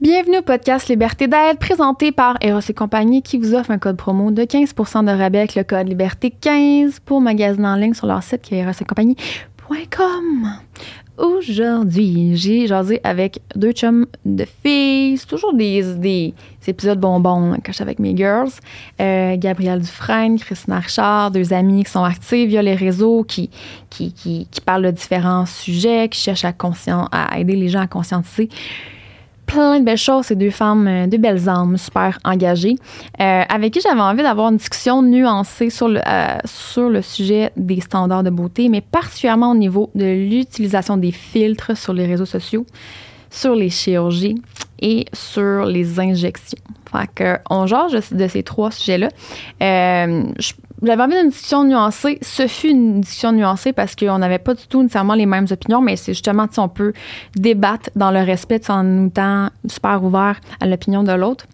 Bienvenue au podcast Liberté d'être présenté par Eros et compagnie qui vous offre un code promo de 15% de rabais avec le code Liberté 15 pour magasiner en ligne sur leur site qui est erosetcompagnie.com. Aujourd'hui, j'ai jasé avec deux chums de filles. Toujours des, des, épisodes bonbons quand je avec mes girls. Euh, Gabrielle Dufresne, Christina Richard, deux amies qui sont actives via les réseaux, qui, qui, qui, parlent de différents sujets, qui cherchent à, à aider les gens à conscientiser plein de belles choses. C'est deux femmes, euh, deux belles âmes super engagées, euh, avec qui j'avais envie d'avoir une discussion nuancée sur le, euh, sur le sujet des standards de beauté, mais particulièrement au niveau de l'utilisation des filtres sur les réseaux sociaux, sur les chirurgies et sur les injections. Fait que on de ces trois sujets-là. je j'avais envie d'une discussion nuancée. Ce fut une discussion nuancée parce qu'on n'avait pas du tout nécessairement les mêmes opinions, mais c'est justement, si on peut débattre dans le respect en nous étant super ouvert à l'opinion de l'autre.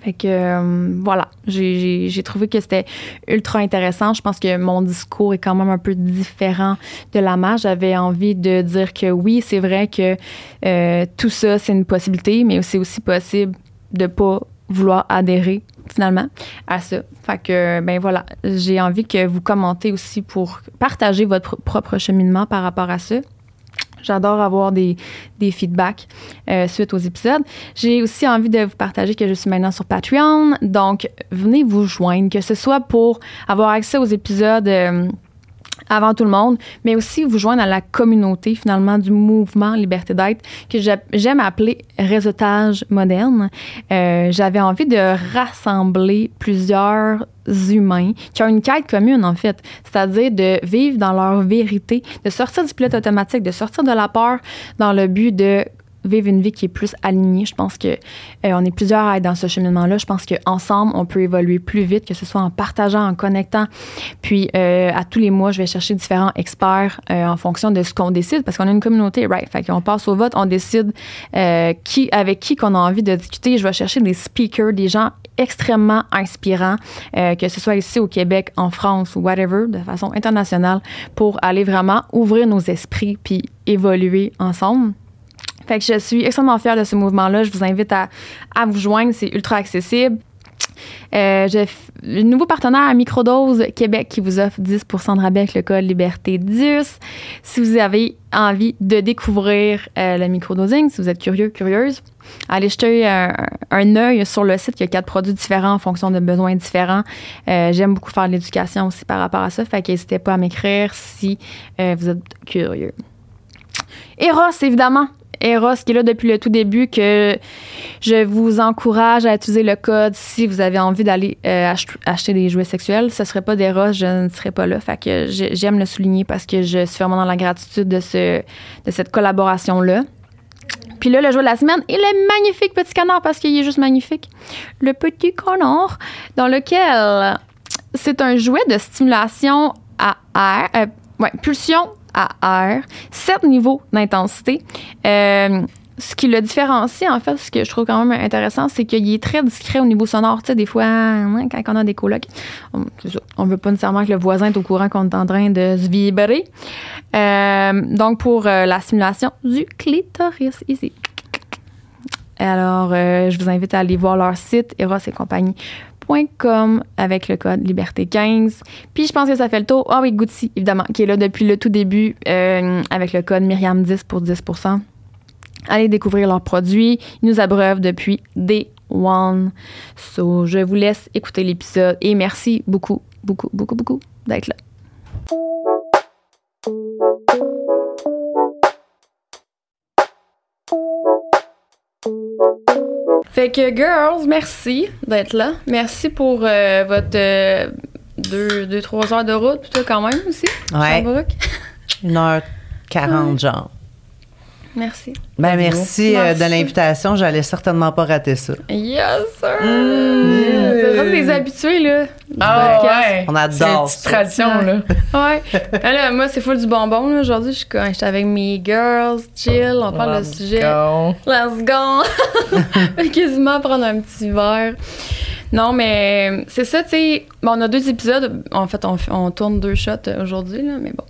Fait que euh, voilà, j'ai trouvé que c'était ultra intéressant. Je pense que mon discours est quand même un peu différent de la main. J'avais envie de dire que oui, c'est vrai que euh, tout ça, c'est une possibilité, mais c'est aussi possible de pas vouloir adhérer finalement à ça. Fait que ben voilà, j'ai envie que vous commentez aussi pour partager votre propre cheminement par rapport à ça. J'adore avoir des, des feedbacks euh, suite aux épisodes. J'ai aussi envie de vous partager que je suis maintenant sur Patreon. Donc, venez vous joindre, que ce soit pour avoir accès aux épisodes. Euh, avant tout le monde, mais aussi vous joindre à la communauté finalement du mouvement Liberté d'être que j'aime appeler réseautage moderne. Euh, J'avais envie de rassembler plusieurs humains qui ont une quête commune en fait, c'est-à-dire de vivre dans leur vérité, de sortir du pilote automatique, de sortir de la peur dans le but de vivre une vie qui est plus alignée. Je pense que euh, on est plusieurs à être dans ce cheminement-là. Je pense qu'ensemble, on peut évoluer plus vite, que ce soit en partageant, en connectant. Puis, euh, à tous les mois, je vais chercher différents experts euh, en fonction de ce qu'on décide, parce qu'on a une communauté, right? Fait qu'on passe au vote, on décide qui, avec qui qu'on a envie de discuter. Je vais chercher des speakers, des gens extrêmement inspirants, que ce soit ici au Québec, en France ou whatever, de façon internationale, pour aller vraiment ouvrir nos esprits puis évoluer ensemble. Fait que je suis extrêmement fière de ce mouvement-là. Je vous invite à, vous joindre. C'est ultra accessible. Euh, nouveau partenaire à Microdose Québec qui vous offre 10 de rabais avec le code Liberté 10. Si vous avez envie de découvrir euh, le microdosing, si vous êtes curieux, curieuse, allez jeter un, œil sur le site. Il y a quatre produits différents en fonction de besoins différents. Euh, j'aime beaucoup faire de l'éducation aussi par rapport à ça. Fait n'hésitez pas à m'écrire si vous êtes curieux. Eros, évidemment, Eros qui est là depuis le tout début que je vous encourage à utiliser le code si vous avez envie d'aller euh, acheter des jouets sexuels. Ce serait pas d'Eros, je ne serais pas là. Fait que j'aime le souligner parce que je suis vraiment dans la gratitude de, ce, de cette collaboration-là. Puis là, le jouet de la semaine est le magnifique petit canard parce qu'il est juste magnifique. Le petit canard dans lequel c'est un jouet de stimulation à air, euh, ouais, pulsion à air, sept niveaux d'intensité. Euh, ce qui le différencie, en fait, ce que je trouve quand même intéressant, c'est qu'il est très discret au niveau sonore. Tu sais, des fois, hein, quand on a des colocs, on ne veut pas nécessairement que le voisin est au courant qu'on est en train de se vibrer. Euh, donc, pour euh, la simulation du clitoris, ici. Alors, je vous invite à aller voir leur site, Eros et compagnie avec le code Liberté15. Puis je pense que ça fait le tour. Ah oui, Gucci, évidemment, qui est là depuis le tout début euh, avec le code Myriam10 pour 10% Allez découvrir leurs produits. Ils nous abreuvent depuis Day One. So, je vous laisse écouter l'épisode et merci beaucoup, beaucoup, beaucoup, beaucoup d'être là. Fait que, girls, merci d'être là. Merci pour euh, votre euh, deux, deux, trois heures de route, plutôt quand même aussi. Ouais. Une heure quarante, genre. Merci. Ben, merci, euh, de l'invitation. J'allais certainement pas rater ça. Yes, sir! Mmh. C'est des habitués, là. Ah, ouais. On adore. C'est une tradition, là. ouais. Alors, moi, c'est full du bonbon, là. Aujourd'hui, je suis avec mes girls, chill. On parle de sujet. Go. Let's go! Quasiment prendre un petit verre Non, mais c'est ça, tu sais. Bon, on a deux épisodes. En fait, on, f- on tourne deux shots euh, aujourd'hui, là, mais bon.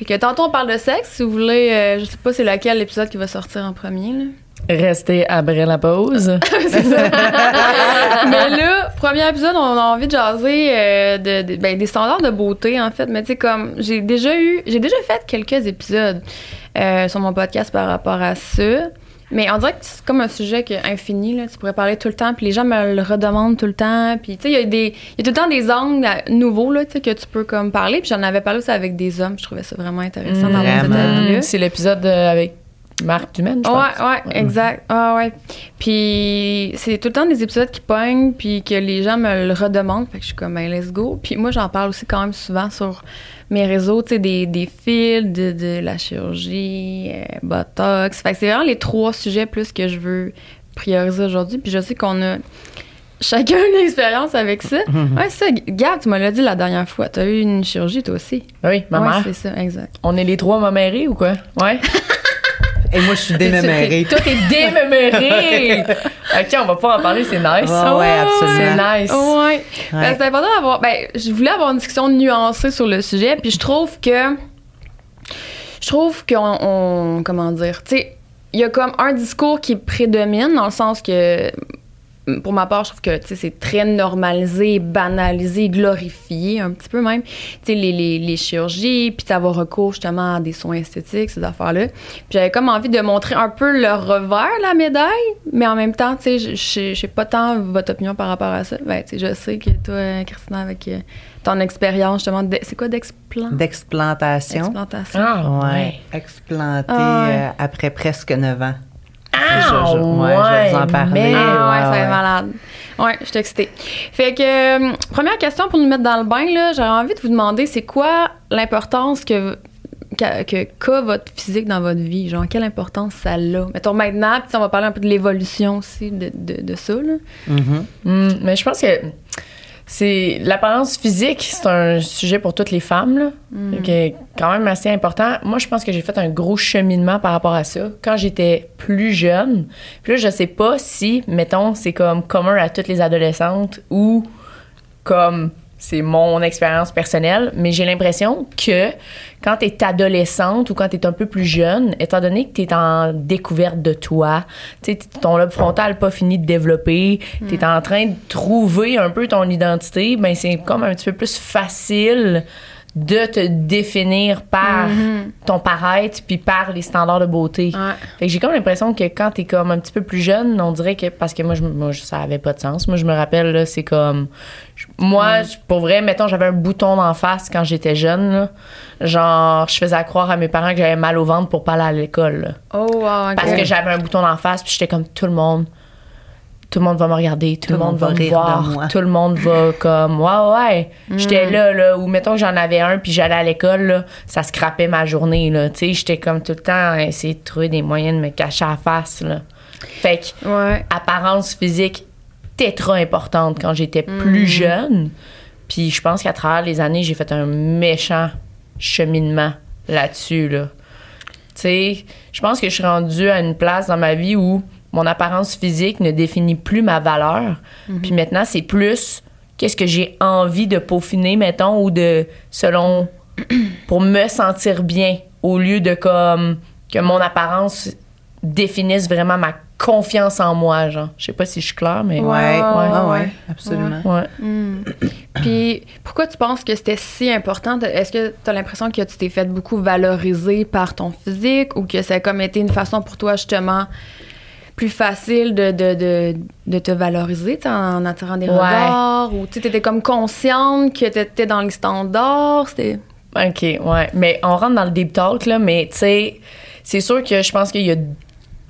Fait que tantôt, on parle de sexe. Si vous voulez, euh, je sais pas c'est lequel l'épisode qui va sortir en premier, là. Restez après la pause. C'est ça. mais là, premier épisode, on a envie de jaser euh, de, de- ben, des standards de beauté, en fait. Mais tu sais, comme, j'ai déjà eu, j'ai déjà fait quelques épisodes euh, sur mon podcast par rapport à ça. Mais on dirait que c'est comme un sujet qui est infini, là. Tu pourrais parler tout le temps, puis les gens me le redemandent tout le temps. Puis, tu sais, il y a des, il y a tout le temps des angles nouveaux, là, tu sais, que tu peux comme parler. Puis j'en avais parlé aussi avec des hommes. Je trouvais ça vraiment intéressant Mm, avis-là. C'est l'épisode euh, avec Marc Dumaine, je Ouais, pense. ouais, exact. Ah ouais. Puis c'est tout le temps des épisodes qui pognent, puis que les gens me le redemandent. Fait que je suis comme, ben, let's go. Puis moi, j'en parle aussi quand même souvent sur mes réseaux, tu sais, des, des fils, de, de la chirurgie, euh, Botox. Fait que c'est vraiment les trois sujets plus que je veux prioriser aujourd'hui. Puis je sais qu'on a chacun une expérience avec ça. Ouais, ça. Gab, tu me l'as dit la dernière fois. T'as eu une chirurgie, toi aussi. Oui, ma ouais, mère. c'est ça, exact. On est les trois mamérés ou quoi? Ouais. Et moi, je suis démémérée. Toi, t'es déméméré! ok, on va pas en parler, c'est nice. Ouais, ouais, absolument. C'est nice. Ouais. Ben, c'est important d'avoir. Ben, je voulais avoir une discussion nuancée sur le sujet, puis je trouve que. Je trouve qu'on. on- comment dire? Tu sais, il y a comme un discours qui prédomine, dans le sens que. Pour ma part, je trouve que tu sais, c'est très normalisé, banalisé, glorifié un petit peu même. Tu sais, les, les, les chirurgies, puis d'avoir recours justement à des soins esthétiques, ces affaires-là. Puis j'avais comme envie de montrer un peu le revers de la médaille, mais en même temps, tu sais, je- sais pas tant votre opinion par rapport à ça. Ben, tu sais, je sais que toi, Christina, avec euh, ton expérience justement, c'est quoi d'explant? D'explantation. Explantation. Ah, Ouais. ouais. Explanté Ah, ouais. euh, après presque 9 ans. Ah, Je- je- ouais, je vais vous en parler. mais- Ah ouais, ça va être malade. Ouais, je suis excitée. Fait que, euh, première question pour nous mettre dans le bain, là, j'aurais envie de vous demander, c'est quoi l'importance que qu'a que, votre physique dans votre vie? Genre, quelle importance ça a? Mettons maintenant, puis on va parler un peu de l'évolution aussi de, de, de ça, là. Mhm. Hmm, mais je pense que c'est l'apparence physique, c'est un sujet pour toutes les femmes, là, qui est quand même assez important. Moi, je pense que j'ai fait un gros cheminement par rapport à ça quand j'étais plus jeune. Puis là, je sais pas si, mettons, c'est comme commun à toutes les adolescentes ou comme c'est mon expérience personnelle, mais j'ai l'impression que quand tu es adolescente ou quand tu es un peu plus jeune, étant donné que tu es en découverte de toi, ton lobe frontal pas fini de développer, tu es en train de trouver un peu ton identité, ben c'est comme un petit peu plus facile de te définir par ton paraître puis par les standards de beauté. Ouais. Fait que j'ai comme l'impression que quand t'es comme un petit peu plus jeune, on dirait que parce que moi, je, moi je- ça avait pas de sens. Moi, je me rappelle là, c'est comme je- moi, je- pour vrai, mettons, j'avais un bouton d'en face quand j'étais jeune. là. Genre, je faisais croire à mes parents que j'avais mal au ventre pour pas aller à l'école. Oh, wow, ok. Parce que j'avais un bouton d'en face, puis j'étais comme tout le monde. Tout le monde va me regarder, tout, le monde va me voir, tout le monde va comme ouais ouais. J'étais là là ou mettons que j'en avais un puis j'allais à l'école là, ça scrapait ma journée là, tu sais, j'étais comme tout le temps à essayer de trouver des moyens de me cacher à la face là. Fait que Ouais. apparence physique tétra importante quand j'étais plus jeune. Puis je pense qu'à travers les années, j'ai fait un méchant cheminement là-dessus. Là. Tu sais, je pense que je suis rendue à une place dans ma vie où mon apparence physique ne définit plus ma valeur. Puis maintenant, c'est plus qu'est-ce que j'ai envie de peaufiner, mettons, ou de selon pour me sentir bien au lieu de comme que mon apparence définisse vraiment ma confiance en moi, genre. Je sais pas si je suis claire, mais Ouais, Ouais, ouais, ouais, ouais, ouais. absolument. ouais. Hmm. Puis pourquoi tu penses que c'était si important? Est-ce que tu as l'impression que tu t'es fait beaucoup valoriser par ton physique ou que ça a comme été une façon pour toi justement plus facile de, de, de, de te valoriser en attirant des Ouais. regards ou tu étais comme consciente que tu étais dans les standards? C'était... OK, ouais. Mais on rentre dans le deep talk, là, mais tu sais, c'est sûr que je pense qu'il y a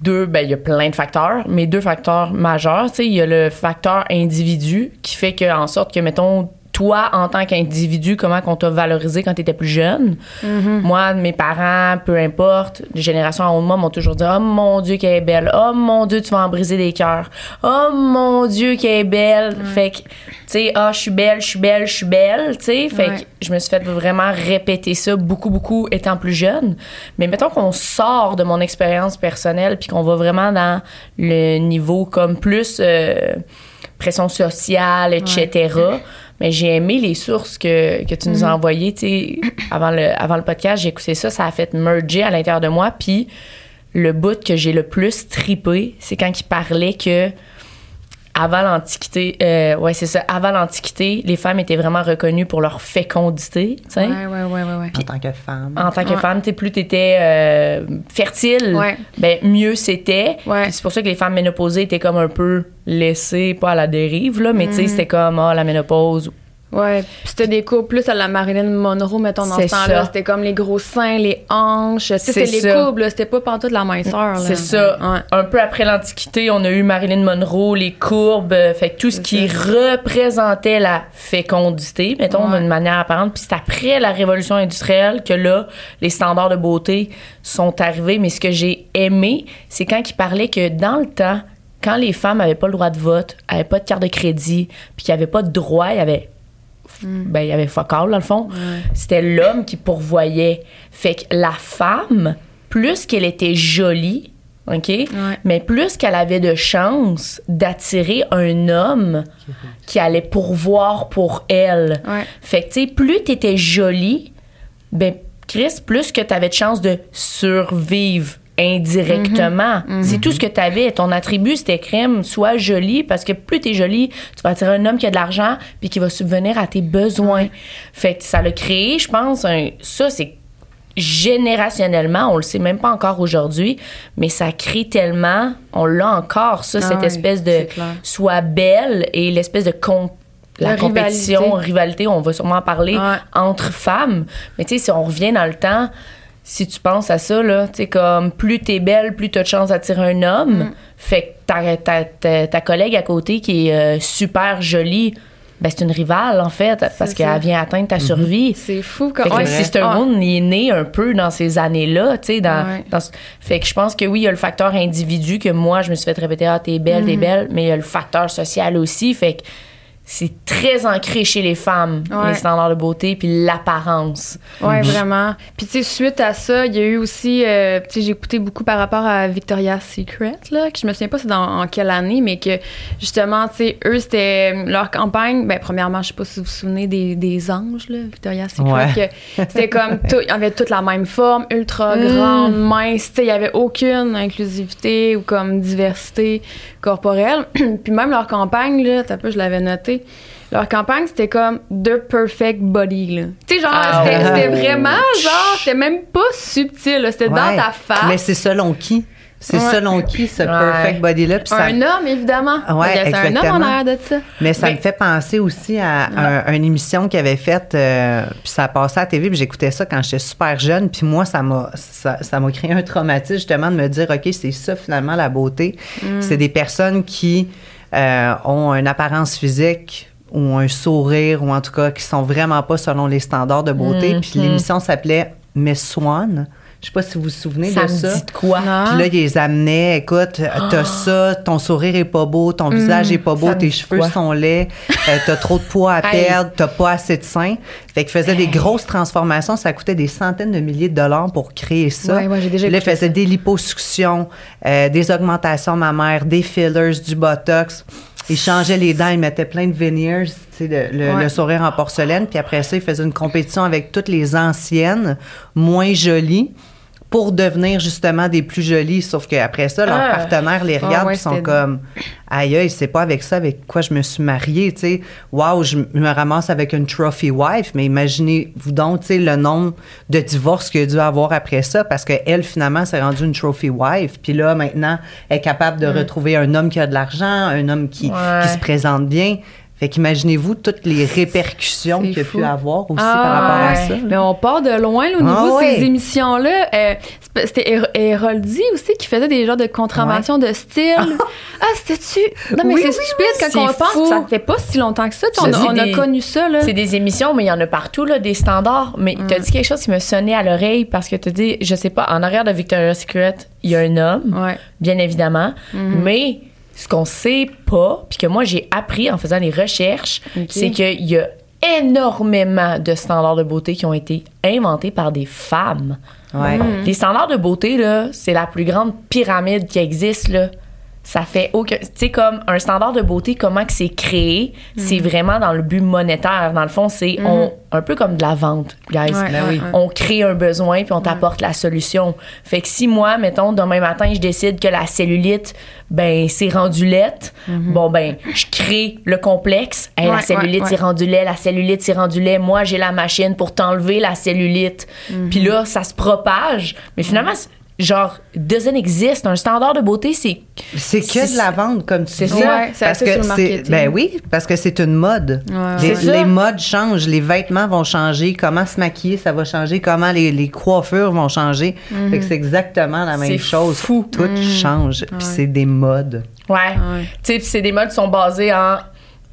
deux, ben, il y a plein de facteurs, mais deux facteurs majeurs. Tu sais, il y a le facteur individu qui fait que, en sorte que, mettons, toi, en tant qu'individu, comment qu'on t'a valorisé quand tu étais plus jeune. Moi, mes parents, peu importe, les générations en haut de moi m'ont toujours dit Oh mon Dieu, qu'elle est belle. Oh mon Dieu, tu vas en briser des cœurs. Oh mon Dieu, qu'elle est belle. Fait que, tu sais, ah, je suis belle, je suis belle, je suis belle. Tu sais, fait Ouais. que je me suis fait vraiment répéter ça beaucoup, beaucoup étant plus jeune. Mais mettons qu'on sort de mon expérience personnelle puis qu'on va vraiment dans le niveau comme plus. euh, pression sociale, etc. Mais j'ai aimé les sources que, que tu nous as Mhm. envoyées, tu sais, avant le, avant le podcast. J'ai écouté ça, ça a fait merger à l'intérieur de moi. Puis le bout que j'ai le plus tripé, c'est quand il parlait que avant l'Antiquité, euh, ouais, c'est ça, avant l'Antiquité, les femmes étaient vraiment reconnues pour leur fécondité, tu sais. Ouais, ouais, ouais, ouais. ouais. En tant que femme. En tant que Ouais. femme, tu plus t'étais euh, fertile, Ouais. ben mieux c'était. C'est pour ça que les femmes ménopausées étaient comme un peu laissées, pas à la dérive, là, mais tu sais, c'était comme, ah, la ménopause. Ouais, puis c'était des couples plus à la Marilyn Monroe, mettons, dans ce temps-là. C'était comme les gros seins, les hanches. C'était les là. C'était pas pantoute de la minceur. C'est ça. Ouais. Un peu après l'Antiquité, on a eu Marilyn Monroe, les courbes, euh, fait que tout ce qui ça. représentait la fécondité, mettons, Ouais. d'une manière apparente. Puis c'est après la révolution industrielle que là, les standards de beauté sont arrivés. Mais ce que j'ai aimé, c'est quand il parlait que dans le temps, quand les femmes avaient pas le droit de vote, avaient pas de carte de crédit, puis qu'il y avait pas de droit, il y avait ben il y avait fuck all, dans le fond. C'était l'homme qui pourvoyait. Fait que la femme, plus qu'elle était jolie, OK? Mais plus qu'elle avait de chances d'attirer un homme qui allait pourvoir pour elle. Ouais. Fait que, tu sais, plus t'étais jolie, ben, Chris, plus que t'avais de chances de survivre indirectement. C'est tout ce que t'avais. Ton attribut, c'était crème, sois jolie, parce que plus t'es jolie, tu vas attirer un homme qui a de l'argent puis qui va subvenir à tes besoins. Fait que ça l'a créé, je pense, un- ça, c'est générationnellement, on le sait même pas encore aujourd'hui, mais ça crée tellement, on l'a encore, ça, Ah cette espèce de soit belle et l'espèce de la compétition, rivalité. rivalité, on va sûrement en parler Ouais. entre femmes. Mais tu sais, si on revient dans le temps, si tu penses à ça, là, tu sais, comme plus t'es belle, plus t'as de chance d'attirer un homme. Mm. Fait que ta, ta, ta, ta collègue à côté qui est euh, super jolie, ben c'est une rivale, en fait, parce qu'elle vient atteindre ta survie. C'est fou quand ouais, le Sister Ah, Moon il est né un peu dans ces années-là, tu sais, dans, Ouais. dans ce- fait que je pense que oui, il y a le facteur individu que moi je me suis fait répéter ah t'es belle, t'es belle, mais il y a le facteur social aussi, fait que c'est très ancré chez les femmes Ouais. les standards de beauté puis l'apparence. Ouais, vraiment. Puis, tu sais, suite à ça, il y a eu aussi. euh, tu sais, j'ai écouté beaucoup par rapport à Victoria's Secret, là, que je me souviens pas c'est dans en quelle année, mais que justement, tu sais, eux, c'était leur campagne. Ben, premièrement, je sais pas si vous vous souvenez des, des anges, là, Victoria's Secret, Ouais. que c'était comme. tout- Ils avaient toute la même forme, ultra grande, mince. Tu sais, il y avait aucune inclusivité ou comme diversité corporelle. Puis, même leur campagne, là, t'as peu, je l'avais noté. Leur campagne, c'était comme The Perfect Body, là. Tu sais, genre, Ah c'était ouais. vraiment, genre, c'était même pas subtil, là. C'était dans ta face. Mais c'est selon qui? C'est Ouais. selon qui, ce Ouais. perfect body-là? Puis ça- Un homme, évidemment. C'est un homme en arrière de ça. Mais ça Mais- me fait penser aussi à, un- une émission qu'il avait faite, euh, puis ça passait à la TV, puis j'écoutais ça quand j'étais super jeune, puis moi, ça m'a ça, ça m'a créé un traumatisme, justement, de me dire, OK, c'est ça, finalement, la beauté. C'est des personnes qui euh, ont une apparence physique ou un sourire, ou en tout cas, qui sont vraiment pas selon les standards de beauté. Puis l'émission s'appelait Miss Swan. Je sais pas si vous vous souvenez Ça de me ça. dit de quoi? Non. Puis là, ils les amenaient, écoute, t'as ça, ton sourire est pas beau, ton visage est pas beau, tes cheveux quoi? sont laids, euh, t'as trop de poids à perdre, t'as pas assez de seins. Fait qu'ils faisaient des grosses transformations, ça coûtait des centaines de milliers de dollars pour créer ça. Ouais, ouais, j'ai déjà Puis là, ils faisaient des liposuctions, euh, des augmentations mammaires, des fillers, du botox. Ils changeaient les dents, ils mettaient plein de veneers, tu sais, le, le- Ouais. le sourire en porcelaine. Puis après ça, ils faisaient une compétition avec toutes les anciennes, moins jolies, pour devenir justement des plus jolies. Sauf qu'après ça, leurs Ah. partenaires les Ah regardent ouais, et sont comme aïe aïe, c'est pas avec ça avec quoi je me suis mariée, tu sais. Waouh, je me ramasse avec une trophy wife, mais imaginez-vous donc, tu sais, le nombre de divorces qu'il a dû avoir après ça parce qu'elle, finalement, s'est rendue une trophy wife. Puis là, maintenant, elle est capable de retrouver un homme qui a de l'argent, un homme qui, Ouais. qui se présente bien. Fait qu'imaginez-vous toutes les répercussions qu'il y a fou. pu avoir aussi Ah, par rapport à ça. Mais on part de loin là, au Ah, niveau de ouais. ces émissions-là. Euh, c'était Héro- Héroldi aussi qui faisait des genres de contraventions de style. ah, c'était-tu? Non, mais Oui, c'est oui, stupide quand on pense. fou. Ça fait pas si longtemps que ça. On, a- connu ça, là. C'est des émissions, mais il y en a partout, là, des standards. Mais t'as dit quelque chose qui me sonnait à l'oreille parce que t'as dit, je sais pas, en arrière de Victoria's Secret, il y a un homme, Ouais. bien évidemment. Mais ce qu'on sait pas, puis que moi j'ai appris en faisant des recherches, c'est qu'il y a énormément de standards de beauté qui ont été inventés par des femmes. Ouais. Mm. Les standards de beauté, là, c'est la plus grande pyramide qui existe, là. Ça fait aucun. Tu sais, comme un standard de beauté, comment que c'est créé, c'est vraiment dans le but monétaire. Dans le fond, c'est on- un peu comme de la vente, guys. Ouais, Ben oui. On crée un besoin puis on t'apporte la solution. Fait que si moi, mettons, demain matin, je décide que la cellulite, ben, c'est rendu laite, bon, ben, je crée le complexe. Hey, Ouais, la cellulite, c'est ouais. rendu lait, la cellulite, c'est rendu lait. Moi, j'ai la machine pour t'enlever la cellulite. Puis là, ça se propage. Mais finalement, c'est- genre, doesn't exist. Un standard de beauté, c'est. C'est que C'est- de la vente, comme tu c'est dis. ça. Ouais, c'est parce que c'est ben oui, parce que c'est une mode. Ouais, les, C'est modes changent, les vêtements vont changer, comment se maquiller, ça va changer, comment les, les coiffures vont changer. Fait que c'est exactement la même C'est chose. fou. Tout change, puis c'est des modes. Ouais. Ouais. Tu sais, puis c'est des modes qui sont basés en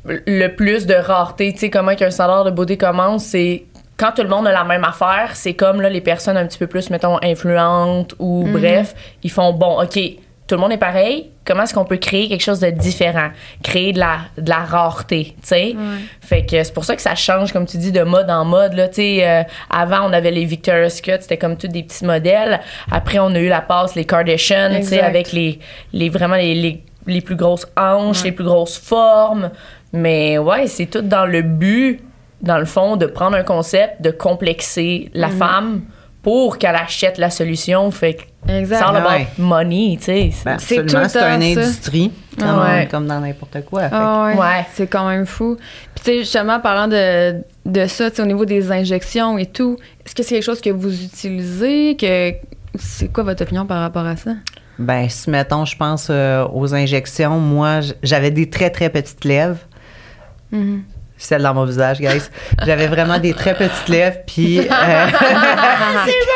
le plus de rareté. Tu sais, comment qu'un standard de beauté commence, c'est quand tout le monde a la même affaire, c'est comme là, les personnes un petit peu plus, mettons, influentes ou bref, ils font bon, OK, tout le monde est pareil. Comment est-ce qu'on peut créer quelque chose de différent? Créer de la, de la rareté, tu sais? Fait que c'est pour ça que ça change, comme tu dis, de mode en mode. Là, tu sais, euh, avant, on avait les Victoria's Secret, c'était comme tous des petits modèles. Après, on a eu la passe, les Kardashian, tu sais, avec les, les vraiment les, les, les plus grosses hanches, les plus grosses formes. Mais ouais, c'est tout dans le but, dans le fond, de prendre un concept, de complexer la Mhm. femme pour qu'elle achète la solution. Fait que c'est all about Ouais. money, tu sais. Ben, C'est une industrie, comme, Ah ouais. comme dans n'importe quoi. Ah ouais, Ouais. C'est quand même fou. Puis tu sais, justement, parlant de, de ça, tu sais, au niveau des injections et tout, est-ce que c'est quelque chose que vous utilisez? Que C'est quoi votre opinion par rapport à ça? Ben, si mettons, je pense euh, aux injections, moi, j'avais des très, très petites lèvres. Mhm. Celle dans mon visage, guys. J'avais vraiment des très petites lèvres, puis... euh.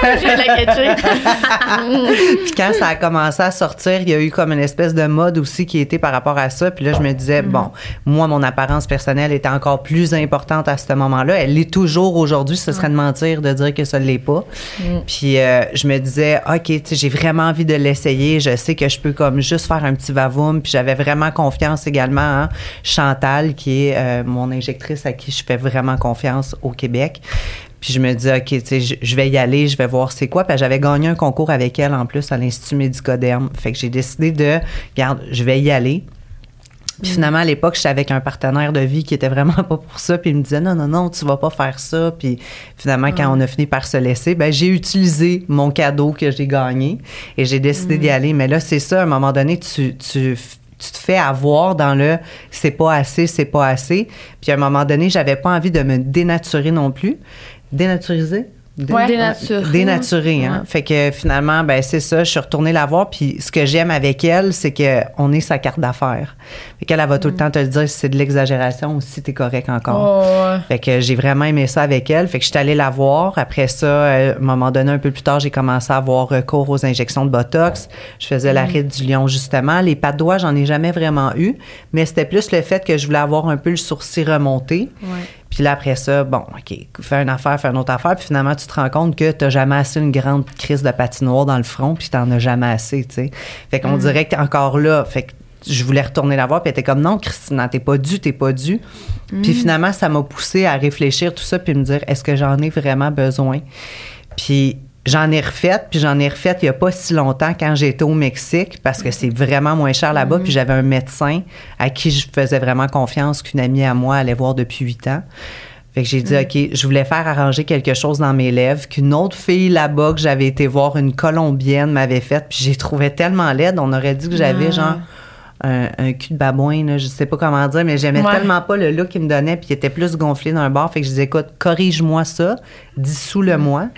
Puis quand ça a commencé à sortir, il y a eu comme une espèce de mode aussi qui était par rapport à ça. Puis là, je me disais, bon, moi, mon apparence personnelle était encore plus importante à ce moment-là. Elle l'est toujours aujourd'hui. Ce serait de mentir de dire que ça ne l'est pas. Puis euh, je me disais, OK, j'ai vraiment envie de l'essayer. Je sais que je peux comme juste faire un petit vavoum. Puis j'avais vraiment confiance également en Chantal, qui est euh, mon à qui je fais vraiment confiance au Québec. Puis je me dis, OK, tu sais, je, vais y aller, je vais voir c'est quoi. Puis j'avais gagné un concours avec elle en plus à l'Institut Médicoderme. Fait que j'ai décidé de, regarde, je vais y aller. Puis finalement, à l'époque, j'étais avec un partenaire de vie qui était vraiment pas pour ça. Puis il me disait, non, non, non, tu vas pas faire ça. Puis finalement, quand on a fini par se laisser, ben j'ai utilisé mon cadeau que j'ai gagné et j'ai décidé d'y aller. Mais là, c'est ça, à un moment donné, tu, tu, tu te fais avoir dans le c'est pas assez, c'est pas assez. Puis à un moment donné, j'avais pas envie de me dénaturer non plus. Dénaturiser? Ouais. Dénaturer. Dénaturer, hein. Ouais. Fait que finalement, ben c'est ça, je suis retournée la voir. Puis ce que j'aime avec elle, c'est que on est sa carte d'affaires. Fait qu'elle elle va tout Mm. le temps te le dire si c'est de l'exagération ou si t'es correct encore. Oh. Fait que j'ai vraiment aimé ça avec elle. Fait que je suis allée la voir. Après ça, euh, à un moment donné, un peu plus tard, j'ai commencé à avoir recours aux injections de Botox. Je faisais la ride du lion, justement. Les pas de doigts, j'en ai jamais vraiment eu. Mais c'était plus le fait que je voulais avoir un peu le sourcil remonté. Ouais. Puis là, après ça, bon, OK, fais une affaire, fais une autre affaire. Puis finalement, tu te rends compte que tu jamais assez une grande crise de patinoire dans le front, puis tu n'en as jamais assez, tu sais. Fait qu'on dirait que encore là, fait que je voulais retourner la voir, puis elle était comme, non, Christina, t'es pas dû, t'es pas dû. Puis finalement, ça m'a poussé à réfléchir tout ça, puis me dire, est-ce que j'en ai vraiment besoin? Puis j'en ai refait, puis j'en ai refait il y a pas si longtemps quand j'étais au Mexique, parce que c'est vraiment moins cher là-bas, puis j'avais un médecin à qui je faisais vraiment confiance, qu'une amie à moi allait voir depuis huit ans. Fait que j'ai dit, OK, je voulais faire arranger quelque chose dans mes lèvres qu'une autre fille là-bas que j'avais été voir, une Colombienne, m'avait faite. Puis j'ai trouvé tellement laide. On aurait dit que j'avais Ah. genre un, un cul de babouin, là, je sais pas comment dire, mais j'aimais Ouais. tellement pas le look qu'il me donnait, puis il était plus gonflé d'un bord. Fait que je disais, écoute, corrige-moi ça, dissous-le-moi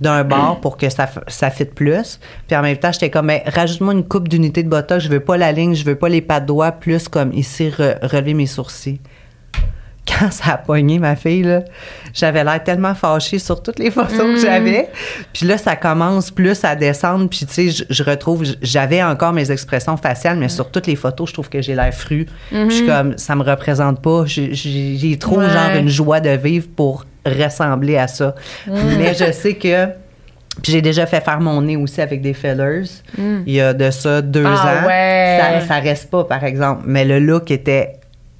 d'un bord pour que ça, ça fitte plus. Puis en même temps, j'étais comme, ben, rajoute-moi une coupe d'unité de botox, je veux pas la ligne, je veux pas les pas de doigts, plus comme ici, re- relever mes sourcils quand ça a pogné ma fille, là, j'avais l'air tellement fâchée sur toutes les photos que j'avais. Puis là, ça commence plus à descendre. Puis, tu sais, je, je retrouve, j'avais encore mes expressions faciales, mais sur toutes les photos, je trouve que j'ai l'air fru. Je suis comme, ça me représente pas. J'ai- J'ai j'ai trop, Ouais. genre, une joie de vivre pour ressembler à ça. Mais je sais que. Puis j'ai déjà fait faire mon nez aussi avec des fillers. Il y a de ça deux Ah ans. ouais. Ça, ça reste pas, par exemple. Mais le look était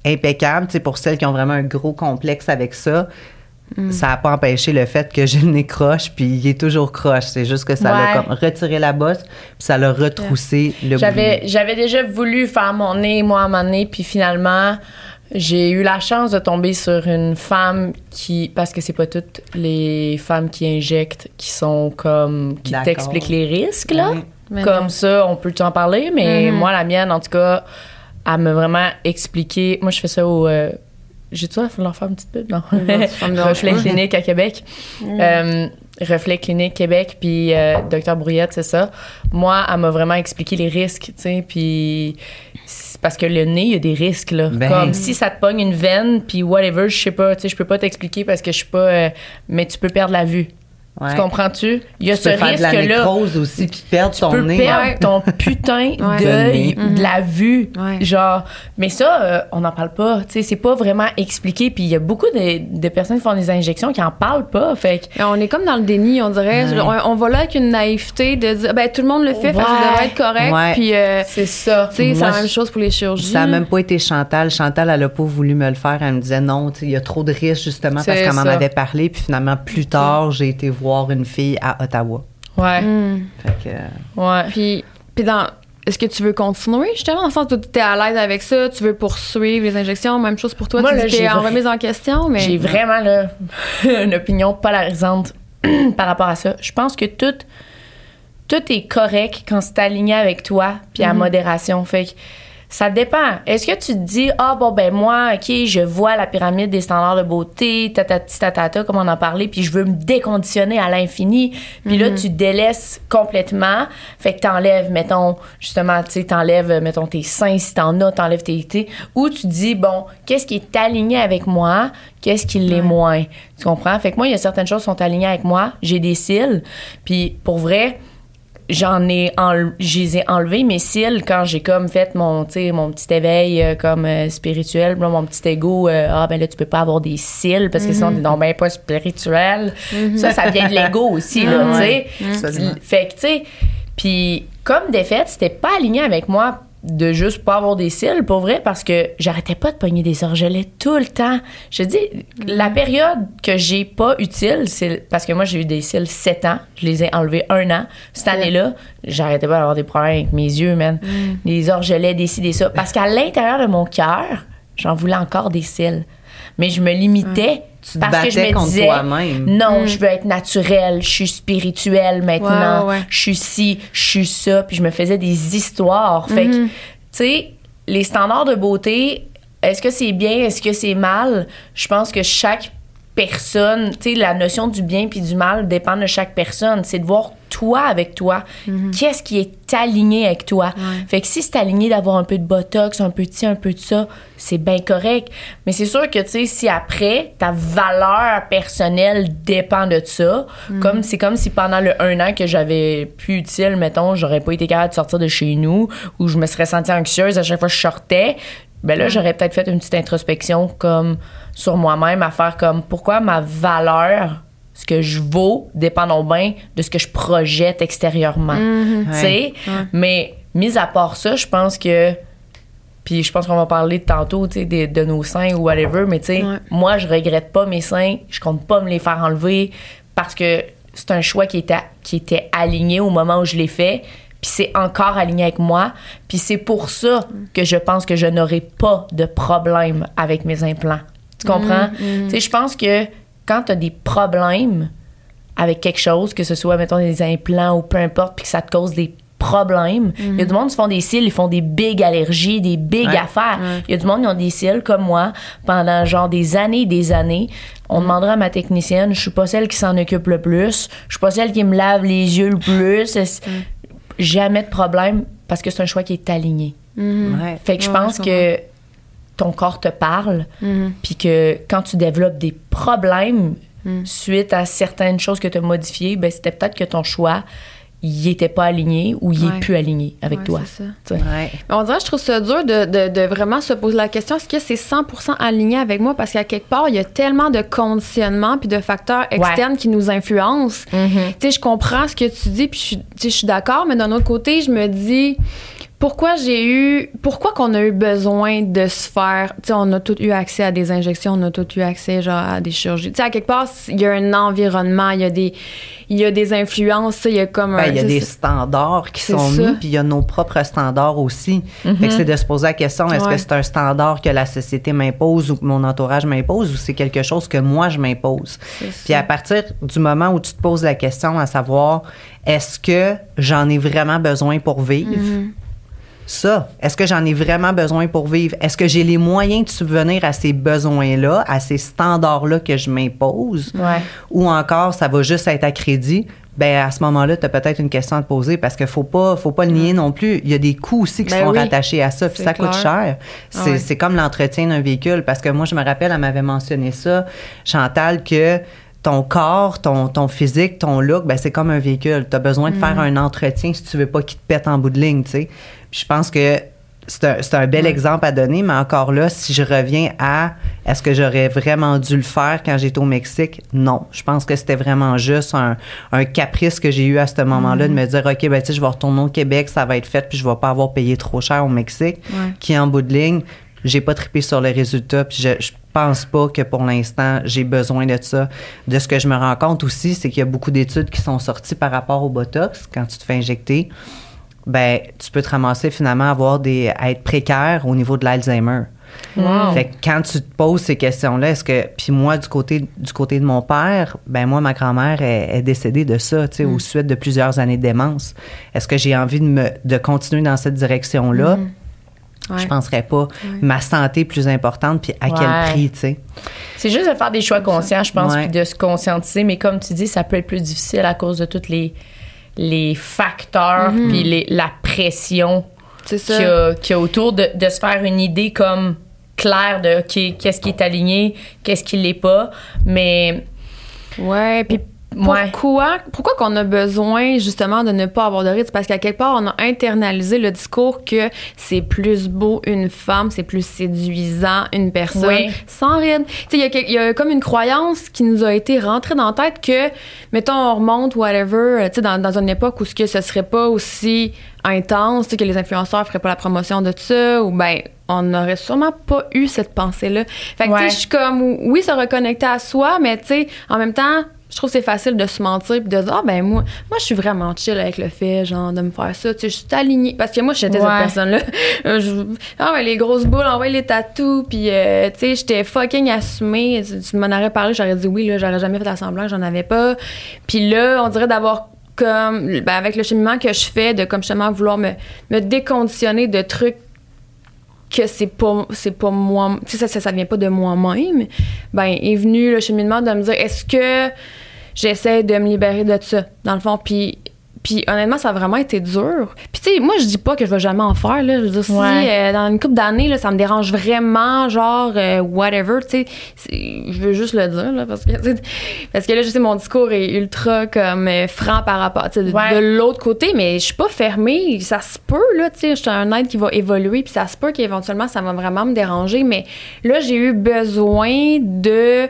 impeccable. Tu sais, pour celles qui ont vraiment un gros complexe avec ça, ça n'a pas empêché le fait que j'ai le nez croche, puis il est toujours croche. C'est juste que ça l'a Ouais. comme retiré la bosse, puis ça l'a retroussé le bout. j'avais déjà voulu faire mon nez, moi, à mon nez, puis finalement, j'ai eu la chance de tomber sur une femme qui, parce que c'est pas toutes les femmes qui injectent qui sont comme, qui t'expliquent les risques, là. Comme non. ça, on peut t'en parler, mais Mhm. moi, la mienne, en tout cas, elle m'a vraiment expliqué. Moi, je fais ça au. euh, J'ai-tu à leur faire une petite pub? Non. me dérange Reflet clinique à Québec. Euh, Reflet clinique Québec, puis euh, Docteur Brouillette, c'est ça. Moi, elle m'a vraiment expliqué les risques, tu sais, puis parce que le nez, il y a des risques, là. Ben. Comme si ça te pogne une veine, puis whatever, je sais pas, tu sais, je peux pas t'expliquer parce que je suis pas... euh, mais tu peux perdre la vue. Ouais. Tu comprends-tu? Il y a Tu ce risque-là aussi, puis perdre tu ton peux nez. perdre Ouais. ton putain d'œil, De la vue. Ouais. Genre, mais ça, euh, on n'en parle pas. Tu sais, c'est pas vraiment expliqué. Puis il y a beaucoup de, de personnes qui font des injections qui en parlent pas. Fait que, On est comme dans le déni, on dirait. Ouais. On, on va là avec une naïveté de dire, ben tout le monde le fait, fait que ça devrait être correct. Ouais. Puis, euh, c'est ça. tu sais, c'est la même chose pour les chirurgies. Ça n'a même pas été Chantal. Chantal, elle n'a pas voulu me le faire. Elle me disait non, tu sais, il y a trop de risques justement parce qu'elle m'en avait parlé. Puis finalement, plus tard, j'ai été voir une fille à Ottawa. Ouais. Hmm. Fait que, euh, Ouais. Puis, puis dans. Est-ce que tu veux continuer, justement, dans le sens où tu es à l'aise avec ça, tu veux poursuivre les injections, même chose pour toi, Moi, tu j'ai en remise en question, mais... J'ai vraiment là, une opinion polarisante par rapport à ça. Je pense que tout, tout est correct quand c'est aligné avec toi, puis à modération. Fait que ça dépend. Est-ce que tu te dis, ah bon, ben moi, OK, je vois la pyramide des standards de beauté, tatati tatata, comme on en parlait, puis je veux me déconditionner à l'infini. Puis là, tu délaisses complètement. Fait que t'enlèves, mettons, justement, tu sais, t'enlèves, mettons, tes seins, si t'en as, t'enlèves tes tes. Ou tu dis, bon, qu'est-ce qui est aligné avec moi, qu'est-ce qui l'est moins. Tu comprends? Fait que moi, il y a certaines choses qui sont alignées avec moi. J'ai des cils. Puis pour vrai, j'en ai enle- je les ai enlevés mes cils quand j'ai comme fait mon mon petit éveil euh, comme euh, spirituel là, mon petit ego euh, ah ben là tu peux pas avoir des cils parce que sinon t'es donc ben pas spirituel. Ça ça vient de l'ego aussi là tu sais. fait que tu sais puis comme défaite c'était pas aligné avec moi de juste pas avoir des cils pour vrai parce que j'arrêtais pas de pogner des orgelets tout le temps. Je te dis la période que j'ai pas utile c'est parce que moi j'ai eu des cils 7 ans. Je les ai enlevés un an. Cette année-là j'arrêtais pas d'avoir des problèmes avec mes yeux man. Les orgelets des ci des ça. Parce qu'à l'intérieur de mon cœur j'en voulais encore des cils mais je me limitais Tu te parce que je me disais non je veux être naturelle je suis spirituelle maintenant Ouais, ouais, ouais. je suis ci, je suis ça, puis je me faisais des histoires. Fait que, tu sais, les standards de beauté, est-ce que c'est bien, est-ce que c'est mal? Je pense que chaque personne, tu sais, la notion du bien puis du mal dépend de chaque personne. C'est de voir toi avec toi. Qu'est-ce qui est aligné avec toi? Fait que si c'est aligné d'avoir un peu de botox, un peu de ci, un peu de ça, c'est bien correct. Mais c'est sûr que, tu sais, si après, ta valeur personnelle dépend de ça, comme c'est comme si pendant le un an que j'avais plus utile, mettons, j'aurais pas été capable de sortir de chez nous ou je me serais sentie anxieuse à chaque fois que je sortais, ben là, j'aurais peut-être fait une petite introspection comme sur moi-même à faire comme pourquoi ma valeur, ce que je vaux, dépend donc bien de ce que je projette extérieurement. Tu sais? Mais mis à part ça, je pense que. Puis je pense qu'on va parler tantôt, tu sais, de, de nos seins ou whatever, mais tu sais, Ouais. moi, je regrette pas mes seins. Je compte pas me les faire enlever parce que c'est un choix qui était, qui était aligné au moment où je l'ai fait. Puis c'est encore aligné avec moi. Puis c'est pour ça que je pense que je n'aurai pas de problème avec mes implants. Tu comprends? Tu sais, je pense que quand tu as des problèmes avec quelque chose, que ce soit, mettons, des implants ou peu importe, puis que ça te cause des problèmes. Il y a du monde qui font des cils, ils font des big allergies, des big Ouais. affaires. Il y a du monde qui ont des cils comme moi pendant genre des années et des années. On demandera à ma technicienne, je suis pas celle qui s'en occupe le plus, je suis pas celle qui me lave les yeux le plus. Jamais de problème parce que c'est un choix qui est aligné. Ouais. Fait que je Ouais, pense je que ton corps te parle, puis que quand tu développes des problèmes suite à certaines choses que tu as modifiées, ben c'était peut-être que ton choix, il était pas aligné ou il Ouais. est plus aligné avec Ouais, toi. c'est ça. Ouais. On dirait, je trouve ça dur de, de- de vraiment se poser la question est-ce que c'est 100% aligné avec moi? Parce qu'à quelque part, il y a tellement de conditionnements puis de facteurs externes qui nous influencent. Mm-hmm. Tu sais, je comprends ce que tu dis puis je suis d'accord, mais d'un autre côté, je me dis pourquoi j'ai eu pourquoi qu'on a eu besoin de se faire tu sais on a tous eu accès à des injections on a tous eu accès genre à des chirurgies tu sais à quelque part il y a un environnement il y a des il y a des influences il y a comme Ben, un- il y a des standards qui sont ça. mis, puis il y a nos propres standards aussi. Fait que c'est de se poser la question, est-ce Ouais. que c'est un standard que la société m'impose ou que mon entourage m'impose ou c'est quelque chose que moi, je m'impose? Puis à partir du moment où tu te poses la question à savoir, est-ce que j'en ai vraiment besoin pour vivre? Ça, est-ce que j'en ai vraiment besoin pour vivre? Est-ce que j'ai les moyens de subvenir à ces besoins-là, à ces standards-là que je m'impose? Ouais. Ou encore, ça va juste être à crédit? Ben à ce moment-là, tu as peut-être une question à te poser parce qu'il faut pas, faut pas le nier non plus. Il y a des coûts aussi qui Ben sont oui. rattachés à ça, puis ça coûte cher. C'est ouais. c'est comme l'entretien d'un véhicule parce que moi, je me rappelle, elle m'avait mentionné ça, Chantal, que ton corps, ton, ton physique, ton look, ben c'est comme un véhicule. Tu as besoin de Mm. faire un entretien si tu veux pas qu'il te pète en bout de ligne, tu sais. Puis je pense que c'est un, c'est un bel exemple à donner, mais encore là, si je reviens à est-ce que j'aurais vraiment dû le faire quand j'étais au Mexique? Non. Je pense que c'était vraiment juste un, un caprice que j'ai eu à ce moment-là de me dire, OK, ben, je vais retourner au Québec, ça va être fait, puis je vais pas avoir payé trop cher au Mexique, Ouais. qui en bout de ligne, j'ai pas trippé sur les résultats, puis je, je pense pas que pour l'instant, j'ai besoin de ça. De ce que je me rends compte aussi, c'est qu'il y a beaucoup d'études qui sont sorties par rapport au Botox quand tu te fais injecter. Ben, tu peux te ramasser finalement à avoir des, à être précaire au niveau de l'Alzheimer. Wow. Fait que quand tu te poses ces questions-là, est-ce que. Puis moi, du côté, du côté de mon père, ben moi, ma grand-mère est, est décédée de ça, tu sais, Mm. au suite de plusieurs années de démence. Est-ce que j'ai envie de, me, de continuer dans cette direction-là? Mm. Ouais. Je penserais pas. Ma santé est plus importante, puis à Ouais. quel prix, tu sais? C'est juste de faire des choix conscients, je pense, puis de se conscientiser. Mais comme tu dis, ça peut être plus difficile à cause de tous les, les facteurs, puis les- la pression qu'il y, a- qu'il y a autour de, de se faire une idée comme claire de OK, qu'est-ce qui est aligné, qu'est-ce qui l'est pas. Mais Ouais, puis Ouais. pourquoi, pourquoi qu'on a besoin justement de ne pas avoir de rides? C'est parce qu'à quelque part, on a internalisé le discours que c'est plus beau une femme, c'est plus séduisant une personne Oui. sans sais, il y a y, comme une croyance qui nous a été rentrée dans la tête que, mettons, on remonte, whatever, sais, dans, dans une époque où ce que ce serait pas aussi intense, que les influenceurs feraient pas la promotion de ça, ou ben on n'aurait sûrement pas eu cette pensée-là. Fait que, tu sais, je suis comme, oui, se reconnecter à soi, mais tu sais, en même temps, trouve que c'est facile de se mentir puis de dire, ah, ben moi, moi, je suis vraiment chill avec le fait, genre, de me faire ça. Tu sais, je suis alignée. Parce que moi, j'étais Ouais. cette personne-là. Euh, je- ah, ouais, les grosses boules, envoyer les tatous, puis, euh, tu sais, j'étais fucking assumée. Tu, tu m'en aurais parlé, j'aurais dit oui, là, j'aurais jamais fait semblant, j'en avais pas. Puis là, on dirait d'avoir comme, ben, avec le cheminement que je fais, de comme justement vouloir me, me déconditionner de trucs que c'est pas c'est pas moi tu sais ça, ça ça vient pas de moi-même ben est venu le cheminement de me dire est-ce que j'essaie de me libérer de ça dans le fond puis puis honnêtement ça a vraiment été dur puis tu sais moi je dis pas que je vais jamais en faire là je veux dire si Ouais. euh, dans une couple d'années ça me dérange vraiment genre euh, whatever tu sais je veux juste le dire là parce que parce que là je sais mon discours est ultra comme euh, franc par rapport tu sais, de, Ouais. de l'autre côté mais je suis pas fermée ça se peut là tu sais je suis un être qui va évoluer puis ça se peut qu'éventuellement ça va vraiment me déranger mais là j'ai eu besoin de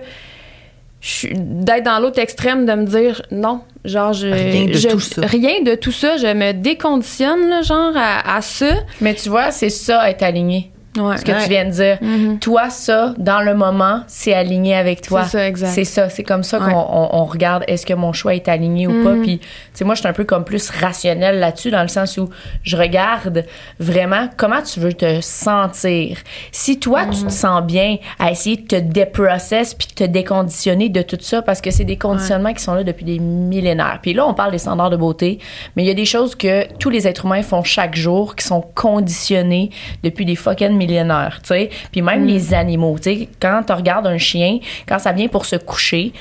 d'être dans l'autre extrême de me dire non genre je Rien de je- tout ça. rien de tout ça je me déconditionne là, genre à, à ça Mais tu vois, c'est ça être aligné. Ouais Ce que Ouais. tu viens de dire. Toi, ça, dans le moment, c'est aligné avec toi. C'est ça, exact. C'est ça. C'est comme ça Ouais. qu'on on- on regarde est-ce que mon choix est aligné ou pas. Puis, tu sais, moi, je suis un peu comme plus rationnel là-dessus, dans le sens où je regarde vraiment comment tu veux te sentir. Si toi, tu te sens bien à essayer de te déprocess puis de te déconditionner de tout ça, parce que c'est des conditionnements qui sont là depuis des millénaires. Puis là, on parle des standards de beauté, mais il y a des choses que tous les êtres humains font chaque jour qui sont conditionnés depuis des fucking millénaires, tu sais. Puis même les animaux, tu sais, quand tu regardes un chien, quand ça vient pour se coucher,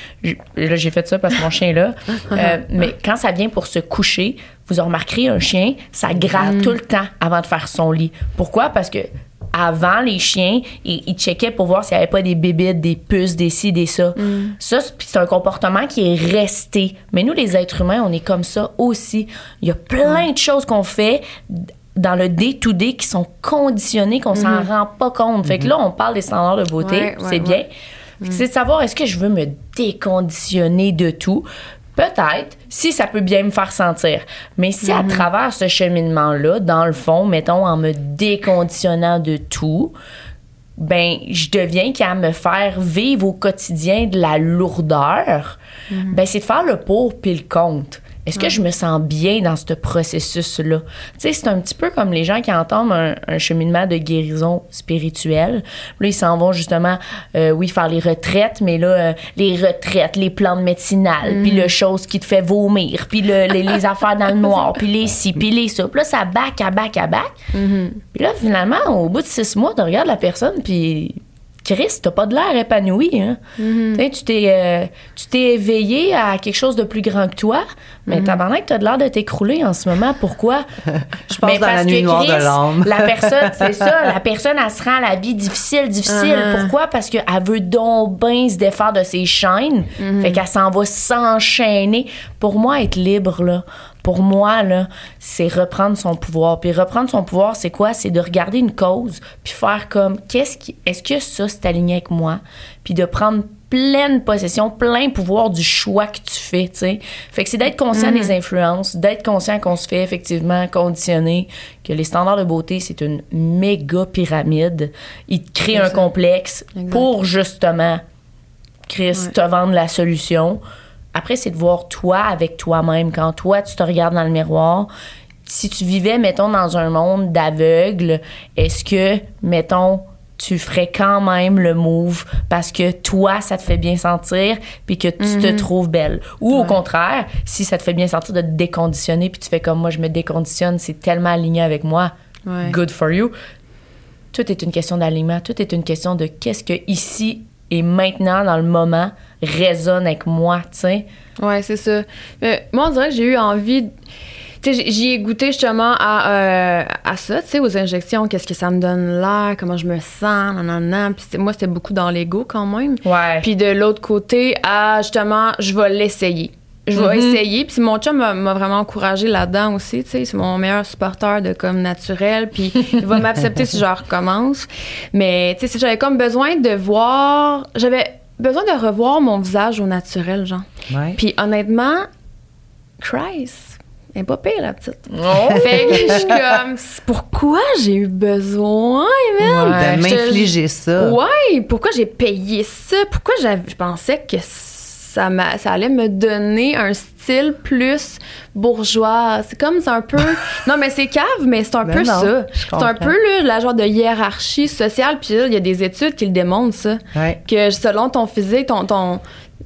là j'ai fait ça parce que mon chien est là, euh, mais quand ça vient pour se coucher, vous en remarquerez un chien, ça gratte tout le temps avant de faire son lit. Pourquoi? Parce que avant, les chiens, ils, ils checkaient pour voir s'il n'y avait pas des bébites, des puces, des ci, des ça. Ça, c'est- puis c'est un comportement qui est resté. Mais nous, les êtres humains, on est comme ça aussi. Il y a plein de choses qu'on fait dans le day-to-day qui sont conditionnées, qu'on s'en rend pas compte. Fait que là, on parle des standards de beauté, Ouais, ouais, c'est bien. Que C'est de savoir est-ce que je veux me déconditionner de tout? Peut-être, si ça peut bien me faire sentir. Mais si à travers ce cheminement-là, dans le fond, mettons, en me déconditionnant de tout, ben je deviens qu'à me faire vivre au quotidien de la lourdeur, ben c'est de faire le pour puis le contre. Est-ce que je me sens bien dans ce processus-là? Tu sais, c'est un petit peu comme les gens qui entendent un, un cheminement de guérison spirituelle. Là, ils s'en vont justement, euh, oui, faire les retraites, mais là, euh, les retraites, les plantes médicinales, puis le chose qui te fait vomir, puis le- les, les affaires dans le noir, puis les ci, puis les ça. Puis là, ça back à back à back. Puis là, finalement, au bout de six mois, tu regardes la personne, puis Chris, t'as pas de l'air épanoui. Hein? Tu t'es euh, tu t'es éveillé à quelque chose de plus grand que toi, mais tabarnak, t'as de l'air de t'écrouler en ce moment. Pourquoi? Je pense Mais dans la parce nuit que noire de l'âme. La personne, c'est ça, la personne, elle se rend à la vie difficile, difficile. Uh-huh. Pourquoi? Parce qu'elle veut donc bien se défaire de ses chaînes. Fait qu'elle s'en va s'enchaîner. Pour moi, être libre, là, pour moi, là, c'est reprendre son pouvoir. Puis reprendre son pouvoir, c'est quoi? C'est de regarder une cause, puis faire comme, qu'est-ce qui, est-ce que ça, c'est aligné avec moi? Puis de prendre pleine possession, plein pouvoir du choix que tu fais, tu sais. Fait que c'est d'être conscient des influences, d'être conscient qu'on se fait effectivement conditionner, que les standards de beauté, c'est une méga pyramide. Ils te créent un complexe pour justement, Chris, Ouais. te vendre la solution. Après, c'est de voir toi avec toi-même. Quand toi, tu te regardes dans le miroir, si tu vivais, mettons, dans un monde d'aveugles, est-ce que, mettons, tu ferais quand même le move parce que toi, ça te fait bien sentir puis que tu te trouves belle? Ou au contraire, si ça te fait bien sentir de te déconditionner puis tu fais comme moi, je me déconditionne, c'est tellement aligné avec moi. Ouais. Good for you. Tout est une question d'alignement. Tout est une question de qu'est-ce que ici et maintenant, dans le moment, résonne avec moi, tu sais. Ouais, c'est ça. Euh, moi, on dirait que j'ai eu envie. Tu sais, j'ai- j'y ai goûté justement à, euh, à ça, tu sais, aux injections, qu'est-ce que ça me donne l'air, comment je me sens, nanana. Puis moi, c'était beaucoup dans l'ego quand même. Ouais. Puis de l'autre côté, à justement, je vais l'essayer. Je vais Mhm. essayer. Puis mon chum m'a vraiment encouragé là-dedans aussi. Tu sais, c'est mon meilleur supporter de comme naturel. Puis il va m'accepter si je recommence. Mais tu sais, j'avais comme besoin de voir. J'avais besoin de revoir mon visage au naturel, genre. Ouais. Puis honnêtement, Christ, elle est pas pire, la petite. Oh! Fait que je suis comme, pourquoi j'ai eu besoin, man? Ouais. de m'infliger ça. Ouais, pourquoi j'ai payé ça? Pourquoi j'avais- je pensais que ça, ça allait me donner un style plus bourgeois? C'est comme, c'est un peu. non, mais c'est cave, mais c'est un Ben peu non, ça. C'est un peu là, la genre de hiérarchie sociale. Puis il y a des études qui le démontrent, ça. Ouais. Que selon ton physique, ton. ton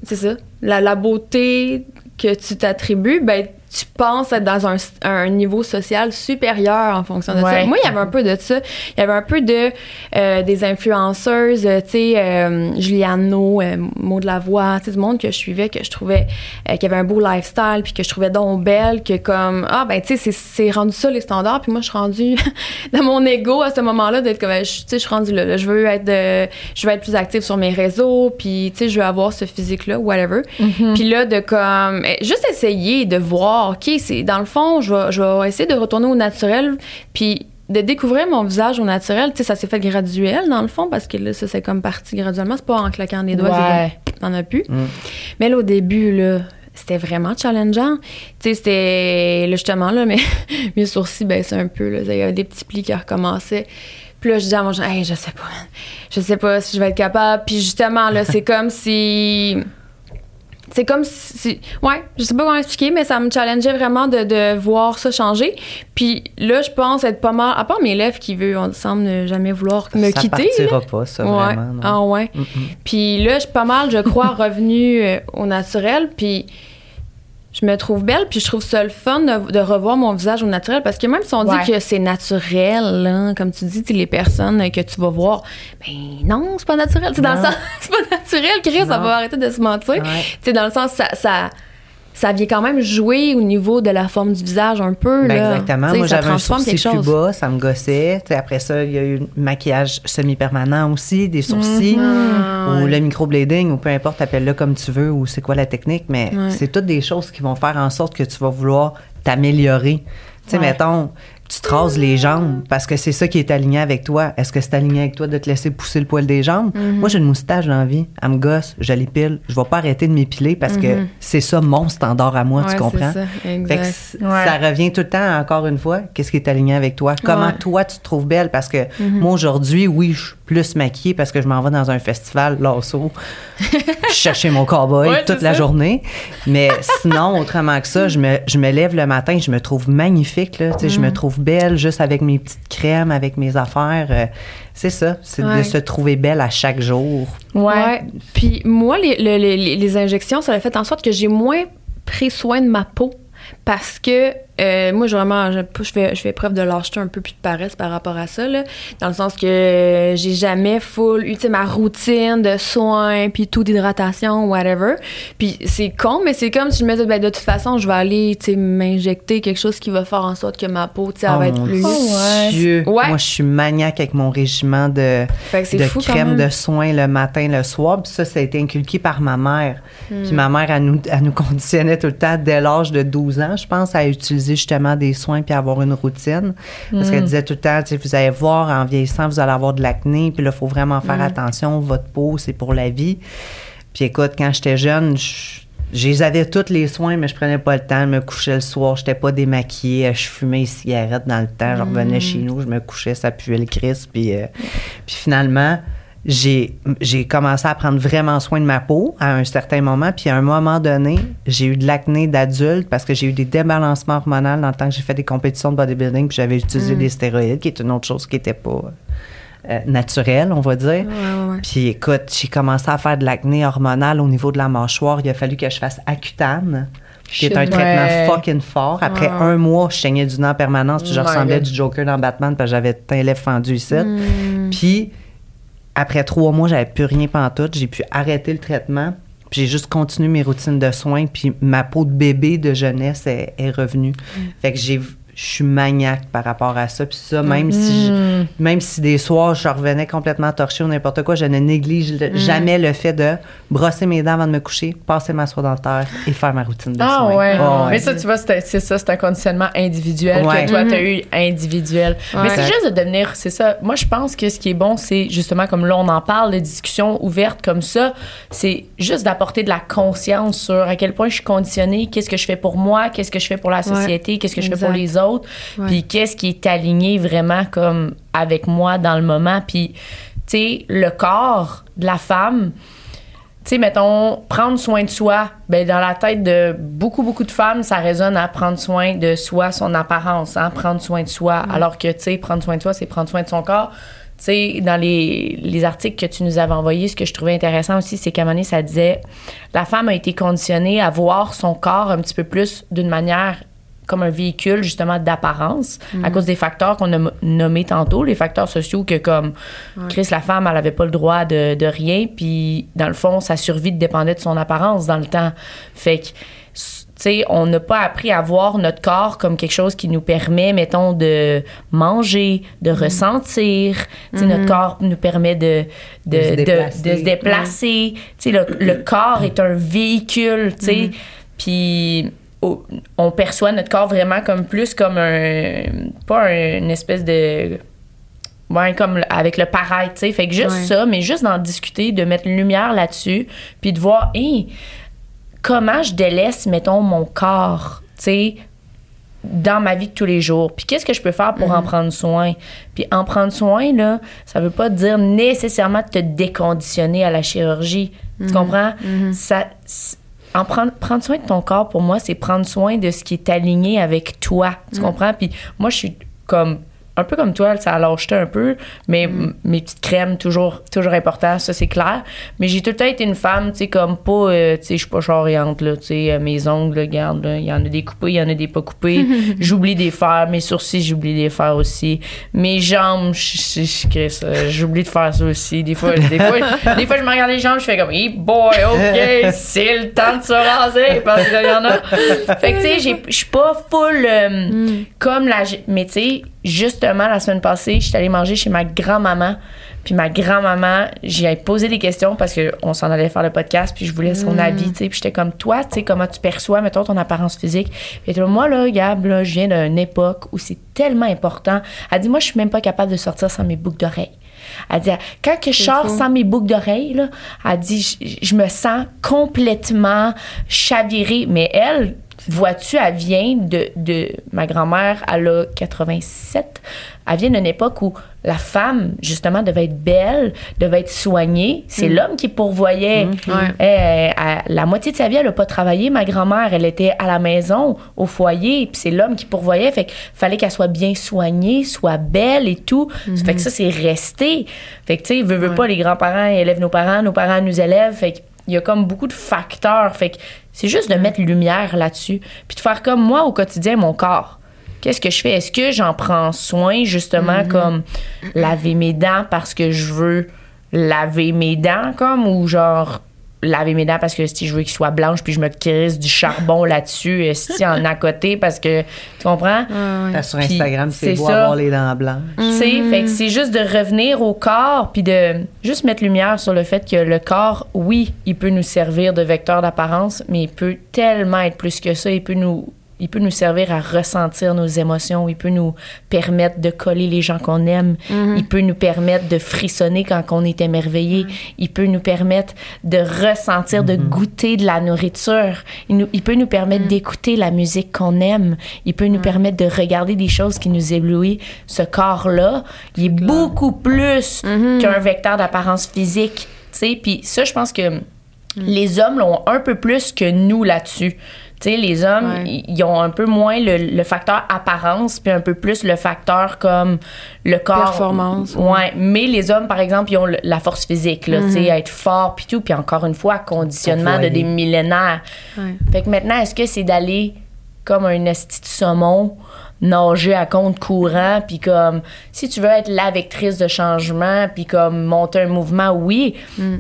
c'est ça. La, la beauté que tu t'attribues, ben, tu penses être dans un, un niveau social supérieur en fonction de ça. Moi, il y avait un peu de ça. Il y avait un peu de euh, des influenceuses, euh, tu sais, euh, Juliano, euh, Maud Lavoie, tu sais, du monde que je suivais, que je trouvais qui avait un beau lifestyle, puis que je trouvais donc belle, que comme, ah, ben, tu sais, c'est- rendu ça les standards, puis moi, je suis rendue dans mon ego à ce moment-là d'être comme, je- tu sais, je suis rendue là, là. je veux être, de- je veux être plus active sur mes réseaux, puis, tu sais, je veux avoir ce physique-là, whatever. Puis là, de comme, eh, juste essayer de voir, OK, c'est, dans le fond, je vais, je vais essayer de retourner au naturel, puis de découvrir mon visage au naturel, tu sais, ça s'est fait graduel, dans le fond, parce que là, ça, c'est comme parti graduellement, c'est pas en claquant des doigts, Ouais. t'en as plus. Mm. Mais là, au début, là, c'était vraiment challengeant. Tu sais, c'était, là, justement, là, mais mes sourcils baissaient un peu, là, il y avait des petits plis qui recommençaient. Puis là, je disais à mon genre, hey, je sais pas, je sais pas si je vais être capable. Puis justement, là, c'est comme si. C'est comme si, Ouais, je sais pas comment expliquer, mais ça me challengeait vraiment de, de voir ça changer. Puis là, je pense être pas mal. À part mes lèvres qui veulent, on semble ne jamais vouloir me ça quitter. partira là. pas, ça, ouais. vraiment. non. Ah ouais. Puis là, je suis pas mal, je crois, revenue euh, au naturel. Puis je me trouve belle. Puis je trouve ça le fun de, de revoir mon visage au naturel. Parce que même si on Ouais. dit que c'est naturel, là, comme tu dis, les personnes que tu vas voir, ben non, c'est pas naturel. C'est dans le sens, c'est pas naturel, Chris, ça va arrêter de se mentir. Ouais. Dans le sens, ça, ça, ça vient quand même jouer au niveau de la forme du visage un peu. Ben, là. exactement. Moi, j'avais un sourcil plus chose. bas, ça me gossait. Après ça, il y a eu le maquillage semi-permanent aussi, des sourcils, Mhm. ou le microblading, ou peu importe, appelle-le comme tu veux, ou c'est quoi la technique, mais Ouais. c'est toutes des choses qui vont faire en sorte que tu vas vouloir t'améliorer. Tu sais, Ouais. mettons, tu te rases les jambes parce que c'est ça qui est aligné avec toi. Est-ce que c'est aligné avec toi de te laisser pousser le poil des jambes? Mhm. Moi, j'ai une moustache dans la vie. Elle me gosse, je l'épile. Je vais pas arrêter de m'épiler parce que c'est ça mon standard à moi, Mhm. Ouais, tu c'est comprends? ça, Fait que Ouais. ça revient tout le temps, encore une fois, qu'est-ce qui est aligné avec toi? Comment Ouais. toi, tu te trouves belle? Parce que Mhm. moi, aujourd'hui, oui, je suis plus maquillée parce que je m'en vais dans un festival, Lasso, chercher mon cowboy Ouais, toute la ça. journée. Mais sinon, autrement que ça, je me, je me lève le matin, je me trouve magnifique, là, je me trouve belle juste avec mes petites crèmes, avec mes affaires. euh, c'est ça, c'est de se trouver belle à chaque jour. Ouais. Puis moi, les, le- les- les- les injections, ça a fait en sorte que j'ai moins pris soin de ma peau. Parce que euh, moi, je vraiment, je, je fais, je fais preuve de lâcheté un peu puis de paresse par rapport à ça, là, dans le sens que j'ai jamais full eu tu sais, ma routine de soins puis tout d'hydratation, whatever. Puis c'est con, mais c'est comme si je me disais, ben, de toute façon, je vais aller m'injecter quelque chose qui va faire en sorte que ma peau tu sais, elle va Oh être mon plus. Oh, ouais. Moi, je suis maniaque avec mon régiment de, de fou crème de soins le matin, le soir. Puis ça, ça a été inculqué par ma mère. Hmm. Puis ma mère, elle nous, elle nous conditionnait tout le temps, dès l'âge de 12 ans, je pense, à utiliser justement des soins puis avoir une routine. Parce qu'elle disait tout le temps, vous allez voir, en vieillissant, vous allez avoir de l'acné. Puis là, il faut vraiment faire Hmm. attention. Votre peau, c'est pour la vie. Puis écoute, quand j'étais jeune, je... Je les avais tous les soins, mais je prenais pas le temps. Je me couchais le soir, j'étais pas démaquillée. Je fumais une cigarette dans le temps. Je revenais chez nous, je me couchais, ça puait le Christ. Puis, euh, puis finalement, j'ai, j'ai commencé à prendre vraiment soin de ma peau à un certain moment. Puis à un moment donné, j'ai eu de l'acné d'adulte parce que j'ai eu des débalancements hormonaux dans le temps que j'ai fait des compétitions de bodybuilding. Puis j'avais utilisé des stéroïdes, qui est une autre chose qui était pas euh, naturelle, on va dire. Ouais, ouais, ouais. Puis écoute, j'ai commencé à faire de l'acné hormonal au niveau de la mâchoire. Il a fallu que je fasse Accutane, qui est un traitement fucking fort. Après Ouais. un mois, je saignais du nez en permanence, puis je Oh ressemblais du Joker dans Batman, parce que j'avais tout un lèvre fendu ici. Puis après trois mois, j'avais plus rien pantoute. J'ai pu arrêter le traitement. Puis j'ai juste continué mes routines de soins. Puis ma peau de bébé de jeunesse est, est revenue. Fait que j'ai je suis maniaque par rapport à ça. Puis ça, même si je- même si des soirs, je revenais complètement torchée ou n'importe quoi, je ne néglige le- jamais le fait de brosser mes dents avant de me coucher, passer ma soie dentaire et faire ma routine de Ah soins. ouais. Oh, Mais ça, tu vois, c'est ça, c'est un conditionnement individuel Ouais. que toi, t'as eu individuel. Ouais. Mais c'est juste de devenir, c'est ça. Moi, je pense que ce qui est bon, c'est justement comme là, on en parle, les discussions ouvertes comme ça, c'est juste d'apporter de la conscience sur à quel point je suis conditionnée, qu'est-ce que je fais pour moi, qu'est-ce que je fais pour la société, qu'est-ce que je fais pour les autres, Puis qu'est-ce qui est aligné vraiment comme avec moi dans le moment. Puis, tu sais, le corps de la femme, tu sais, mettons, prendre soin de soi, ben dans la tête de beaucoup, beaucoup de femmes, ça résonne à prendre soin de soi, son apparence, hein, prendre soin de soi. Alors que, tu sais, prendre soin de soi, c'est prendre soin de son corps. Tu sais, dans les, les articles que tu nous avais envoyés, ce que je trouvais intéressant aussi, c'est qu'à un moment donné, ça disait la femme a été conditionnée à voir son corps un petit peu plus d'une manière comme un véhicule justement d'apparence à cause des facteurs qu'on a nommés tantôt, les facteurs sociaux que comme Chris, la femme, elle avait pas le droit de, de rien, puis dans le fond, sa survie dépendait de son apparence dans le temps. Fait que, tu sais, on n'a pas appris à voir notre corps comme quelque chose qui nous permet, mettons, de manger, de ressentir. Tu sais, notre corps nous permet de, de, De se déplacer. de se déplacer. Tu sais, le, le corps est un véhicule, tu sais. Puis au- on perçoit notre corps vraiment comme plus comme un pas un- une espèce de ouais comme avec le paraître tu sais fait que juste Ouais. ça mais juste d'en discuter de mettre une lumière là-dessus puis de voir hey, comment je délaisse mettons mon corps tu sais dans ma vie de tous les jours? Puis qu'est-ce que je peux faire pour en prendre soin? Puis en prendre soin, là, ça veut pas dire nécessairement de te déconditionner à la chirurgie. Tu comprends? Ça, c- en prendre, prendre soin de ton corps, pour moi, c'est prendre soin de ce qui est aligné avec toi. Tu comprends? Puis moi, je suis comme un peu comme toi, ça a lâcheté un peu, mais m- mes petites crèmes, toujours, toujours important, ça c'est clair. Mais j'ai tout le temps été une femme, tu sais, comme pas, euh, tu sais, je suis pas charriante, là, tu sais, euh, mes ongles, regarde, il y en a des coupés, il y en a des pas coupés. j'oublie des faire, mes sourcils, j'oublie de les faire aussi. Mes jambes, je- euh, j'oublie de faire ça aussi. Des fois, des fois, des fois, je me regarde les jambes, je fais comme, hey boy, ok, c'est le temps de se raser, parce qu'il y en a. Fait que, tu sais, j'ai- je suis pas full euh, comme la. Mais, tu sais, justement, la semaine passée, je suis allée manger chez ma grand-maman. Puis ma grand-maman, j'y ai posé des questions parce qu'on s'en allait faire le podcast, puis je voulais son avis, tu sais. Puis j'étais comme, toi, tu sais, comment tu perçois, mettons, ton apparence physique? Puis là, moi, là, Gab, là, je viens d'une époque où c'est tellement important. Elle dit, moi, je suis même pas capable de sortir sans mes boucles d'oreilles. Elle dit, quand que je sors fou. sans mes boucles d'oreilles, là, elle dit, je, je me sens complètement chavirée. Mais elle, vois-tu, elle vient de, de ma grand-mère, elle a 87. Elle vient d'une époque où la femme, justement, devait être belle, devait être soignée. C'est l'homme qui pourvoyait. Ouais. Elle, elle- la moitié de sa vie, elle n'a pas travaillé. Ma grand-mère, elle était à la maison, au foyer, puis c'est l'homme qui pourvoyait. Fait qu'il fallait qu'elle soit bien soignée, soit belle et tout. Ça fait que ça, c'est resté. Fait que, tu sais, veut, veut pas, les grands-parents élèvent nos parents, nos parents nous élèvent. Fait qu'il y a comme beaucoup de facteurs. Fait que c'est juste de mettre lumière là-dessus. Puis de faire comme moi au quotidien, mon corps. Qu'est-ce que je fais? Est-ce que j'en prends soin, justement, comme laver mes dents parce que je veux laver mes dents, comme, ou genre laver mes dents parce que si je veux qu'ils soient blanches puis je me crisse du charbon là-dessus, si en à côté parce que, tu comprends? Là, sur Instagram, c'est beau ça. avoir les dents blanches. Tu sais, fait que c'est juste de revenir au corps puis de juste mettre lumière sur le fait que le corps, oui, il peut nous servir de vecteur d'apparence, mais il peut tellement être plus que ça. Il peut nous, il peut nous servir à ressentir nos émotions. Il peut nous permettre de coller les gens qu'on aime. Il peut nous permettre de frissonner quand on est émerveillé. Il peut nous permettre de ressentir, de goûter de la nourriture. Il, nous- il peut nous permettre d'écouter la musique qu'on aime. Il peut nous permettre de regarder des choses qui nous éblouissent. Ce corps-là, il est beaucoup plus qu'un vecteur d'apparence physique. tu sais. Puis ça, je pense que les hommes l'ont un peu plus que nous là-dessus. Tu sais, les hommes, Ouais. ils ont un peu moins le, le facteur apparence, puis un peu plus le facteur comme le corps. Performance, ouais. Ouais. Mais les hommes, par exemple, ils ont le- la force physique, là, tu sais, être fort, puis tout. Puis encore une fois, conditionnement de des millénaires. Ouais. Fait que maintenant, est-ce que c'est d'aller comme un esti de saumon, nager à compte courant, puis comme, si tu veux être la vectrice de changement, puis comme monter un mouvement, oui,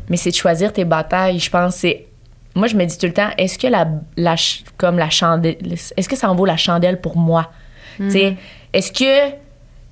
mais c'est de choisir tes batailles. Je pense que c'est. Moi, je me dis tout le temps, est-ce que la, la comme la chandelle, est-ce que ça en vaut la chandelle pour moi? Sais, est-ce que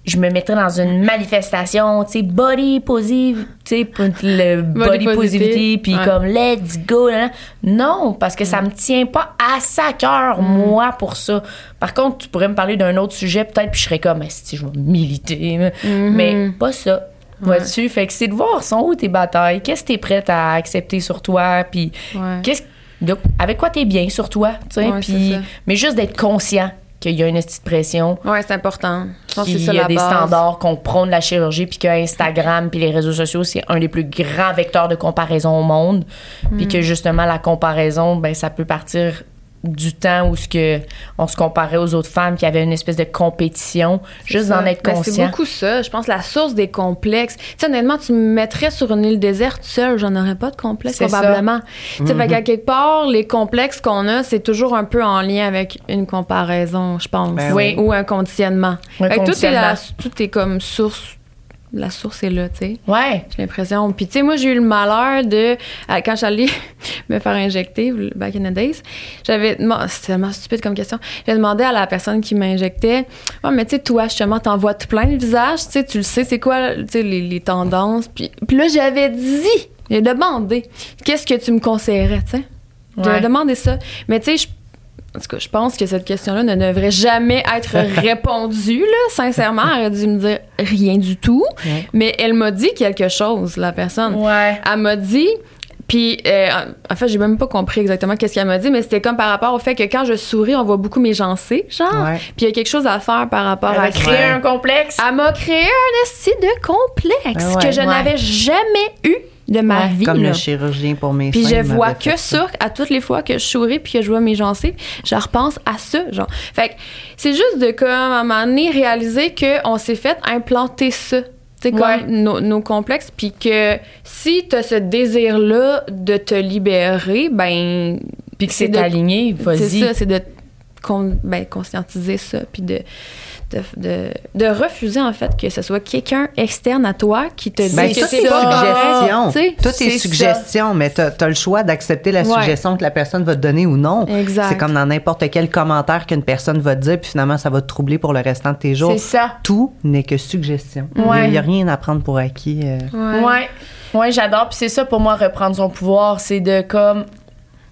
je me mettrais dans une manifestation, tu sais, body positive, tu sais, le body, Body positivity, puis ouais. comme let's go. là. Non, parce que ça me tient pas à cœur, moi, pour ça. Par contre, tu pourrais me parler d'un autre sujet, peut-être, puis je serais comme, si je vais militer, mais- mais pas ça. Vois-tu? Fait que c'est de voir, sont où tes batailles, qu'est-ce que t'es prête à accepter sur toi, puis Ouais. qu'est-ce de- avec quoi t'es bien sur toi, tu sais, Ouais, puis mais juste d'être conscient qu'il y a une petite pression, Ouais, c'est important. Je pense que c'est qu'il ça y a la des base. standards qu'on prône la chirurgie, puis que Instagram puis les réseaux sociaux, c'est un des plus grands vecteurs de comparaison au monde. Puis Mm. que justement, la comparaison, ben, ça peut partir du temps où ce que on se comparait aux autres femmes qui avaient une espèce de compétition, juste d'en être Ben, C'est conscient. beaucoup ça. Je pense la source des complexes. Tu sais, honnêtement, tu me mettrais sur une île déserte seule, j'en aurais pas de complexe, C'est probablement. Tu sais, fait qu'à quelque part, les complexes qu'on a, c'est toujours un peu en lien avec une comparaison, je pense. Ben oui. Ou un conditionnement. Un Fait que tout, est la- conditionnement. tout est comme source. La source est là, tu sais. Ouais. J'ai l'impression. Puis, tu sais, moi, j'ai eu le malheur de. à- Quand j'allais me faire injecter, back in the days, j'avais. C'est tellement stupide comme question. J'ai demandé à la personne qui m'injectait Ouais, mais tu sais, toi, justement, t'en vois tout plein le visage. Tu sais, tu le sais, c'est quoi, tu sais, les, les tendances. Puis, puis là, j'avais dit J'ai demandé Qu'est-ce que tu me conseillerais, tu sais J'avais Ouais. demandé ça. Mais, tu sais, je en tout cas, je pense que cette question-là ne devrait jamais être répondue, là. Sincèrement, elle aurait dû me dire rien du tout. Ouais. Mais elle m'a dit quelque chose, la personne. Ouais. Elle m'a dit, puis euh, en fait, j'ai même pas compris exactement qu'est-ce qu'elle m'a dit, mais c'était comme par rapport au fait que quand je souris, on voit beaucoup mes gencives, genre. Puis il y a quelque chose à faire par rapport Elle à a ça. créé un complexe. Elle m'a créé un esti de complexe ouais, que je n'avais jamais eu de ma Ouais, vie. Comme là. le chirurgien pour mes Puis seins je vois que ça, à toutes les fois que je souris puis que je vois mes gencives, je repense à ça, genre. Fait que c'est juste de comme à un moment donné réaliser que on s'est fait implanter ça. C'est comme Ouais. nos, nos complexes, puis que si tu as ce désir-là de te libérer, ben. Puis que c'est aligné, C'est vas-y. ça, c'est de con- ben, conscientiser ça, puis de, de, de, de refuser, en fait, que ce soit quelqu'un externe à toi qui te Ben, dise tout que est c'est pas suggestion. correct, tu sais. Tout est c'est suggestion, mais tu as, le choix d'accepter la Ouais. suggestion que la personne va te donner ou non. Exact. C'est comme dans n'importe quel commentaire qu'une personne va te dire, puis finalement, ça va te troubler pour le restant de tes jours. C'est ça. Tout n'est que suggestion. Il Ouais. n'y a, rien à prendre pour acquis. euh. Ouais. Ouais. Ouais, j'adore. Puis c'est ça pour moi, reprendre son pouvoir. C'est de comme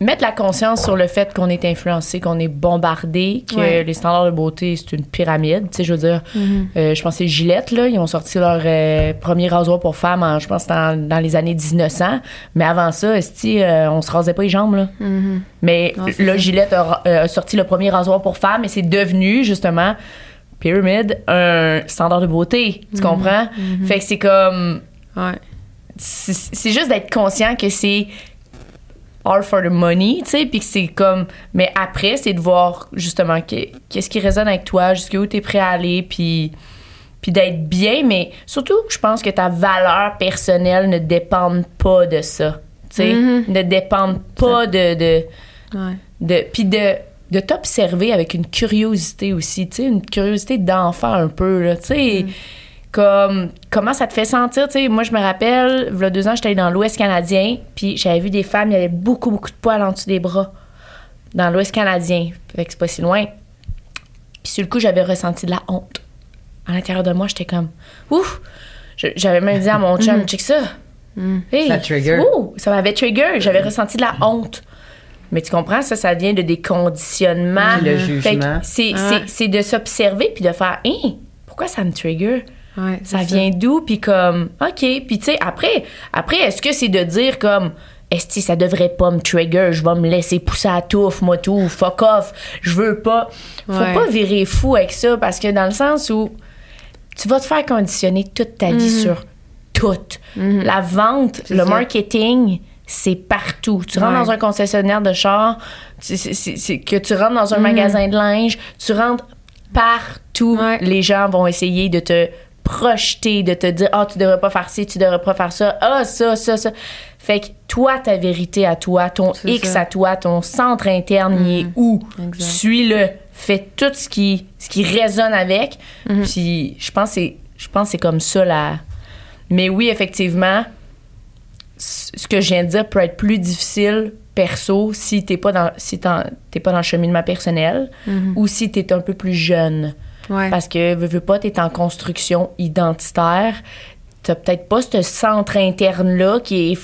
mettre la conscience sur le fait qu'on est influencé, qu'on est bombardé, que Ouais. les standards de beauté, c'est une pyramide. Tu sais, je veux dire, Mm-hmm. euh, je pense que c'est Gillette, là. Ils ont sorti leur euh, premier rasoir pour femmes, en, je pense, dans, dans les années 1900. Mais avant ça, esti, euh, on se rasait pas les jambes, là. Mhm. Mais Non, là, ça. Gillette a, euh, a sorti le premier rasoir pour femmes et c'est devenu, justement, Pyramid, un standard de beauté. Mhm. Tu comprends? Fait que c'est comme Ouais. c'est juste d'être conscient que c'est all for the money, tu sais, puis que c'est comme mais après c'est de voir justement que- qu'est-ce qui résonne avec toi, jusqu'où tu es prêt à aller puis puis d'être bien mais surtout je pense que ta valeur personnelle ne dépend pas de ça, tu sais, Mhm. ne dépend pas de de Ouais. de puis de de t'observer avec une curiosité aussi, tu sais, une curiosité d'enfant un peu là, tu sais. Comme comment ça te fait sentir, tu sais, moi je me rappelle, il y a deux ans, j'étais allée dans l'Ouest canadien, puis j'avais vu des femmes, il y avait beaucoup beaucoup de poils en dessous des bras dans l'Ouest canadien, fait que c'est pas si loin. Puis sur le coup, j'avais ressenti de la honte. À l'intérieur de moi, j'étais comme ouf. J'avais même dit à mon chum, check ça. Hey, Ça trigger. ouh, ça m'avait trigger. J'avais ressenti de la honte. Mais tu comprends, ça, ça vient de des conditionnements. Le jugement. C'est c'est- c'est de s'observer puis de faire, hein, pourquoi ça me trigger? Ouais, Ça vient d'où? Puis comme, OK. Puis tu sais, après, après est-ce que c'est de dire comme, est-ce que ça devrait pas me trigger? Je vais me laisser pousser à touffe, moi tout, fuck off. Je veux pas. Faut Ouais. pas virer fou avec ça parce que dans le sens où tu vas te faire conditionner toute ta vie sur tout. La vente, le ça. marketing, c'est partout. Tu rentres dans un concessionnaire de char, tu- que tu rentres dans un magasin de linge, tu rentres partout. Ouais. Les gens vont essayer de te projeter, de te dire ah tu devrais pas faire ci, tu devrais pas faire ça, ah ça ça ça. Fait que toi ta vérité à toi, ton X ça. à toi, ton centre interne, il est où? Exact. Suis-le, fais tout ce qui ce qui résonne avec. Mhm. Puis je pense que c'est comme ça la mais oui effectivement ce que je viens de dire peut être plus difficile perso si t'es pas dans si t'es pas dans le cheminement personnel ou si t'es un peu plus jeune Ouais. parce que veux, veux pas t'es en construction identitaire t'as peut-être pas ce centre interne là qui est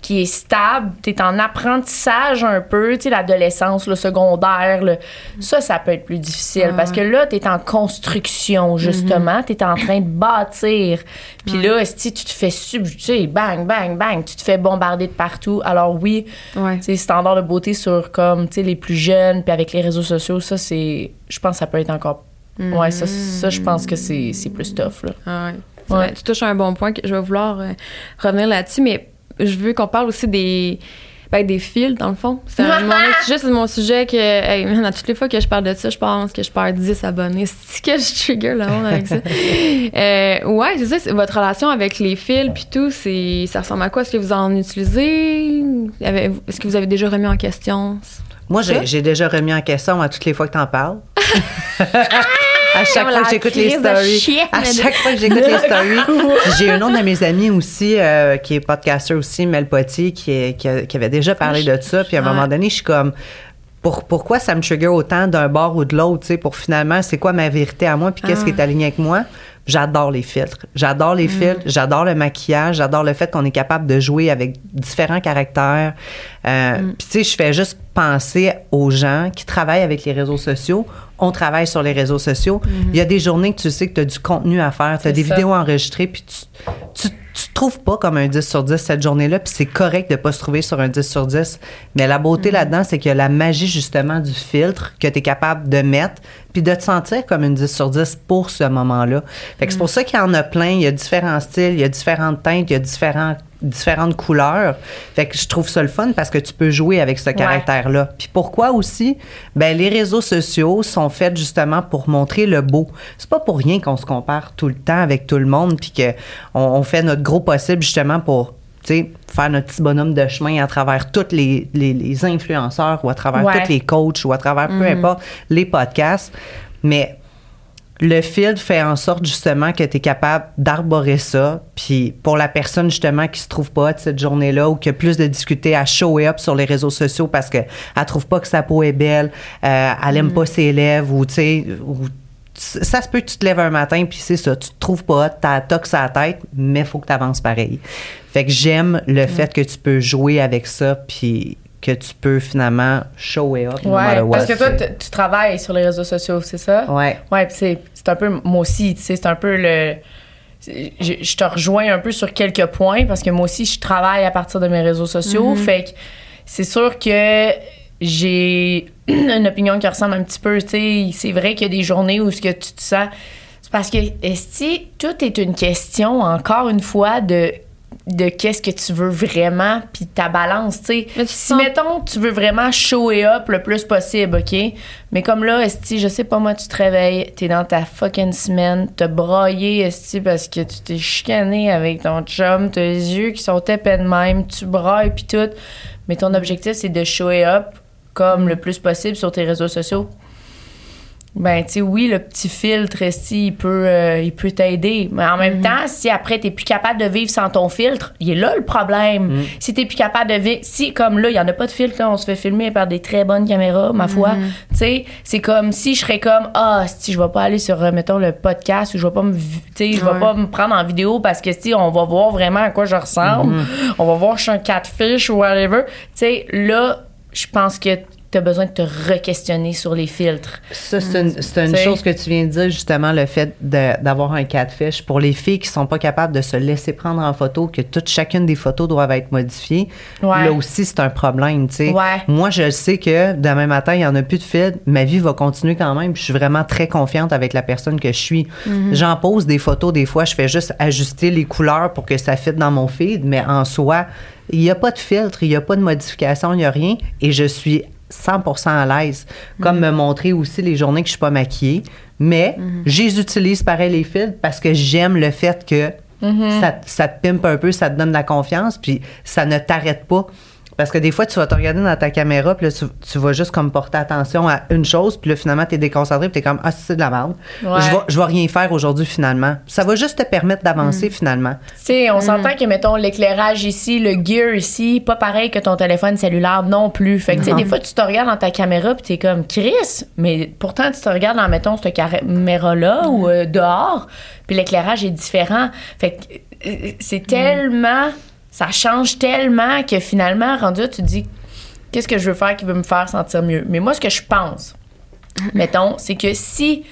qui est stable, t'es en apprentissage un peu, tu sais, l'adolescence, le secondaire, le- ça, ça peut être plus difficile Ah parce que là, t'es en construction, justement, t'es en train de bâtir. Puis là, si tu te fais subjuguer, bang, bang, bang, tu te fais bombarder de partout. Alors oui, Ouais. tu sais, standard de beauté sur comme, tu sais, les plus jeunes, puis avec les réseaux sociaux, ça, c'est, je pense que ça peut être encore, ouais, ça, ça je pense que c'est, c'est plus tough, là. Ah ouais. Ouais. Tu touches à un bon point que je vais vouloir euh, revenir là-dessus, mais je veux qu'on parle aussi des, ben, des fils, dans le fond. C'est un, mon sujet, c'est mon sujet que, hey, man, à toutes les fois que je parle de ça, je pense que je perds 10 abonnés. C'est que je trigger le monde avec ça. Euh, ouais, c'est ça, c'est- votre relation avec les fils puis tout, c'est, ça ressemble à quoi? Est-ce que vous en utilisez? Est-ce que vous avez déjà remis en question? Moi, j'ai déjà remis en question à toutes les fois que t'en parles. à chaque fois que j'écoute les stories. chienne. À chaque fois que j'écoute les stories. J'ai un autre de mes amis aussi, euh, qui est podcaster aussi, Mel Potier, qui, est- qui, a- qui avait déjà parlé de ça. Puis à un moment donné, je suis comme. Pour, pourquoi ça me trigger autant d'un bord ou de l'autre, tu sais, pour finalement, c'est quoi ma vérité à moi, puis qu'est-ce qui est aligné avec moi? J'adore les filtres. J'adore les filtres. J'adore le maquillage. J'adore le fait qu'on est capable de jouer avec différents caractères. Euh, Puis, tu sais, je fais juste penser aux gens qui travaillent avec les réseaux sociaux. On travaille sur les réseaux sociaux. Il y a des journées que tu sais que tu as du contenu à faire. Tu as des ça. vidéos enregistrées, puis tu, tu, tu te trouves pas comme un 10 sur 10 cette journée-là, puis c'est correct de pas se trouver sur un 10 sur 10. Mais la beauté là-dedans, c'est qu'il y a la magie, justement, du filtre que tu es capable de mettre, puis de te sentir comme une 10 sur 10 pour ce moment-là. Fait que c'est pour ça qu'il y en a plein. Il y a différents styles, il y a différentes teintes, il y a différents différentes couleurs. Fait que je trouve ça le fun parce que tu peux jouer avec ce caractère-là. Puis pourquoi aussi? Ben, les réseaux sociaux sont faits justement pour montrer le beau. C'est pas pour rien qu'on se compare tout le temps avec tout le monde puis qu'on on fait notre gros possible justement pour faire notre petit bonhomme de chemin à travers tous les, les, les influenceurs ou à travers Ouais. tous les coachs ou à travers peu Mhm. importe les podcasts. Mais le filtre fait en sorte justement que tu es capable d'arborer ça. Puis pour la personne justement qui se trouve pas de cette journée-là ou qui a plus de difficulté à show up sur les réseaux sociaux parce qu'elle trouve pas que sa peau est belle, euh, elle aime pas ses lèvres ou tu sais. Ça se peut que tu te lèves un matin puis c'est ça, tu te trouves pas, t'as tox à la tête, mais il faut que tu avances pareil. Fait que j'aime le fait que tu peux jouer avec ça puis que tu peux finalement show it up. no matter Ouais, what. parce que toi, tu travailles sur les réseaux sociaux, c'est ça? Ouais. Ouais, puis c'est c'est un peu, moi aussi, tu sais, c'est un peu le. Je, je te rejoins un peu sur quelques points parce que moi aussi, je travaille à partir de mes réseaux sociaux. Fait que c'est sûr que j'ai une opinion qui ressemble un petit peu, tu sais. C'est vrai qu'il y a des journées où ce que tu te sens. C'est parce que, esti, tout est une question, encore une fois, de de qu'est-ce que tu veux vraiment puis ta balance tu sais si mettons tu veux vraiment show it up le plus possible ok? Mais comme là esti je sais pas moi tu te réveilles t'es dans ta fucking semaine t'as braillé esti parce que tu t'es chicané avec ton chum t'as les yeux qui sont épais de même tu brailles puis tout mais ton objectif c'est de show it up comme le plus possible sur tes réseaux sociaux ben, tu sais, oui, le petit filtre, il peut euh, il peut t'aider. Mais en même temps, si après, t'es plus capable de vivre sans ton filtre, il est là le problème. Si t'es plus capable de vivre... Si, comme là, il y en a pas de filtre, là, on se fait filmer par des très bonnes caméras, ma foi. Tu sais, c'est comme si je serais comme, ah, si je vais pas aller sur, euh, mettons, le podcast ou je vais pas me... Tu sais, je vais pas me prendre en vidéo parce que, si on va voir vraiment à quoi je ressemble. On va voir, je suis un catfish ou whatever. Tu sais, là, je pense que t'as besoin de te re-questionner sur les filtres. Ça, c'est une, c'est une chose que tu viens de dire, justement, le fait de- d'avoir un catfish. Pour les filles qui sont pas capables de se laisser prendre en photo, que toute chacune des photos doivent être modifiées, Ouais. là aussi, c'est un problème, tu sais. Ouais. Moi, je sais que demain matin, il y en a plus de fil. Ma vie va continuer quand même. Je suis vraiment très confiante avec la personne que je suis. J'en pose des photos, des fois, je fais juste ajuster les couleurs pour que ça fitte dans mon feed, mais en soi, il n'y a pas de filtre, il n'y a pas de modification, il n'y a rien. Et je suis 100% à l'aise. Comme me montrer aussi les journées que je suis pas maquillée. Mais j'utilise pareil les filtres parce que j'aime le fait que ça, ça te pimpe un peu, ça te donne de la confiance, puis ça ne t'arrête pas. Parce que des fois, tu vas te regarder dans ta caméra, puis là, tu, tu vas juste comme porter attention à une chose, puis là, finalement, tu es déconcentré, puis tu es comme, ah, c'est de la merde. Ouais. Je vais, je vais rien faire aujourd'hui, finalement. Ça va juste te permettre d'avancer, finalement. Tu sais, on s'entend que, mettons, l'éclairage ici, le gear ici, pas pareil que ton téléphone cellulaire non plus. Fait que, tu sais, des fois, tu te regardes dans ta caméra puis t'es comme, Chris, mais pourtant, tu te regardes dans, mettons, cette caméra-là ou euh, dehors, puis l'éclairage est différent. Fait que euh, c'est tellement... Ça change tellement que finalement, rendu là, tu te dis, qu'est-ce que je veux faire qui veut me faire sentir mieux? Mais moi, ce que je pense, mettons, c'est que si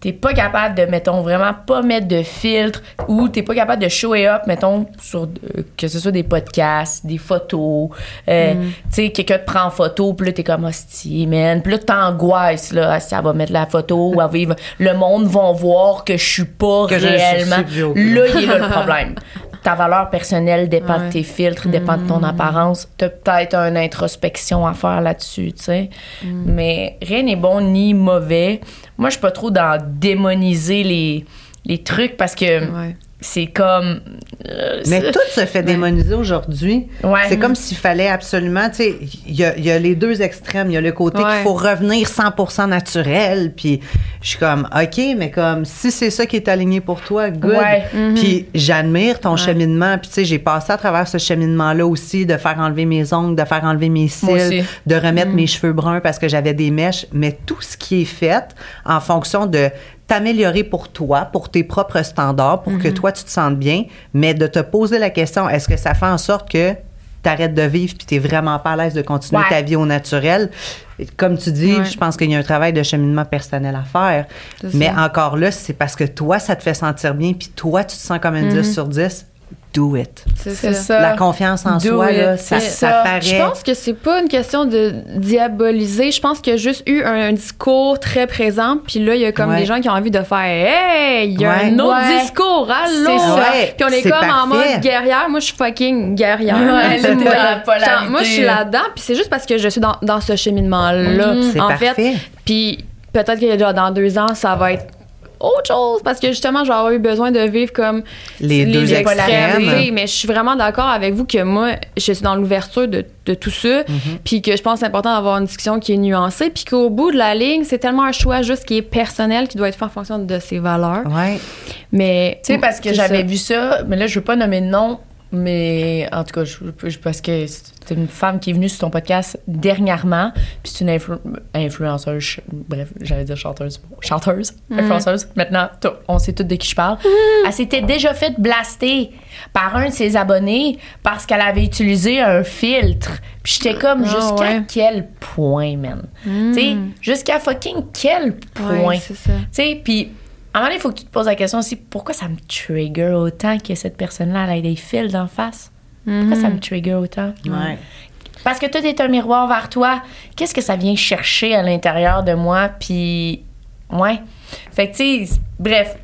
t'es pas capable de, mettons, vraiment pas mettre de filtre ou t'es pas capable de show it up, mettons, sur euh, que ce soit des podcasts, des photos, euh, tu sais, quelqu'un te prend en photo, puis là, t'es comme hostie, man. Puis là, t'angoisses, là, ah, ça va mettre la photo, ou elle va vivre- le monde va voir que je suis pas Que réellement. suis. Là, il est là le problème. Ta valeur personnelle dépend de tes filtres, dépend de ton apparence. T'as peut-être une introspection à faire là-dessus, tu sais. Mais rien n'est bon ni mauvais. Moi, je suis pas trop dans démoniser les, les trucs parce que Ouais. C'est comme. euh, Mais tout se fait démoniser aujourd'hui. Ouais. C'est comme s'il fallait absolument, tu sais, il y a, il y a les deux extrêmes. Il y a le côté Ouais. qu'il faut revenir 100% naturel. Puis je suis comme, OK, mais comme si c'est ça qui est aligné pour toi, good. Ouais. Puis j'admire ton cheminement. Puis tu sais, j'ai passé à travers ce cheminement-là aussi, de faire enlever mes ongles, de faire enlever mes cils, de remettre mes cheveux bruns parce que j'avais des mèches. Mais tout ce qui est fait en fonction de t'améliorer pour toi, pour tes propres standards, pour que toi, tu te sentes bien, mais de te poser la question, est-ce que ça fait en sorte que t'arrêtes de vivre puis t'es vraiment pas à l'aise de continuer Ouais. ta vie au naturel? Comme tu dis, Ouais. je pense qu'il y a un travail de cheminement personnel à faire. Mais encore là, c'est parce que toi, ça te fait sentir bien puis toi, tu te sens comme un 10 sur 10. Do it. C'est ça. La confiance en Do soi, it, là, ça, c'est ça ça. paraît. Je pense que c'est pas une question de diaboliser. Je pense qu'il y a juste eu un, un discours très présent. Puis là, il y a comme Ouais. des gens qui ont envie de faire Hey, il y a Ouais. un autre Ouais. discours. Allô? C'est ça. Ouais, Puis on est, comme en mode guerrière. Moi, je suis fucking guerrière. Moi, t'es dans la polarité, genre, moi, je suis là. là-dedans. Puis c'est juste parce que je suis dans, dans ce cheminement-là. C'est en parfait. fait. Puis peut-être que dans deux ans, ça va être autre chose parce que justement, j'aurais eu besoin de vivre comme Les deux extrêmes. polarités. Mais je suis vraiment d'accord avec vous que moi, je suis dans l'ouverture de, de tout ça. Puis que je pense que c'est important d'avoir une discussion qui est nuancée. Puis qu'au bout de la ligne, c'est tellement un choix juste qui est personnel, qui doit être fait en fonction de ses valeurs. Ouais. Mais. Tu sais, parce que j'avais vu ça, mais là, je veux pas nommer de nom, mais en tout cas, je, je- parce que c'est une femme qui est venue sur ton podcast dernièrement, puis c'est une influ- influenceuse, ch- bref, j'allais dire chanteuse, chanteuse, influenceuse. Maintenant, on sait toutes de qui je parle. Elle s'était déjà fait blaster par un de ses abonnés parce qu'elle avait utilisé un filtre. Puis j'étais comme, Ah, jusqu'à ouais. quel point, man? Tu sais, jusqu'à fucking quel point? Ouais, c'est ça. Tu sais, puis à un moment donné, il faut que tu te poses la question aussi pourquoi ça me trigger autant que cette personne-là elle ait des fils d'en face? Pourquoi ça me trigger autant? Ouais. Parce que tout est un miroir vers toi. Qu'est-ce que ça vient chercher à l'intérieur de moi Puis, ouais. Fait que, tu sais, bref.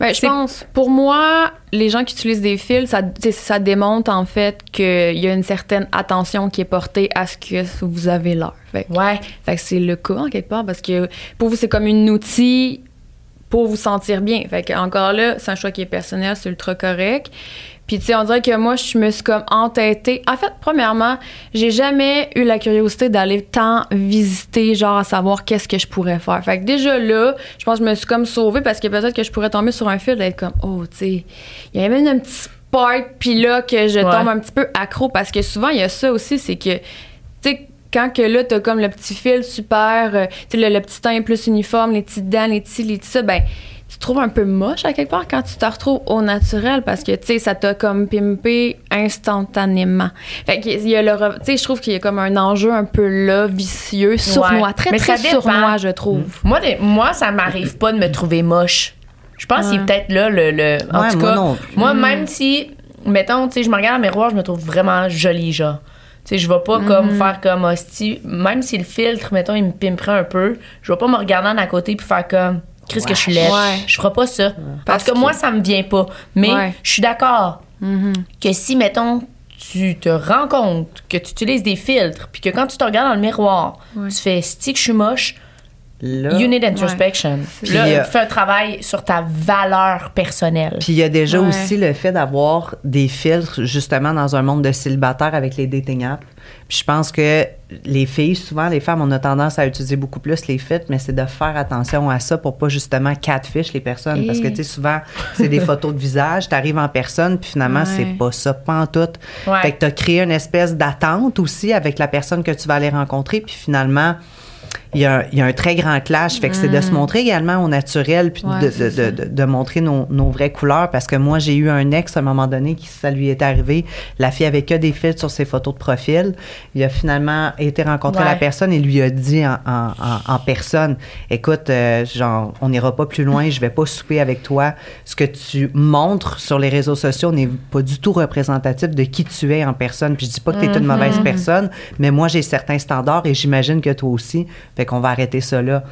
Ben, je pense, pour moi, les gens qui utilisent des fils, ça, ça démontre en fait qu'il y a une certaine attention qui est portée à ce que vous avez l'air. Fait, Ouais. fait que c'est le cas en quelque part parce que pour vous, c'est comme une outil pour vous sentir bien. Fait que encore là, c'est un choix qui est personnel, c'est ultra correct. Puis tu sais, on dirait que moi, je me suis comme entêtée. En fait, premièrement, j'ai jamais eu la curiosité d'aller tant visiter, genre à savoir qu'est-ce que je pourrais faire. Fait que déjà là, je pense que je me suis comme sauvée parce que peut-être que je pourrais tomber sur un fil d'être comme, oh, tu sais, il y a même un petit spark, puis là, que je Ouais. tombe un petit peu accro parce que souvent, il y a ça aussi, c'est que, tu sais, quand que là, t'as comme le petit fil super, euh, tu sais, le, le petit teint plus uniforme, les petites dents, les petits, les petits, ça, ben, tu te trouves un peu moche à quelque part quand tu te retrouves au naturel parce que, tu sais, ça t'a comme pimpé instantanément. Fait que, il y a le, tu sais, je trouve qu'il y a comme un enjeu un peu là, vicieux, sournois, très, Mais très sournois, je trouve. Moi, les- moi ça m'arrive pas de me trouver moche. Je pense que c'est Ouais. peut-être là le. le en Ouais, tout moi cas, non moi, même si, mettons, tu sais, je me regarde dans le miroir, je me trouve vraiment jolie, genre. Tu sais, je vais pas comme faire comme hostie. Même si le filtre, mettons, il me pimperait un peu, je vais pas me regarder en à côté puis faire comme. Chris, que je suis laide. Ouais. Je ferai pas ça. Parce que moi, que- ça me vient pas. Mais Ouais. je suis d'accord que si, mettons, tu te rends compte que tu utilises des filtres, puis que quand tu te regardes dans le miroir, Ouais. tu fais stick, je suis moche, Là, you need introspection. C'est Là, Puis, euh, fais un travail sur ta valeur personnelle. Puis il y a déjà Ouais. aussi le fait d'avoir des filtres justement dans un monde de célibataire avec les dating apps. Puis je pense que les filles, souvent les femmes, on a tendance à utiliser beaucoup plus les filtres, mais c'est de faire attention à ça pour pas justement catfish les personnes. Parce que tu sais, souvent, c'est des photos de visage, tu arrives en personne, puis finalement, Ouais. c'est pas ça, pas en tout. Ouais. Fait que tu as créé une espèce d'attente aussi avec la personne que tu vas aller rencontrer, puis finalement, il y, a un, il y a un très grand clash. Fait que c'est de se montrer également au naturel, puis Mm. Ouais, de, c'est de, de, de- de montrer nos, nos vraies couleurs. Parce que moi, j'ai eu un ex à un moment donné qui, ça lui était arrivé. La fille avait que des filtres sur ses photos de profil. Il a finalement été rencontrer Ouais. la personne et lui a dit en, en, en- en personne Écoute, euh, genre, on n'ira pas plus loin, je vais pas souper avec toi. Ce que tu montres sur les réseaux sociaux n'est pas du tout représentatif de qui tu es en personne. Puis je dis pas que tu es une mauvaise personne, mais moi, j'ai certains standards et j'imagine que toi aussi. Fait qu'on va arrêter ça là.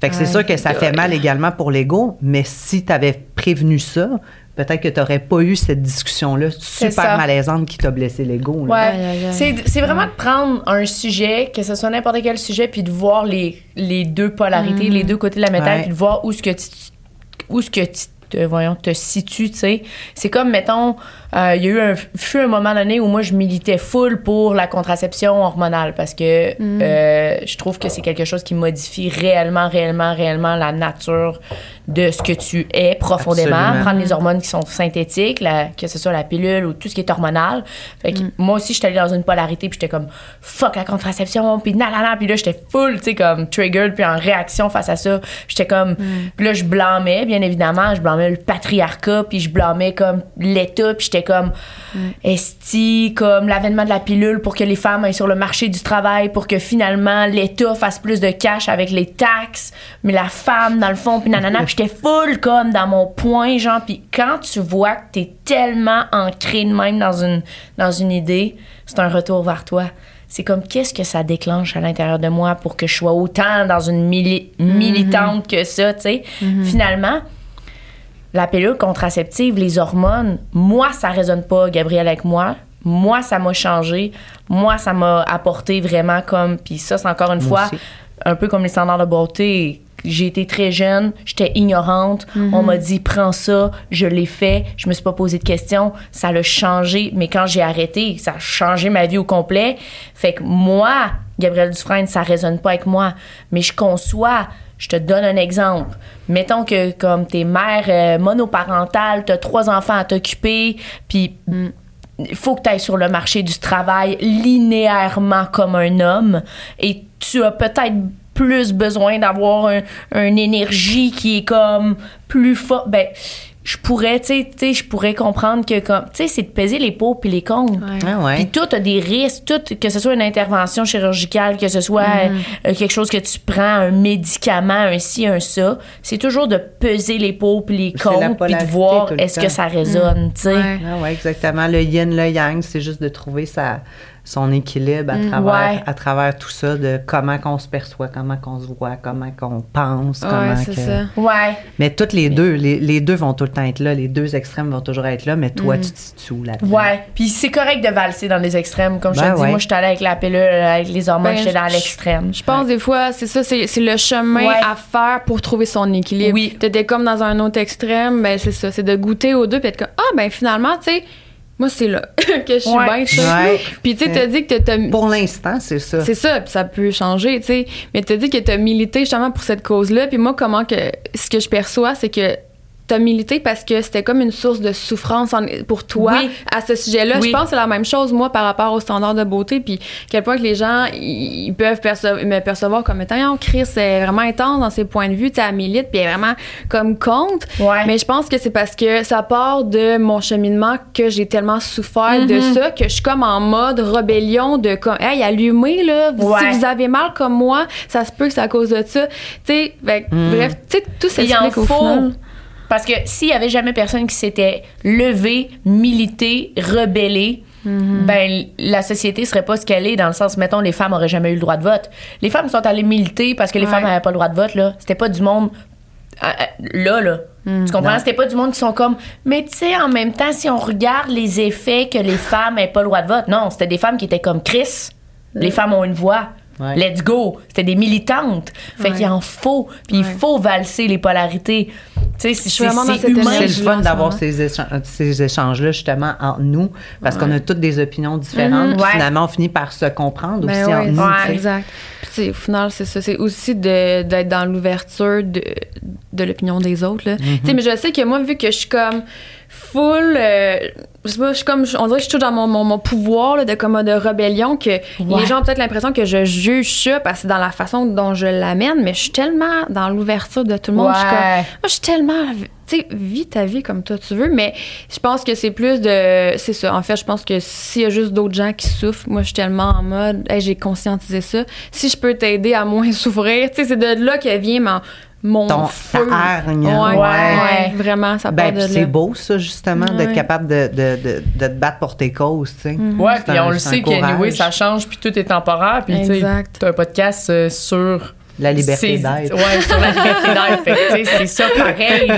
Fait que c'est sûr que ça fait mal également pour l'ego, mais si tu avais prévenu ça, peut-être que tu n'aurais pas eu cette discussion-là super malaisante qui t'a blessé l'ego. Ouais. C'est, vraiment de prendre un sujet, que ce soit n'importe quel sujet, puis de voir les, les deux polarités, les deux côtés de la médaille, puis de voir où ce que tu, où ce que tu te, voyons, te situes, tu sais. C'est comme, mettons, euh, il y a eu un, fut un moment donné où moi, je militais full pour la contraception hormonale parce que euh, je trouve que c'est quelque chose qui modifie réellement, réellement, réellement la nature de ce que tu es profondément. Absolument. Prendre les hormones qui sont synthétiques, la- que ce soit la pilule ou tout ce qui est hormonal. Fait que moi aussi, j'étais allée dans une polarité, puis j'étais comme fuck la contraception, puis nanana, puis là, j'étais full, tu sais, comme triggered, puis en réaction face à ça. J'étais comme, puis là, je blâmais, bien évidemment, je blâmais le patriarcat, puis je blâmais comme l'État, puis j'étais comme, esti, comme l'avènement de la pilule pour que les femmes aillent sur le marché du travail, pour que finalement l'État fasse plus de cash avec les taxes, mais la femme, dans le fond, puis nanana, puis j'étais full comme dans mon point, genre, puis quand tu vois que t'es tellement ancré de même dans une, dans une idée, c'est un retour vers toi. C'est comme qu'est-ce que ça déclenche à l'intérieur de moi pour que je sois autant dans une mili- militante que ça, tu sais? Finalement, la pilule contraceptive, les hormones, moi, ça résonne pas, Gabriel, avec moi. Moi, ça m'a changé. Moi, ça m'a apporté vraiment comme. Puis ça, c'est encore une Moi fois, aussi. un peu comme les standards de beauté. j'ai été très jeune, j'étais ignorante. On m'a dit prends ça, je l'ai fait, je me suis pas posé de questions, ça l'a changé. Mais quand j'ai arrêté, ça a changé ma vie au complet. Fait que moi, Gabrielle Dufresne, ça résonne pas avec moi, mais je conçois. Je te donne un exemple. Mettons que comme t'es mère euh, monoparentale, t'as trois enfants à t'occuper, puis il faut que tu sur le marché du travail linéairement comme un homme et tu as peut-être plus besoin d'avoir un, une énergie qui est comme plus forte. Ben, je pourrais, tu sais, je pourrais comprendre que comme, tu sais, c'est de peser les pour puis les. Ouais. Ah ouais. Puis tout a des risques, tout, que ce soit une intervention chirurgicale, que ce soit euh, quelque chose que tu prends, un médicament, un ci, un ça, c'est toujours de peser les pour puis les contre, puis de voir est-ce que ça résonne, tu sais. Ouais. Ah ouais, exactement. Le yin, le yang, c'est juste de trouver sa, son équilibre à, travers, ouais. à travers tout ça, de comment qu'on se perçoit, comment qu'on se voit, comment qu'on pense, comment Ouais, c'est que... ça. Ouais. Mais toutes les deux, les, les deux vont tout le temps être là, les deux extrêmes vont toujours être là, mais toi, tu te situes où là-dedans? Ouais, puis c'est correct de valser dans les extrêmes. Comme je Ben te dis, ouais. moi, je suis allée avec la pilule, avec les hormones, Ben, j'étais dans l'extrême. Je pense des fois, c'est ça, c'est c'est le chemin Ouais. à faire pour trouver son équilibre. Oui. T'étais comme dans un autre extrême, ben c'est ça, c'est de goûter aux deux puis être comme ah ben finalement tu sais, moi c'est là que je suis Ouais. sais. Ouais. Puis tu sais, t'as dit que t'as Pour l'instant, c'est ça. c'est ça, puis ça peut changer, tu sais. Mais t'as dit que t'as milité justement pour cette cause-là. Puis moi, comment que ce que je perçois, c'est que t'as milité parce que c'était comme une source de souffrance en- pour toi Oui. à ce sujet-là. Oui. Je pense que c'est la même chose, moi, par rapport aux standards de beauté. Puis quel point que les gens, ils peuvent perce- me percevoir comme étant, oh, Chris, c'est vraiment intense dans ses points de vue, tu sais, milite, puis elle est vraiment comme contre. Ouais. Mais je pense que c'est parce que ça part de mon cheminement que j'ai tellement souffert de Mhm. ça que je suis comme en mode rébellion de comme hey allumez là Ouais. si vous avez mal comme moi ça se peut que c'est à cause de ça tu sais que, bref tu sais tout s'explique au final Parce que s'il y avait jamais personne qui s'était levé, milité, rebellé, Mhm. ben la société serait pas ce qu'elle est dans le sens mettons les femmes auraient jamais eu le droit de vote. Les femmes sont allées militer parce que les Ouais. femmes n'avaient pas le droit de vote là, c'était pas du monde ah, ah, là là. Mhm. Tu comprends? Non. C'était pas du monde qui sont comme mais tu sais en même temps si on regarde les effets que les femmes n'avaient pas le droit de vote. Non, c'était des femmes qui étaient comme Chris. Les femmes ont une voix. Ouais. Let's go. C'était des militantes. Fait Ouais. qu'il en faut. Puis il faut valser les polarités. Tu sais, c'est suis vraiment dans c'est cette humain. C'est le fun d'avoir moment. ces, échan- ces échanges-là, justement, entre nous, parce qu'on a toutes des opinions différentes. Ouais. Finalement, on finit par se comprendre Ben aussi ouais, entre nous. exact puis au final c'est ça c'est aussi de- d'être dans l'ouverture de, de l'opinion des autres là Mm-hmm. tu sais mais je sais que moi vu que je suis comme full euh, je sais pas je suis comme on dirait que je suis toujours dans mon, mon, mon pouvoir là, de comme de rébellion que les gens ont peut-être l'impression que je juge ça parce que c'est dans la façon dont je l'amène mais je suis tellement dans l'ouverture de tout le monde je suis comme Ouais. moi, je suis tellement. Tu sais, vis ta vie comme toi tu veux, mais je pense que c'est plus de. C'est ça. En fait, je pense que s'il y a juste d'autres gens qui souffrent, moi, je suis tellement en mode, hey, j'ai conscientisé ça. Si je peux t'aider à moins souffrir, tu sais, c'est de là que vient mon, mon Ton- feu. ta hargne. Ouais, Ouais. ouais, vraiment, ça Ben, c'est beau, ça, justement, d'être Ouais. capable de, de, de, de te battre pour tes causes, tu sais. Ouais, C'est puis on le sait qu'anyway, ça change, puis tout est temporaire. Puis, tu sais, Exact. t'as un podcast euh, sur. La liberté c'est- d'être. Ouais, sur la liberté d'être. Fait que, tu sais, c'est ça pareil, là.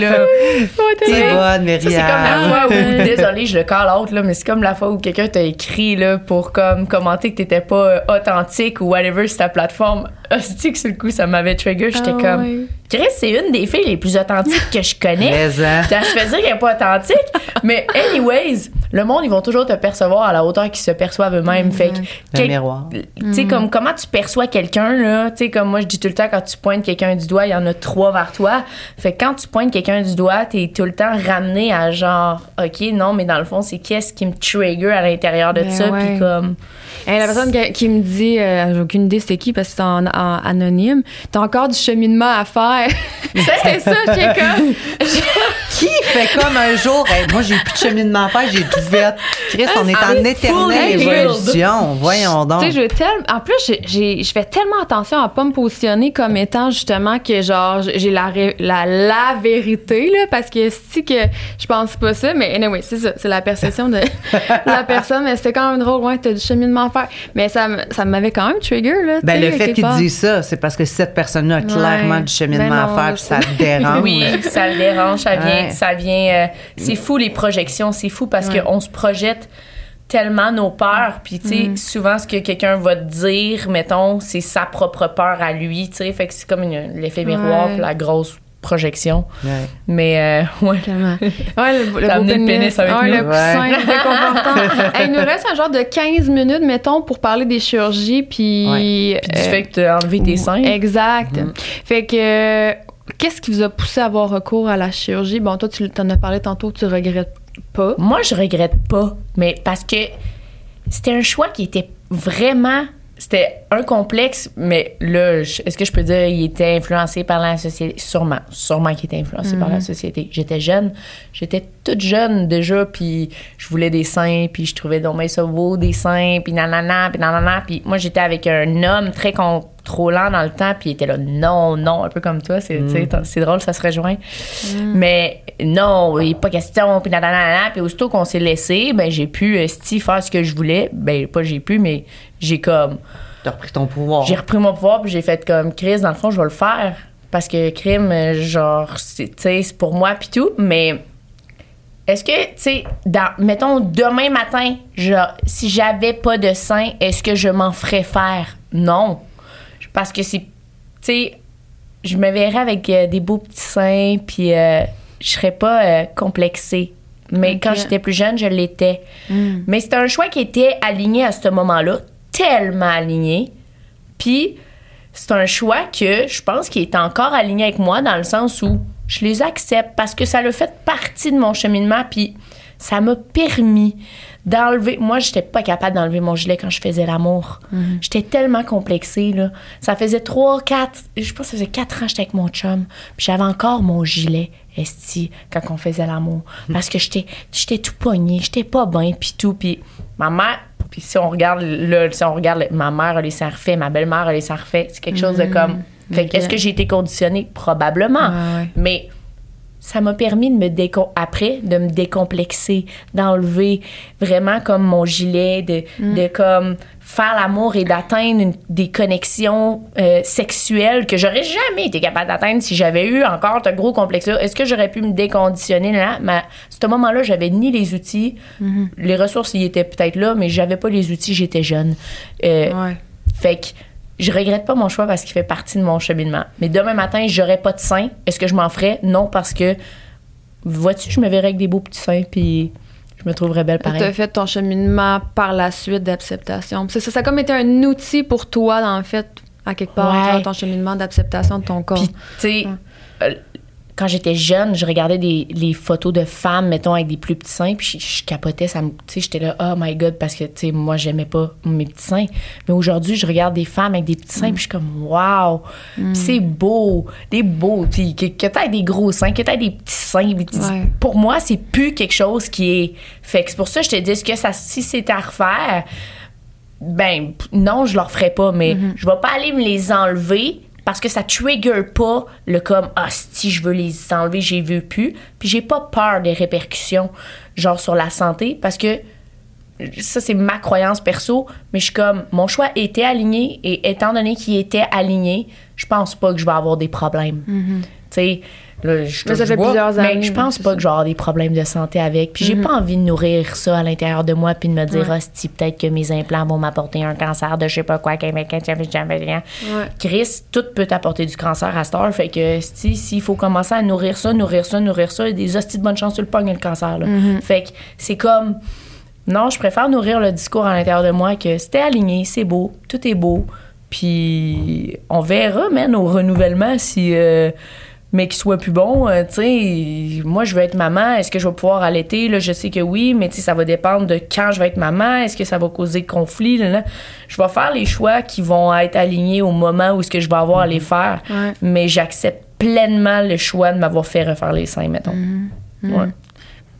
T'es bonne, Ça, c'est comme la Myriam. fois où, désolé, je le call out, là, mais c'est comme la fois où quelqu'un t'a écrit, là, pour comme commenter que t'étais pas euh, authentique ou whatever sur ta plateforme. Hostie que sur le coup, ça m'avait trigger. J'étais Ah, comme, ouais. Chris, c'est une des filles les plus authentiques que je connais. Mais, hein? Ça se fait dire qu'elle n'est pas authentique. mais anyways, le monde, ils vont toujours te percevoir à la hauteur qu'ils se perçoivent eux-mêmes. Fait que, Un quel- miroir. tu sais, comme comment tu perçois quelqu'un, là? Tu sais, comme moi, je dis tout le temps, quand tu pointes quelqu'un du doigt, il y en a trois vers toi. Fait que quand tu pointes quelqu'un du doigt, t'es tout le temps ramené à genre, OK, non, mais dans le fond, c'est qu'est-ce qui me trigger à l'intérieur de Ben ça? Puis comme, La personne qui, qui me dit, euh, j'ai aucune idée c'était qui parce que c'est en, en anonyme, t'as encore du cheminement à faire. c'est ça, j'ai comme. Qui fait comme un jour, Hey, moi j'ai plus de cheminement à faire, j'ai tout fait. Chris, on est en éternelle fully évolution. Voyons donc. Tu sais, je veux tellement. En plus, je fais tellement attention à pas me positionner comme étant justement que genre j'ai la, la la vérité là, parce que si que je pense pas ça, mais anyway, c'est ça, c'est la perception de la personne. Mais c'était quand même drôle, ouais, t'as du cheminement à Mais ça, me- ça m'avait quand même trigger là. Ben, le fait qu'il dise ça, c'est parce que cette personne-là a clairement du cheminement Ben non, à faire, puis ça te dérange. oui, ça le dérange, ça vient, Ouais. ça vient, euh, c'est fou les projections, c'est fou parce Ouais. qu'on se projette tellement nos peurs. Puis, tu sais, souvent, ce que quelqu'un va te dire, mettons, c'est sa propre peur à lui, tu sais. Fait que c'est comme l'effet miroir, Ouais. puis la grosse projection. Ouais. Mais, euh, ouais. Ouais, le, le T'as beau amené le pénis avec ouais, nous. le coussin réconfortant. Hey, il nous reste un genre de 15 minutes, mettons, pour parler des chirurgies, puis... Ouais. Puis du fait que t'as enlevé tes seins. Exact. Mm. Fait que... Qu'est-ce qui vous a poussé à avoir recours à la chirurgie? Bon, toi, tu en as parlé tantôt, tu regrettes pas. Moi, je regrette pas, mais parce que c'était un choix qui était vraiment. C'était un complexe, mais là, est-ce que je peux dire il était influencé par la société? Sûrement. Sûrement qu'il était influencé par la société. J'étais jeune. J'étais toute jeune déjà, puis je voulais des seins, puis je trouvais donc bien ça beau, des seins, puis nanana, puis nanana. Puis moi, j'étais avec un homme très contrôlant dans le temps, puis il était là, non, non, un peu comme toi. C'est c'est drôle, ça se rejoint. Mais non, il n'est pas question, puis nanana. Puis aussitôt qu'on s'est laissé, ben j'ai pu, euh, sti, faire ce que je voulais. Ben, pas j'ai pu, mais j'ai comme. T'as repris ton pouvoir. J'ai repris mon pouvoir, puis j'ai fait comme Chris, dans le fond, je vais le faire. Parce que crime, euh, genre, c'est, pour moi, puis tout. Mais est-ce que, tu sais, dans, mettons, demain matin, genre, si j'avais pas de sein, est-ce que je m'en ferais faire? Non. Parce que c'est, tu sais, je me verrais avec euh, des beaux petits seins, puis euh, je serais pas euh, complexée. Mais quand j'étais plus jeune, je l'étais. Mm. Mais c'était un choix qui était aligné à ce moment-là, tellement aligné. Puis c'est un choix que je pense qui est encore aligné avec moi dans le sens où je les accepte parce que ça a fait partie de mon cheminement. Puis ça m'a permis d'enlever. Moi, j'étais pas capable d'enlever mon gilet quand je faisais l'amour. J'étais tellement complexée, là. Ça faisait trois, quatre. Je pense que ça faisait quatre ans que j'étais avec mon chum. Puis j'avais encore mon gilet, esti, quand on faisait l'amour. Parce que j'étais j'étais tout pogné, j'étais pas bien, puis tout. Puis ma mère. Puis si on regarde, là, si on regarde, ma mère a les seins refaits, ma belle-mère a les seins refaits. C'est quelque chose de comme. Fait que Ok. est-ce que j'ai été conditionnée? Probablement. Ouais. Mais ça m'a permis de me décom après de me décomplexer, d'enlever vraiment comme mon gilet, de, de comme faire l'amour et d'atteindre des connexions euh, sexuelles que j'aurais jamais été capable d'atteindre si j'avais eu encore ce gros complexe-là. Est-ce que j'aurais pu me déconditionner? Là? Mais à ce moment-là, j'avais ni les outils, les ressources y étaient peut-être là, mais j'avais pas les outils, j'étais jeune. Euh, Ouais. fait que je regrette pas mon choix parce qu'il fait partie de mon cheminement. Mais demain matin, j'aurais pas de seins. Est-ce que je m'en ferais? Non, parce que, vois-tu, je me verrais avec des beaux petits seins, puis je me trouverais belle Tu as pareil. fait ton cheminement par la suite d'acceptation. Ça, ça a comme été un outil pour toi, dans le fait, à quelque part, Ouais. genre, ton cheminement d'acceptation de ton corps. Puis, tu sais, euh, quand j'étais jeune, je regardais des, les photos de femmes, mettons, avec des plus petits seins, puis je, je capotais, ça me- tu sais, j'étais là, oh my god, parce que, tu sais, moi, j'aimais pas mes petits seins. Mais aujourd'hui, je regarde des femmes avec des petits seins, puis je suis comme, wow, c'est beau, des beaux, puis que, que t'aies des gros seins, que t'aies des petits seins. Ouais. Pour moi, c'est plus quelque chose qui est. Fait que c'est pour ça que je te dis, que ça, si c'était à refaire, ben non, je leur ferai pas, mais je vais pas aller me les enlever parce que ça trigger pas le comme ah si je veux les enlever, j'ai vu plus, puis j'ai pas peur des répercussions genre sur la santé. Parce que ça c'est ma croyance perso, mais je suis comme mon choix était aligné et étant donné qu'il était aligné, je pense pas que je vais avoir des problèmes. Tu sais là, je Mais ça fait bois, plusieurs mais années, je pense pas ça. que je vais avoir des problèmes de santé avec. Puis j'ai pas envie de nourrir ça à l'intérieur de moi puis de me dire, Ouais. si peut-être que mes implants vont m'apporter un cancer de je sais pas quoi, qu'un mec, jamais, jamais rien. Ouais. Chris, tout peut t'apporter du cancer à cette heure. Fait que si s'il faut commencer à nourrir ça, nourrir ça, nourrir ça, il y a des hosties de bonne chance sur le pogne le cancer. Là. Fait que c'est comme. Non, je préfère nourrir le discours à l'intérieur de moi que c'était aligné, c'est beau, tout est beau. Puis on verra, man, au renouvellement si. euh, mais qu'il soit plus bon, euh, tu sais, moi je veux être maman, est-ce que je vais pouvoir allaiter? Là, je sais que oui, mais tu sais, ça va dépendre de quand je vais être maman, est-ce que ça va causer conflit? Là, là. Je vais faire les choix qui vont être alignés au moment où est-ce que je vais avoir à les faire, Ouais. mais j'accepte pleinement le choix de m'avoir fait refaire les seins, mettons. Ouais.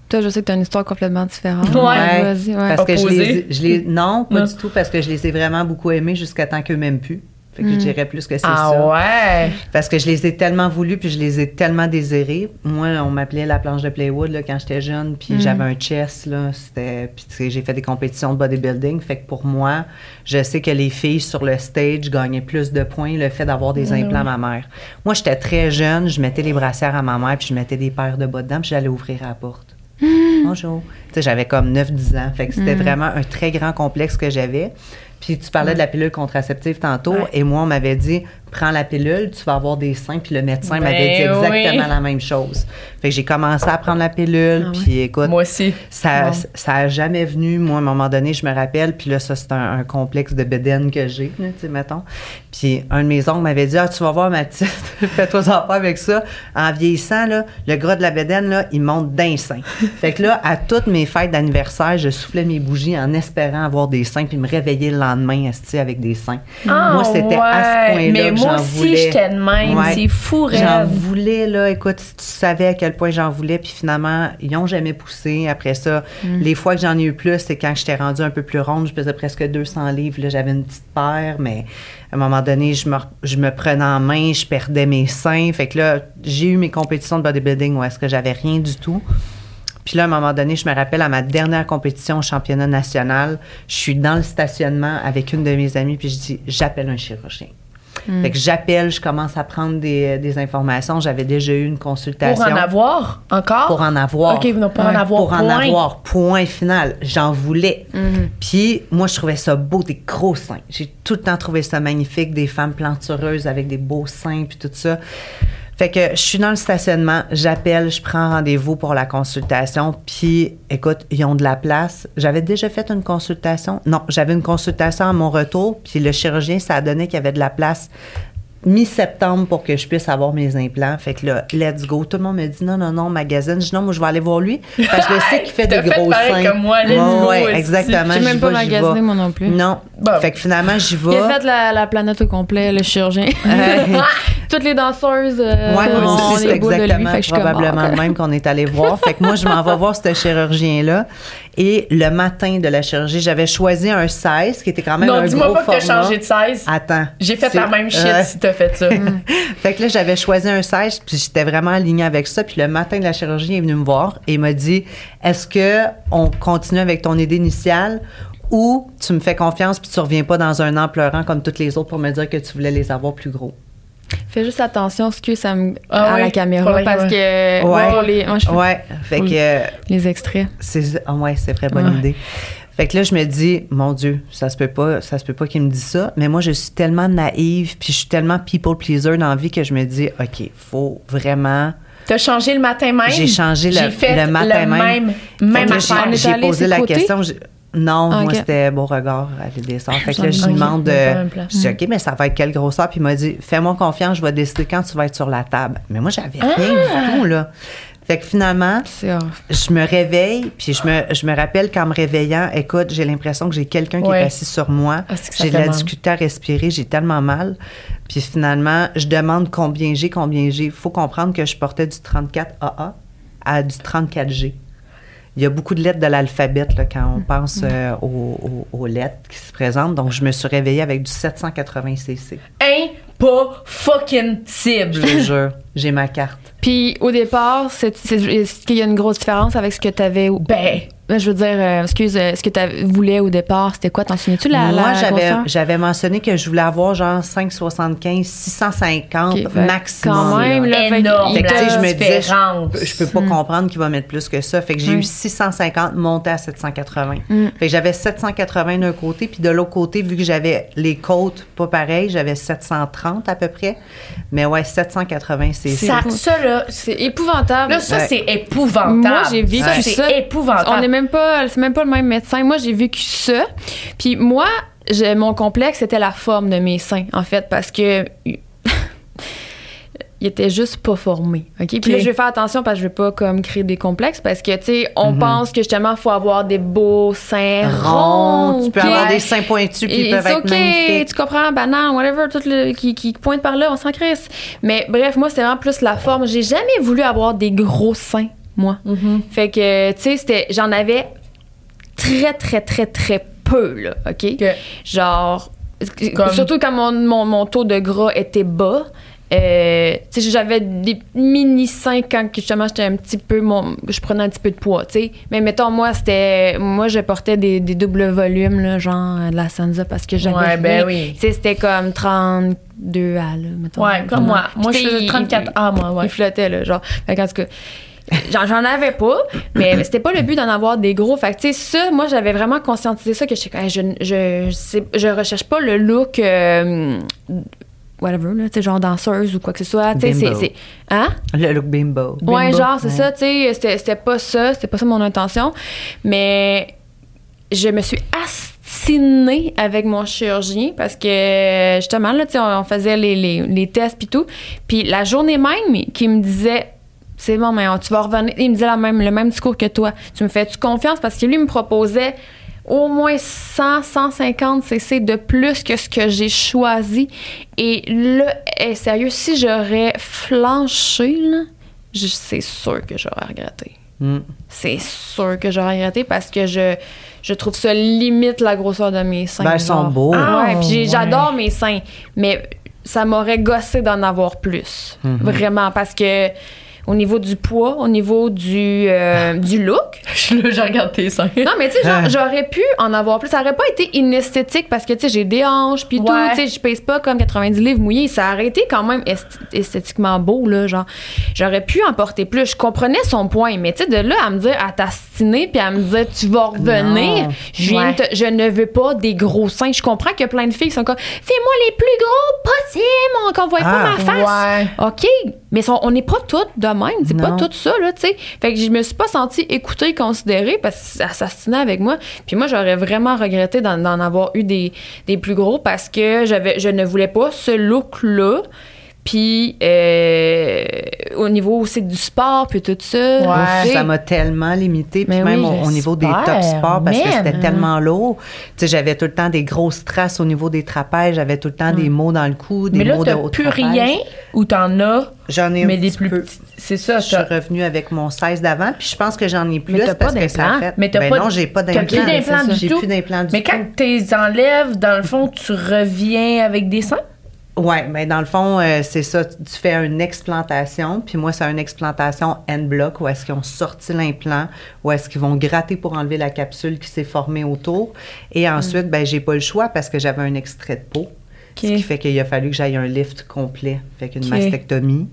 Toi, je sais que tu as une histoire complètement différente. Ouais. Vas-y, ouais. Parce que je Opposé. les, ai- je les, non, pas Non. du tout, parce que je les ai vraiment beaucoup aimés jusqu'à temps qu'eux m'aiment plus. Fait que je dirais plus que c'est Ah ça. ouais! Parce que je les ai tellement voulus, puis je les ai tellement désirés. Moi, on m'appelait la planche de Playwood là, quand j'étais jeune, puis j'avais un chest, là, c'était... Puis j'ai fait des compétitions de bodybuilding, fait que pour moi, je sais que les filles sur le stage gagnaient plus de points le fait d'avoir des implants à ma mère. Moi, j'étais très jeune, je mettais les brassières à ma mère, puis je mettais des paires de bas dedans, puis j'allais ouvrir à la porte. bonjour. Tu sais, j'avais comme 9-10 ans. Fait que c'était vraiment un très grand complexe que j'avais. Puis tu parlais de la pilule contraceptive tantôt, Ouais. et moi, on m'avait dit, prends la pilule, tu vas avoir des seins, puis le médecin Ben m'avait dit exactement oui. la même chose. Fait que j'ai commencé à prendre la pilule, Ah puis écoute, Moi aussi. ça, ça a jamais venu. Moi, à un moment donné, je me rappelle, puis là, ça, c'est un, un complexe de bédaine que j'ai, tu sais, mettons. Puis un de mes oncles m'avait dit, ah, tu vas voir, ma petite, fais-toi en pas avec ça. En vieillissant, là, le gras de la bédaine, là, il monte d'un sein. fait que là, à toutes mes fêtes d'anniversaire, je soufflais mes bougies en espérant avoir des seins, puis me réveiller le lendemain, esti, avec des seins. Ah, moi, c'était à ce point-là Mais que moi aussi, j'étais de même. Ouais. C'est fou, J'en voulais, là. Écoute, si tu savais à quel point j'en voulais, puis finalement, ils n'ont jamais poussé. Après ça, Mm. les fois que j'en ai eu plus, c'est quand j'étais rendue un peu plus ronde. Je pesais presque 200 livres. Là, j'avais une petite paire, mais à un moment donné, je me, je me prenais en main, je perdais mes seins. Fait que là, j'ai eu mes compétitions de bodybuilding où est-ce que j'avais rien du tout. Puis là, à un moment donné, je me rappelle à ma dernière compétition au championnat national, je suis dans le stationnement avec une de mes amies, puis je dis, j'appelle un chirurgien. Fait que j'appelle, je commence à prendre des, des informations. J'avais déjà eu une consultation. Pour en avoir encore? Pour en avoir. OK, non, pour en avoir, Pour en point. avoir, point final. J'en voulais. Mhm. Puis moi, je trouvais ça beau, des gros seins. J'ai tout le temps trouvé ça magnifique, des femmes plantureuses avec des beaux seins, puis tout ça. Fait que je suis dans le stationnement, j'appelle, je prends rendez-vous pour la consultation, puis écoute, ils ont de la place. J'avais déjà fait une consultation? Non, j'avais une consultation à mon retour, puis le chirurgien, ça a donné qu'il y avait de la place mi-septembre pour que je puisse avoir mes implants. Fait que là, let's go. Tout le monde me dit non, non, non, magazine. Je dis non, moi, je vais aller voir lui. Parce que je sais qu'il fait des fait gros seins. comme moi, let's go ouais, exactement. J'ai même pas magasiné, moi non plus. Non. Bon. Fait que finalement, j'y vais. Il a fait la, la planète au complet, le chirurgien. Toutes les danseuses. euh, Ouais, moi ont aussi, les c'est lui, exactement fait que je suis comme, probablement ah, le même qu'on est allé voir. Fait que moi, je m'en vais voir ce chirurgien-là. Et le matin de la chirurgie, j'avais choisi un 16, qui était quand même Non, un dis-moi gros pas que t'as format. changé de 16. Attends. J'ai fait la même shit Ouais. si t'as fait ça. Fait que là, j'avais choisi un 16, puis j'étais vraiment alignée avec ça. Puis le matin de la chirurgie, il est venu me voir et il m'a dit Est-ce que on continue avec ton idée initiale ou tu me fais confiance puis tu reviens pas dans un an pleurant comme toutes les autres pour me dire que tu voulais les avoir plus gros Fais juste attention, ce que ça me. Ah à oui, la caméra, parce que. Ouais. pour les, moi, je fais Ouais. Fait que. euh, les extraits. C'est ah ouais, c'est vrai bonne Ouais. idée. Fait que là je me dis mon dieu, ça se peut pas, ça se peut pas qu'il me dise ça, mais moi je suis tellement naïve puis je suis tellement people pleaser dans la vie que je me dis OK, faut vraiment T'as changé le matin même? J'ai changé le- fait le matin le même. même. Même j'ai, posé la question. Non, Ah, moi, c'était Beauregard à l'Édessart. Fait que là, je lui demande de. Je dis, OK, mais ça va être quelle grosseur? Puis il m'a dit, fais-moi confiance, je vais décider quand tu vas être sur la table. Mais moi, j'avais rien Ah! du tout, là. Fait que finalement, je me réveille, puis je me, je me rappelle qu'en me réveillant, écoute, j'ai l'impression que j'ai quelqu'un qui est assis sur moi. Ah, j'ai de la difficulté à respirer, j'ai tellement mal. Puis finalement, je demande combien j'ai, combien j'ai. Il faut comprendre que je portais du 34AA à du 34G. Il y a beaucoup de lettres de l'alphabet là, quand on pense euh, aux, aux- aux lettres qui se présentent. Donc, je me suis réveillée avec du 780 cc. Impossible. Je te jure, j'ai ma carte. Puis au départ, c'est, c'est- est-ce qu'il y a une grosse différence avec ce que tu avais. Ben, Je veux dire, euh, excuse, euh, ce que tu voulais au départ, c'était quoi? T'en souviens-tu la, Moi, la j'avais, mentionné que je voulais avoir genre 575, 650 Ok, fait maximum. quand même, là, énorme. Fait que, je me disais, différence. je, je peux pas comprendre qu'il va mettre plus que ça. Fait que j'ai Mm. eu 650 monté à 780. Mm. Fait que j'avais 780 d'un côté, puis de l'autre côté, vu que j'avais les côtes pas pareil, j'avais 730 à peu près. Mais ouais, 780, c'est ça, c'est- ça, là, C'est épouvantable. là, ça, Ouais. c'est épouvantable. Moi, j'ai vécu ça. ça. C'est épouvantable. On n'est même pas, c'est même pas le même médecin. Moi, j'ai vécu ça. Puis moi, j'ai, mon complexe, c'était la forme de mes seins, en fait, parce que il était juste pas formé. OK? Puis là, je vais faire attention parce que je veux pas comme créer des complexes parce que, tu sais, on Mhm. pense que justement, il faut avoir des beaux seins rond. ronds. Tu peux avoir des seins pointus, puis ils peuvent c'est être OK, magnifiques. tu comprends, banane, whatever, tout le, qui, qui pointe par là, on s'en crisse. Mais bref, moi, c'était vraiment plus la forme. J'ai jamais voulu avoir des gros seins, moi. Mhm. Fait que, tu sais, c'était, j'en avais très, très, très, très peu, là, OK? Genre, Comme- surtout quand mon, mon, mon taux de gras était bas. Euh, tu sais, j'avais des mini seins quand que, justement j'étais un petit peu mon, je prenais un petit peu de poids, tu sais. Mais mettons moi c'était moi je portais des, des doubles volumes là, genre de la Sansa parce que j'avais Ouais, ben oui. Tu sais, c'était comme 32 A là, mettons. Ouais, comme moi. Moi, je il- 34 A, moi, ouais. Il flottait là, genre. Fait qu'en tout cas j'en, j'en avais pas, mais c'était pas le but d'en avoir des gros. Fait que, tu sais, ça, moi, j'avais vraiment conscientisé ça que je, je, je, je recherche pas le look. euh, whatever, là, genre danseuse ou quoi que ce soit. Tu sais, c'est. Hein? Le look bimbo. Ouais, genre, c'est ça, tu sais, c'était, c'était pas ça, c'était pas ça mon intention. Mais je me suis astinée avec mon chirurgien parce que, justement, là, tu sais, on, on faisait les, les, les tests puis tout. Puis la journée même, qui me disait, c'est bon, mais tu vas revenir. Il me disait la même, le même discours que toi. Tu me fais-tu confiance? Parce que lui me proposait au moins 100, 150 cc de plus que ce que j'ai choisi. Et là, eh, sérieux, si j'aurais flanché, c'est sûr que j'aurais regretté. Mm. C'est sûr que j'aurais regretté parce que je, je trouve ça limite la grosseur de mes seins. Ben, ils sont beaux. Ah, ouais, puis j'ai- ouais. j'adore mes seins, mais ça m'aurait gossé d'en avoir plus. Mm-hmm. Vraiment, parce que au niveau du poids, au niveau du, euh, du look, Je je regarde tes seins. non, mais tu sais, genre, Ah. j'aurais pu en avoir plus. Ça aurait pas été inesthétique parce que, tu sais, j'ai des hanches puis tout. Tu sais, je pèse pas comme 90 livres mouillés. Ça aurait été quand même est- esthétiquement beau, là. Genre, j'aurais pu en porter plus. Je comprenais son point, mais tu sais, de là à me dire à puis à me dire tu vas revenir, je, viens Ouais. de te- je ne veux pas des gros seins. Je comprends qu'il y a plein de filles qui sont comme fais-moi les plus gros possibles, qu'on voit pas Ah. ma face. Ouais. OK, mais on n'est pas toutes de même. C'est pas tout ça, là, tu sais. Fait que je me suis pas sentie écoutée, considérée parce que ça s'assinait avec moi. Puis moi, j'aurais vraiment regretté d'en, d'en avoir eu des, des plus gros parce que j'avais, je ne voulais pas ce look-là. Puis euh, au niveau aussi du sport, puis tout ça. Ouais. Ça m'a tellement limité, puis Mais même oui, au, au niveau des top sports, parce que c'était tellement lourd. Tu sais, j'avais tout le temps des grosses traces au niveau des trapèzes, j'avais tout le temps des mots dans le cou, des Mais là, mots de t'as haut plus trapèze. rien ou t'en as, J'en ai un mais des petit plus peu. petits. C'est ça, Je suis revenue avec mon 16 d'avant, puis je pense que j'en ai plus Mais parce pas que ça a d'implant. fait. Mais t'as ben pas non, de- j'ai pas t'as d'implant. plus d'implant du J'ai tout. plus d'implant du Mais quand tu enlèves, dans le fond, tu reviens avec des seins? Ouais, mais dans le fond, euh, c'est ça. Tu fais une explantation, puis moi, c'est une explantation end-block où est-ce qu'ils ont sorti l'implant, où est-ce qu'ils vont gratter pour enlever la capsule qui s'est formée autour. Et ensuite, ben, j'ai pas le choix parce que j'avais un extrait de peau. Ce qui fait qu'il a fallu que j'aille un lift complet, fait qu'une Ok. mastectomie.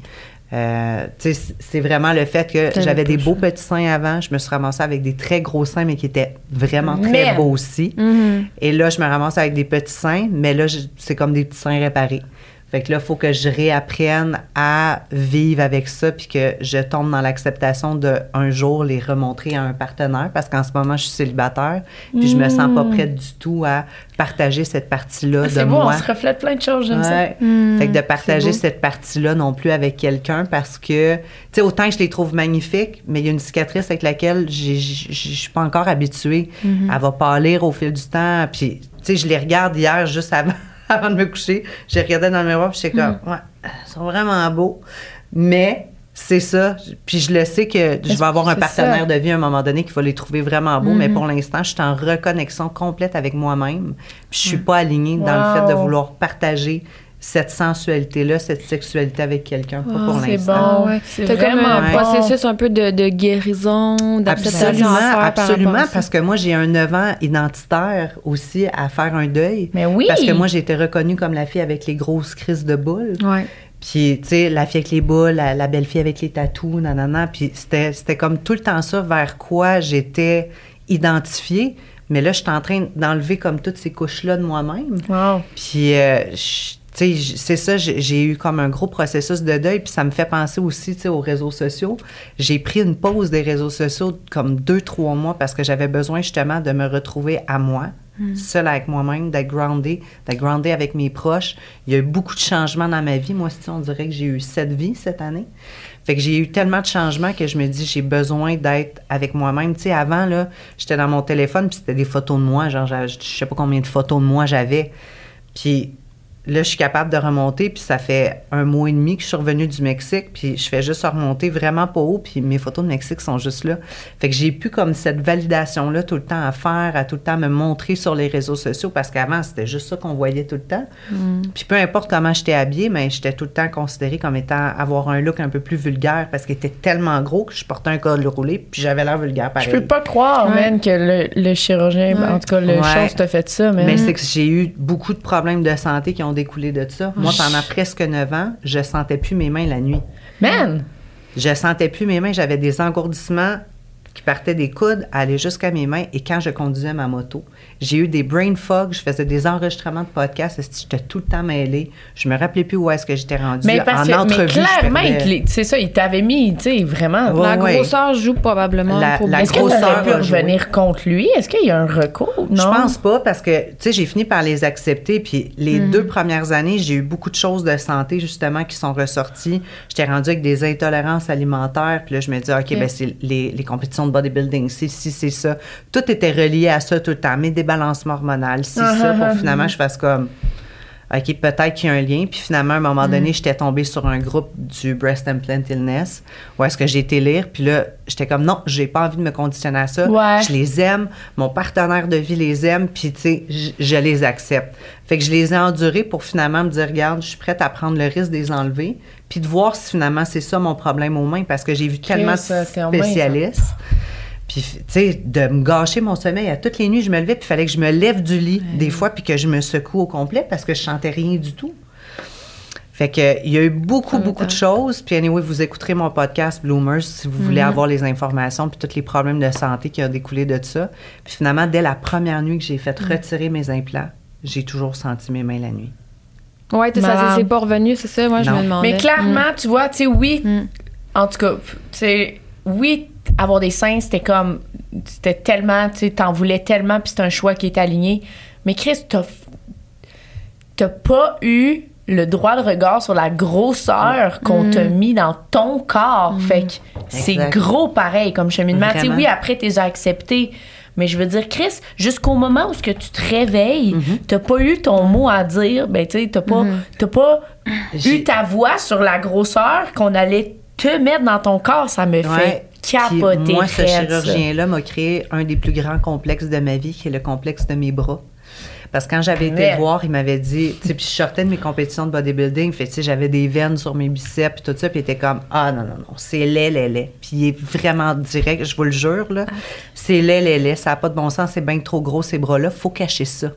Euh, c'est vraiment le fait que j'avais des beaux choix. petits seins avant. Je me suis ramassée avec des très gros seins, mais qui étaient vraiment très beaux aussi. Mhm. Et là, je me ramasse avec des petits seins, mais là, c'est comme des petits seins réparés. Fait que là, il faut que je réapprenne à vivre avec ça, puis que je tombe dans l'acceptation de un jour les remontrer à un partenaire, parce qu'en ce moment, je suis célibataire, puis je me sens pas prête du tout à partager cette partie-là de Ah, C'est beau, moi. on se reflète plein de choses, j'aime ça. Ouais. Mm, Fait que de partager cette partie-là non plus avec quelqu'un parce que, tu sais, autant que je les trouve magnifiques, mais il y a une cicatrice avec laquelle je suis pas encore habituée. Mm-hmm. Elle va pâlir au fil du temps. Puis, tu sais, je les regarde hier juste avant, avant de me coucher. Je les regardais dans le miroir puis j'étais comme, Mm. ouais, ils sont vraiment beaux. Mais c'est ça. Puis je le sais que je vais avoir un partenaire ça? de vie à un moment donné qui va les trouver vraiment beaux, Mm-hmm. mais pour l'instant, je suis en reconnexion complète avec moi-même. Puis je suis pas alignée dans le fait de vouloir partager cette sensualité-là, cette sexualité avec quelqu'un, pas pour c'est l'instant. bon. Ah ouais. C'est T'as comme vraiment un bon. processus un peu de, de guérison, d'acceptation Absolument, par absolument, parce que moi, j'ai un 9 ans identitaire aussi à faire un deuil. Mais oui! Parce que moi, j'ai été reconnue comme la fille avec les grosses crises de boules. Ouais. Puis, tu sais, la fille avec les boules, la, la belle fille avec les tatous, nanana. Puis, c'était, c'était comme tout le temps ça vers quoi j'étais identifiée. Mais là, je suis en train d'enlever comme toutes ces couches-là de moi-même. Wow. Puis, euh, je- c'est ça, j'ai eu comme un gros processus de deuil, puis ça me fait penser aussi, tu sais, aux réseaux sociaux. J'ai pris une pause des réseaux sociaux comme deux, trois mois parce que j'avais besoin justement de me retrouver à moi, seule avec moi-même, d'être groundée, d'être groundée avec mes proches. Il y a eu beaucoup de changements dans ma vie. Moi, si on dirait que j'ai eu sept vies cette année. Fait que j'ai eu tellement de changements que je me dis, j'ai besoin d'être avec moi-même. Tu sais, avant, là, j'étais dans mon téléphone, puis c'était des photos de moi. Genre, je sais pas combien de photos de moi j'avais. Puis là, je suis capable de remonter, puis ça fait un mois et demi que je suis revenue du Mexique, puis je fais juste remonter vraiment pas haut, puis mes photos de Mexique sont juste là. Fait que j'ai plus comme cette validation-là tout le temps à faire, à tout le temps me montrer sur les réseaux sociaux, parce qu'avant, c'était juste ça qu'on voyait tout le temps. Puis peu importe comment j'étais habillée, mais j'étais tout le temps considérée comme étant avoir un look un peu plus vulgaire, parce qu'il était tellement gros que je portais un col roulé, puis j'avais l'air vulgaire pareil. Je peux pas croire, Ouais. man, que le, le chirurgien, Ouais. en tout cas, le Ouais. chose t'a fait ça, man. Mais c'est que j'ai eu beaucoup de problèmes de santé qui ont découlé de ça. Moi, pendant presque neuf ans, je sentais plus mes mains la nuit. Man! Je sentais plus mes mains, j'avais des engourdissements qui partaient des coudes, allaient jusqu'à mes mains. Et quand je conduisais ma moto, j'ai eu des brain fog, je faisais des enregistrements de podcasts, j'étais tout le temps mêlée? Je me rappelais plus où est-ce que j'étais rendue. Mais, parce en que, entrevue, mais clairement, perdais- c'est ça, il t'avait mis, tu sais, vraiment. Ouais, la ouais. grosseur joue probablement La- pour la Est-ce que grosseur tu aurais pu revenir contre lui? Est-ce qu'il y a un recours? Non? Je pense pas parce que, tu sais, j'ai fini par les accepter. Puis les Hmm. deux premières années, j'ai eu beaucoup de choses de santé, justement, qui sont ressorties. J'étais rendue avec des intolérances alimentaires. Puis là, je me dis, OK, ben c'est les, les compétitions de bodybuilding, c'est si, c'est ça. Tout était relié à ça tout le temps. Mes débalancements hormonaux, si, Ah, ça, ah, pour ah. finalement, je fasse comme... OK, peut-être qu'il y a un lien. Puis finalement, à un moment Hmm. donné, j'étais tombée sur un groupe du Breast Implant Illness où est-ce que j'ai été lire. Puis là, j'étais comme, non, j'ai pas envie de me conditionner à ça. Ouais. Je les aime. Mon partenaire de vie les aime. Puis, tu sais, je, je les accepte. Fait que je les ai endurés pour finalement me dire, regarde, je suis prête à prendre le risque de les enlever. Puis de voir si finalement c'est ça mon problème aux mains parce que j'ai vu tellement de ça. spécialistes. Puis, tu sais, de me gâcher mon sommeil. À toutes les nuits, je me levais, puis il fallait que je me lève du lit, des fois, puis que je me secoue au complet parce que je sentais rien du tout. Fait que, il y a eu beaucoup, En beaucoup de choses. Puis, anyway, vous écouterez mon podcast Bloomers si vous voulez avoir les informations puis tous les problèmes de santé qui ont découlé de ça. Puis, finalement, dès la première nuit que j'ai fait retirer mes implants, j'ai toujours senti mes mains la nuit. Ouais, ça c'est pas revenu, c'est ça? Moi, je Non. me demandais. Mais clairement, tu vois, tu sais, oui, Mm. en tout cas, tu sais, oui, avoir des seins, c'était comme, c'était tellement, tu t'en voulais tellement, puis c'est un choix qui est aligné. Mais Chris, t'as, t'as pas eu le droit de regard sur la grosseur qu'on t'a mis dans ton corps. Fait que c'est gros pareil comme cheminement. Tu sais, oui, après, t'es accepté. Mais je veux dire, Chris, jusqu'au moment où ce que tu te réveilles, t'as pas eu ton mot à dire, ben tu sais, t'as pas, t'as pas eu ta voix sur la grosseur qu'on allait te mettre dans ton corps, ça me Ouais. fait capoter. moi, ce chirurgien-là m'a créé un des plus grands complexes de ma vie, qui est le complexe de mes bras. Parce que quand j'avais été Ouais. le voir, il m'avait dit, tu sais, puis je sortais de mes compétitions de bodybuilding, fait, tu sais, j'avais des veines sur mes biceps, puis tout ça, puis il était comme, ah non, non, non, c'est laid, laid, laid. Puis il est vraiment direct, je vous le jure, là. C'est laid, laid, laid, ça n'a pas de bon sens, c'est bien trop gros, ces bras-là, faut cacher ça.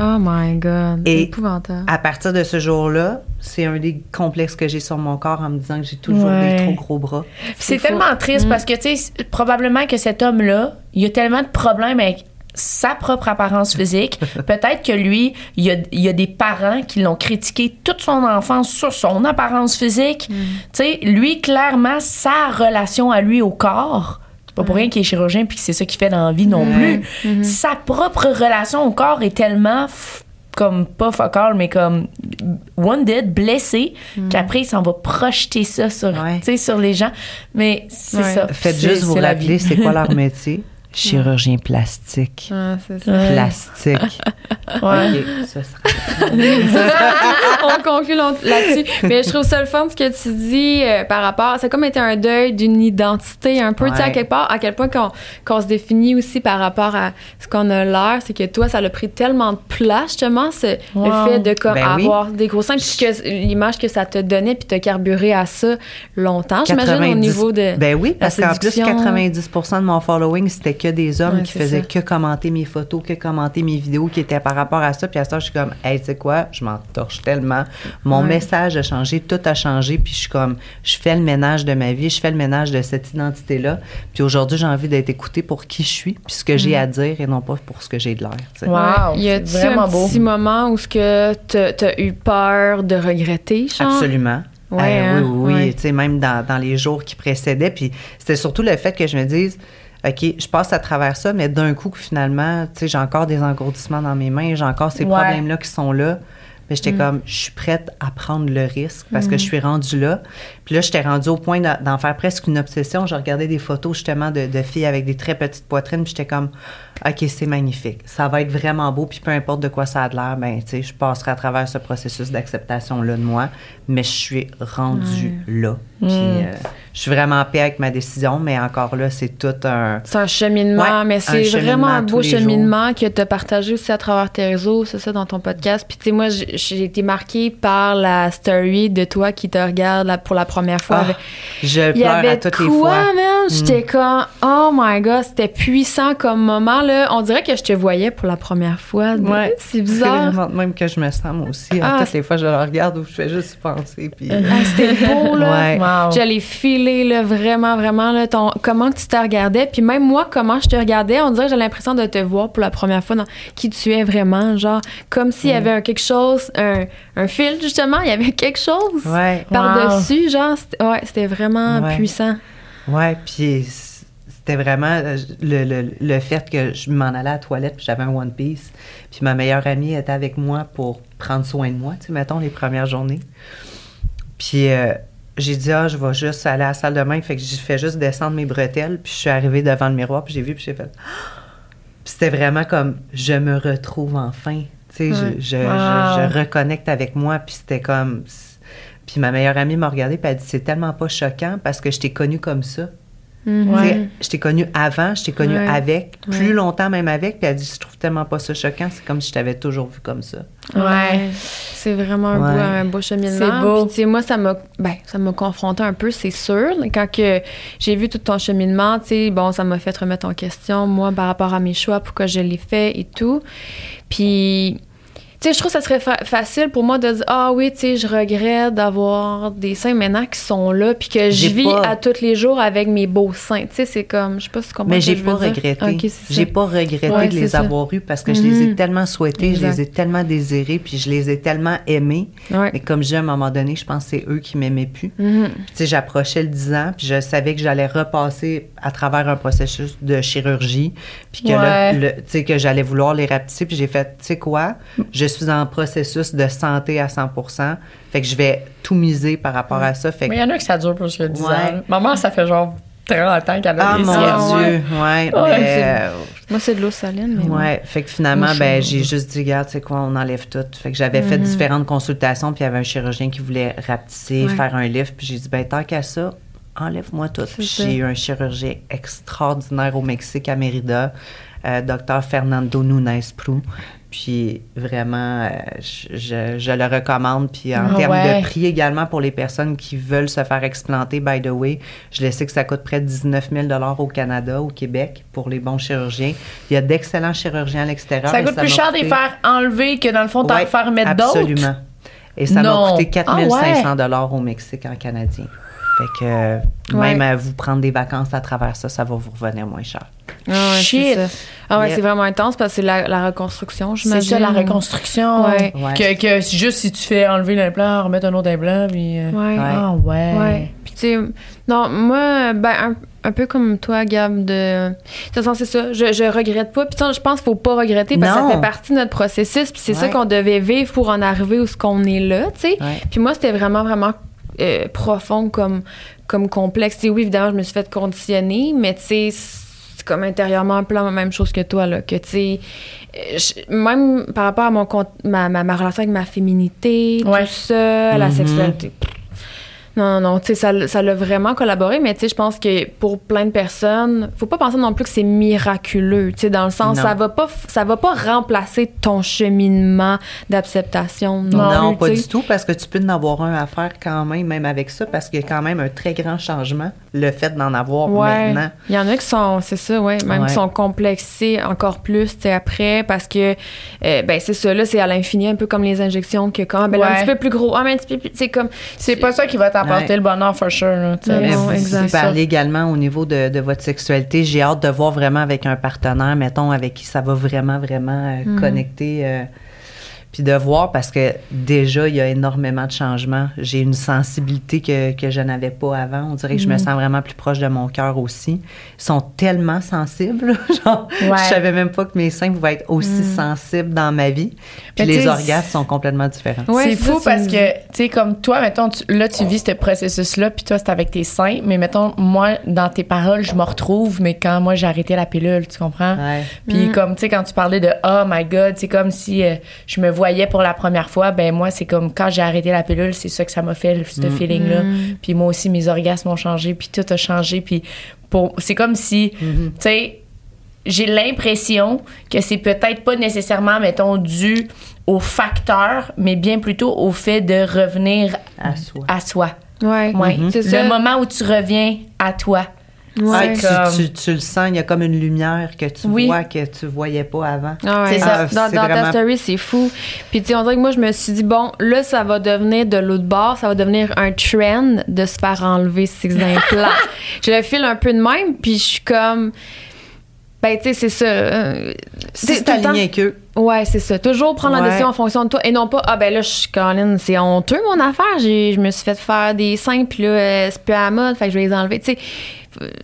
Oh my God. Et- épouvantable. À partir de ce jour-là, c'est un des complexes que j'ai sur mon corps en me disant que j'ai toujours Ouais. des trop gros bras. C'est tellement triste parce que, tu sais, probablement que cet homme-là, il a tellement de problèmes avec sa propre apparence physique. Peut-être que lui, il y a, il y a des parents qui l'ont critiqué toute son enfance sur son apparence physique. Tu sais, lui, clairement, sa relation à lui au corps, pas pour rien qu'il est chirurgien puis que c'est ça qu'il fait dans la vie non plus. Sa propre relation au corps est tellement f- comme pas focal mais comme wounded, blessé, qu'après il s'en va projeter ça sur, Ouais. sur les gens. Mais c'est Ouais. ça. Faites juste vous rappeler, vie. c'est quoi leur métier? Chirurgien plastique. Ah, c'est ça. Ouais. Plastique. Ouais. OK, ce sera- on conclut là-dessus. Mais je trouve ça le fun ce que tu dis euh, par rapport. C'est comme été un deuil d'une identité un peu, tu sais, à Ouais. quelque part, à quel point qu'on qu'on se définit aussi par rapport à ce qu'on a l'air. C'est que toi, ça l'a pris tellement de place, justement, ce- Wow. le fait de comme Ben oui. avoir des gros seins, puis que l'image que ça te donnait, puis t'as carburé à ça longtemps, j'imagine, au 90 niveau de. Ben oui, parce qu'en plus, séduction. 90% de mon following, c'était que des hommes Ouais, qui faisaient ça. que commenter mes photos, que commenter mes vidéos qui étaient par rapport à ça. Puis à ça, je suis comme, hey, tu sais quoi, je m'en torche tellement. Mon Ouais. message a changé, tout a changé. Puis je suis comme, je fais le ménage de ma vie, je fais le ménage de cette identité-là. Puis aujourd'hui, j'ai envie d'être écoutée pour qui je suis, puis ce que j'ai Mm. à dire et non pas pour ce que j'ai de l'air. tu. Wow, Ouais. Y c'est vraiment un beau. petit moment où ce que t'as t'as eu peur de regretter, genre? Absolument. Ouais, Euh, hein? oui, oui, oui. Ouais. Tu sais, même dans, dans les jours qui précédaient. Puis c'était surtout le fait que je me dise, OK, je passe à travers ça, mais d'un coup, finalement, tu sais, j'ai encore des engourdissements dans mes mains, j'ai encore ces Ouais. problèmes-là qui sont là. Mais Mm. j'étais comme, je suis prête à prendre le risque parce que je suis rendue là. Puis là, j'étais rendue au point d'en faire presque une obsession. Je regardais des photos justement de, de filles avec des très petites poitrines, puis j'étais comme, OK, c'est magnifique. Ça va être vraiment beau, puis peu importe de quoi ça a l'air, ben, tu sais, je passerai à travers ce processus d'acceptation-là de moi, mais je suis rendue là. Puis euh, je suis vraiment en paix avec ma décision, mais encore là, c'est tout un. C'est un cheminement, Ouais, mais c'est vraiment un beau jours. cheminement que tu as partagé aussi à travers tes réseaux, c'est ça, dans ton podcast. Puis, tu sais, moi, j'ai été marquée par la story de toi qui te regarde la- pour la première fois. Ah, avec- je Il y pleure avait à toutes les fois. man? j'étais comme, oh my god, c'était puissant comme moment, là. On dirait que je te voyais pour la première fois. Ouais. C'est bizarre. vraiment de même que je me sens, moi aussi. Ah, toutes les fois, je le regarde ou je fais juste penser. Puis... Ah, c'était beau, là. Ouais. Wow. Je l'ai filé, là, vraiment, vraiment, là, ton, comment que tu te regardais? Puis même moi, comment je te regardais, on dirait que j'ai l'impression de te voir pour la première fois dans qui tu es vraiment. Genre, comme s'il y avait un quelque chose, un, un fil, justement, il y avait quelque chose Ouais. par-dessus. Genre, c'était- ouais, c'était vraiment Ouais. puissant. Ouais, puis c'était vraiment euh, le, le, le fait que je m'en allais à la toilette, puis j'avais un One Piece. Puis ma meilleure amie était avec moi pour prendre soin de moi, tu sais, mettons, les premières journées. Puis euh, j'ai dit, ah, je vais juste aller à la salle de bain. Fait que j'ai fait juste descendre mes bretelles, puis je suis arrivée devant le miroir, puis j'ai vu, puis j'ai fait. Puis c'était vraiment comme, je me retrouve enfin. Tu sais, Ouais. je, je, Wow. je, je reconnecte avec moi, puis c'était comme. Puis ma meilleure amie m'a regardée, puis elle a dit, c'est tellement pas choquant parce que je t'ai connue comme ça. Mhm. Tu sais, Ouais. Je t'ai connue avant, je t'ai connue Ouais. avec, plus Ouais. longtemps même avec, puis elle dit je trouve tellement pas ça choquant, c'est comme si je t'avais toujours vu comme ça. Ouais. C'est vraiment un, Ouais. beau, un beau cheminement. C'est beau. Puis, tu sais, moi, ça m'a ben, ça m'a confronté un peu, c'est sûr. Quand que j'ai vu tout ton cheminement, tu sais, bon, ça m'a fait remettre en question, moi, par rapport à mes choix, pourquoi je l'ai fait et tout. Puis, sais, je trouve que ça serait fa- facile pour moi de dire Ah oui, tu sais, je regrette d'avoir des seins maintenant qui sont là, puis que je vis pas- à tous les jours avec mes beaux seins. Tu sais, c'est comme, je sais pas si tu comprends Mais j'ai pas dire. regretté. J'ai pas regretté de les ça. avoir eus parce que je les ai Mhm. tellement souhaités, je les ai tellement désirés, puis je les ai tellement aimés. Ouais. Mais comme je dis, à un moment donné, je pense que c'est eux qui m'aimaient plus. Mhm. Puis, tu sais, j'approchais le 10 ans, puis je savais que j'allais repasser à travers un processus de chirurgie, puis que, Ouais. le- tu sais, que j'allais vouloir les rapetisser, puis j'ai fait, tu sais quoi, je suis en processus de santé à 100 fait que je vais tout miser par rapport à ça. Fait que, Mais il y en a que ça dure plus que 10 Ouais. ans. là. Ma mère, ça fait genre 30 ans qu'elle a ah des mon. Dieu, ouais, Ouais, mais, c'est- euh, Moi, c'est de l'eau saline, mais. Ouais, fait que finalement, ben, j'ai juste dit, regarde, tu sais quoi, on enlève tout. Fait que j'avais fait Mhm. différentes consultations, puis il y avait un chirurgien qui voulait rapetisser, Ouais. faire un lift, puis j'ai dit, ben, tant qu'à ça, enlève-moi tout. J'ai eu un chirurgien extraordinaire au Mexique, à Mérida, euh, docteur Fernando Nunes Prou. Puis vraiment, euh, je, je- le recommande. Puis en Ah termes ouais. de prix également pour les personnes qui veulent se faire explanter, by the way, je le sais que ça coûte près de 19 000 au Canada, au Québec, pour les bons chirurgiens. Il y a d'excellents chirurgiens à l'extérieur. Ça coûte plus cher de les faire enlever que dans le fond, t'en Ouais, faire mettre d'autres? Absolument. Et ça m'a coûté 4 Ah ouais. 500 dollars au Mexique en canadien. Fait que euh, Ouais. même à vous prendre des vacances à travers ça, ça va vous revenir moins cher. Ah ouais, Shit. c'est. Ah ouais, Yep. c'est vraiment intense parce que c'est la, la reconstruction, C'est j'imagine. ça, la reconstruction. Ouais. Ouais. Que, que c'est juste si tu fais enlever l'implant, remettre un autre implant, puis... euh, Ouais. Ah ouais. Ouais. Puis tu sais, non, moi, ben, un, un peu comme toi, Gab, de. De toute façon, c'est ça. Je, je regrette pas. Puis tu sais, je pense qu'il faut pas regretter parce que ça fait partie de notre processus. Puis c'est ça qu'on devait vivre pour en arriver où ce qu'on est là, tu sais. Ouais. Puis moi, c'était vraiment, vraiment euh, profond comme, comme complexe. Tu sais, oui, évidemment, je me suis fait conditionner, mais tu sais, c'est comme intérieurement un peu la même chose que toi, là. Que tu sais, euh, même par rapport à mon, ma, ma, ma relation avec ma féminité, Ouais. tout ça, la Mhm. sexualité. pff, Non, non, tu sais, ça, ça l'a vraiment collaboré, mais tu sais, je pense que pour plein de personnes, faut pas penser non plus que c'est miraculeux, tu sais, dans le sens, Non. ça va pas, ça va pas remplacer ton cheminement d'acceptation. Non, Non, plus, pas du tout, parce que tu peux en avoir un à faire quand même, même avec ça, parce qu'il y a quand même un très grand changement, le fait d'en avoir Ouais. maintenant. Il y en a qui sont, c'est ça, ouais, même Ouais. qui sont complexés encore plus, tu sais, après, parce que, euh, ben, c'est ça, là, c'est à l'infini, un peu comme les injections, que quand, ben, là, un petit peu plus gros, ah, mais un petit peu plus, c'est comme. C'est pas ça qui va t'apporter Ouais. le bonheur, for sure. Là, tu sais. Ouais, Mais non, vous exact. parlez également au niveau de, de votre sexualité. J'ai hâte de voir vraiment avec un partenaire, mettons, avec qui ça va vraiment, vraiment euh, Mhm. connecter. euh, puis de voir parce que déjà, il y a énormément de changements. J'ai une sensibilité que, que je n'avais pas avant. On dirait que je me Mhm. sens vraiment plus proche de mon cœur aussi. Ils sont tellement sensibles. Genre, Ouais. je savais même pas que mes seins pouvaient être aussi sensibles dans ma vie. Puis Mais les orgasmes sont complètement différents. Ouais, c'est fou parce que, tu sais, comme toi, mettons, tu- là, tu vis ce processus-là, puis toi, c'est avec tes seins, mais mettons, moi, dans tes paroles, je me retrouve, mais quand moi, j'ai arrêté la pilule, tu comprends? Ouais. Puis Mm. comme, tu sais, quand tu parlais de « Oh my God », c'est comme si euh, je me voyais pour la première fois, ben moi, c'est comme quand j'ai arrêté la pilule, c'est ça que ça m'a fait, ce Mm. feeling-là. Puis moi aussi, mes orgasmes ont changé, puis tout a changé, puis pour... c'est comme si, Mm-hmm. tu sais, j'ai l'impression que c'est peut-être pas nécessairement, mettons, dû au facteur, mais bien plutôt au fait de revenir À soi. à soi. Ouais, Ouais. c'est ça. Le moment où tu reviens à toi. Ouais. tu, comme- tu- tu le sens, il y a comme une lumière que tu Oui. vois que tu voyais pas avant. Ah ouais. C'est ça. Dans, C'est dans ta story, c'est fou. Puis, tu sais, on dirait que moi, je me suis dit, bon, là, ça va devenir de l'autre bord, ça va devenir un trend de se faire enlever ses implants. je le file un peu de même, puis je suis comme. Ben, tu sais, c'est ça. euh, c'est aligné avec eux, Ouais, c'est ça. Toujours prendre la décision en fonction de toi et non pas, ah ben là, je suis Colin, c'est honteux mon affaire. Je me suis fait faire des seins, puis là, euh, c'est plus à la mode, fait que je vais les enlever. Tu sais,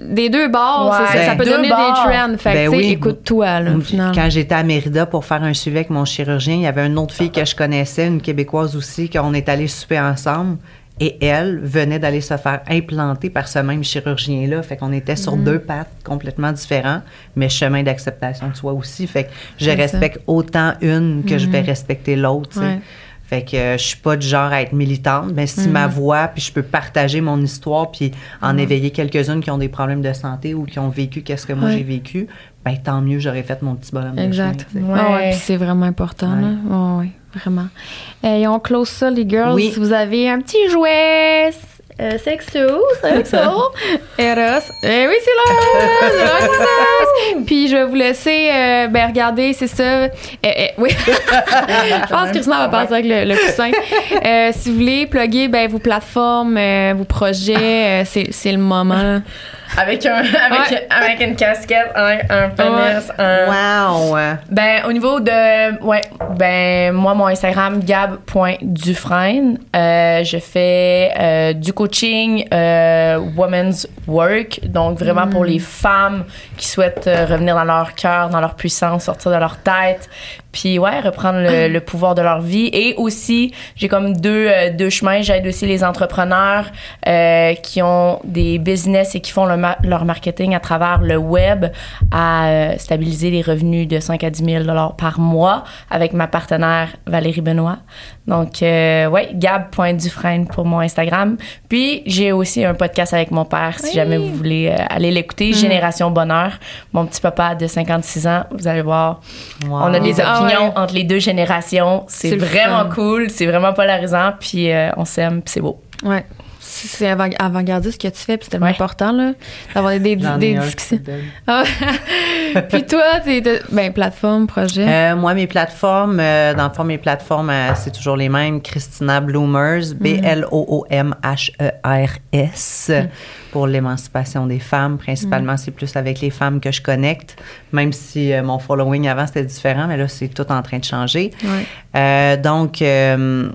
des deux bords, Ouais, ça, ça peut bords. des trends. Fait que, Ben oui. écoute-toi, là. Quand j'étais à Mérida pour faire un suivi avec mon chirurgien, il y avait une autre fille que je connaissais, une Québécoise aussi, qu'on est allé souper ensemble. Et elle venait d'aller se faire implanter par ce même chirurgien-là. Fait qu'on était sur deux pattes complètement différents, mais chemin d'acceptation de soi aussi. Fait que je ça. Respecte autant une que je vais respecter l'autre. Ouais. Fait que euh, je suis pas du genre à être militante, mais si ma voix, puis je peux partager mon histoire, puis en éveiller quelques-unes qui ont des problèmes de santé ou qui ont vécu qu'est-ce que moi Ouais. j'ai vécu, ben tant mieux, j'aurais fait mon petit bonhomme de Exact. chemin, tu sais. Ouais. Ah c'est vraiment important, Ouais. là. Vraiment. Euh, et on close ça, les girls. Oui. Si vous avez un petit jouet euh, sexo, sexo, Eros. Eh oui, c'est là! Puis je vais vous laisser euh, ben, regarder, c'est ça. Eh, eh, oui. je pense que Christina va passer avec le, le coussin. Euh, si vous voulez plugger ben, vos plateformes, euh, vos projets, c'est c'est le moment. Avec, un, avec, Ouais. avec une casquette, un, un pénis, un. Wow! Ben, au niveau de. Ouais, ben, moi, mon Instagram, gab.dufresne. Euh, je fais euh, du coaching, euh, women's work. Donc, vraiment pour les femmes qui souhaitent euh, revenir dans leur cœur, dans leur puissance, sortir de leur tête. Puis, ouais, reprendre le, le pouvoir de leur vie. Et aussi, j'ai comme deux, euh, deux chemins. J'aide aussi les entrepreneurs euh, qui ont des business et qui font le ma- leur marketing à travers le web à euh, stabiliser les revenus de 5 à 10 000 par mois avec ma partenaire Valérie Benoît. Donc, euh, ouais, gab.dufresne pour mon Instagram. Puis, j'ai aussi un podcast avec mon père, si Oui. jamais vous voulez euh, aller l'écouter, Génération Bonheur. Mon petit papa de 56 ans, vous allez voir, Wow. on a des opinions entre les deux générations. C'est vraiment fun. cool, c'est vraiment polarisant, puis euh, on s'aime, puis c'est beau. Ouais. C'est c'est avant- avant-gardiste ce que tu fais, puis c'est tellement Ouais. important, là, d'avoir des, discussions. Ah. puis toi, t'es, t'es- ben, plateforme, projet? Euh, moi, mes plateformes, euh, dans le fond, mes plateformes, euh, c'est toujours les mêmes. Christina Bloomers, B-L-O-O-M-H-E-R-S, pour l'émancipation des femmes. Principalement, c'est plus avec les femmes que je connecte, même si euh, mon following avant, c'était différent, mais là, c'est tout en train de changer. Ouais. Euh, donc, euh,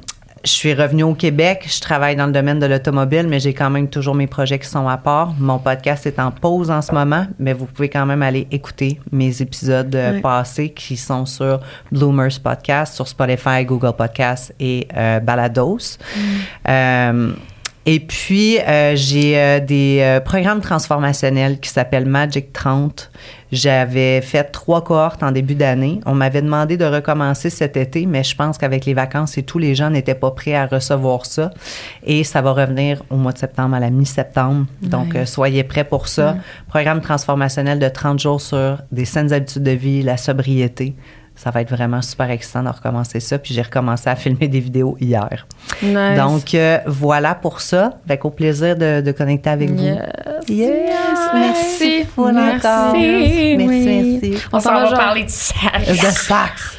je suis revenue au Québec. Je travaille dans le domaine de l'automobile, mais j'ai quand même toujours mes projets qui sont à part. Mon podcast est en pause en ce moment, mais vous pouvez quand même aller écouter mes épisodes euh, passés qui sont sur Bloomers Podcast, sur Spotify, Google Podcast et euh, Balados. Euh, et puis, euh, j'ai euh, des euh, programmes transformationnels qui s'appellent Magic 30. J'avais fait trois cohortes en début d'année. On m'avait demandé de recommencer cet été, mais je pense qu'avec les vacances et tout, les gens n'étaient pas prêts à recevoir ça. Et ça va revenir au mois de septembre, à la mi-septembre. Donc, soyez prêts pour ça. Programme transformationnel de 30 jours sur des saines habitudes de vie, la sobriété. Ça va être vraiment super excitant de recommencer ça. Puis j'ai recommencé à filmer des vidéos hier. Nice. Donc, euh, voilà pour ça. Avec au plaisir de, de connecter avec vous. Yes. Yes. Merci. Merci. Merci, Oui. merci. On, On s'en va parler de sexe. De sax.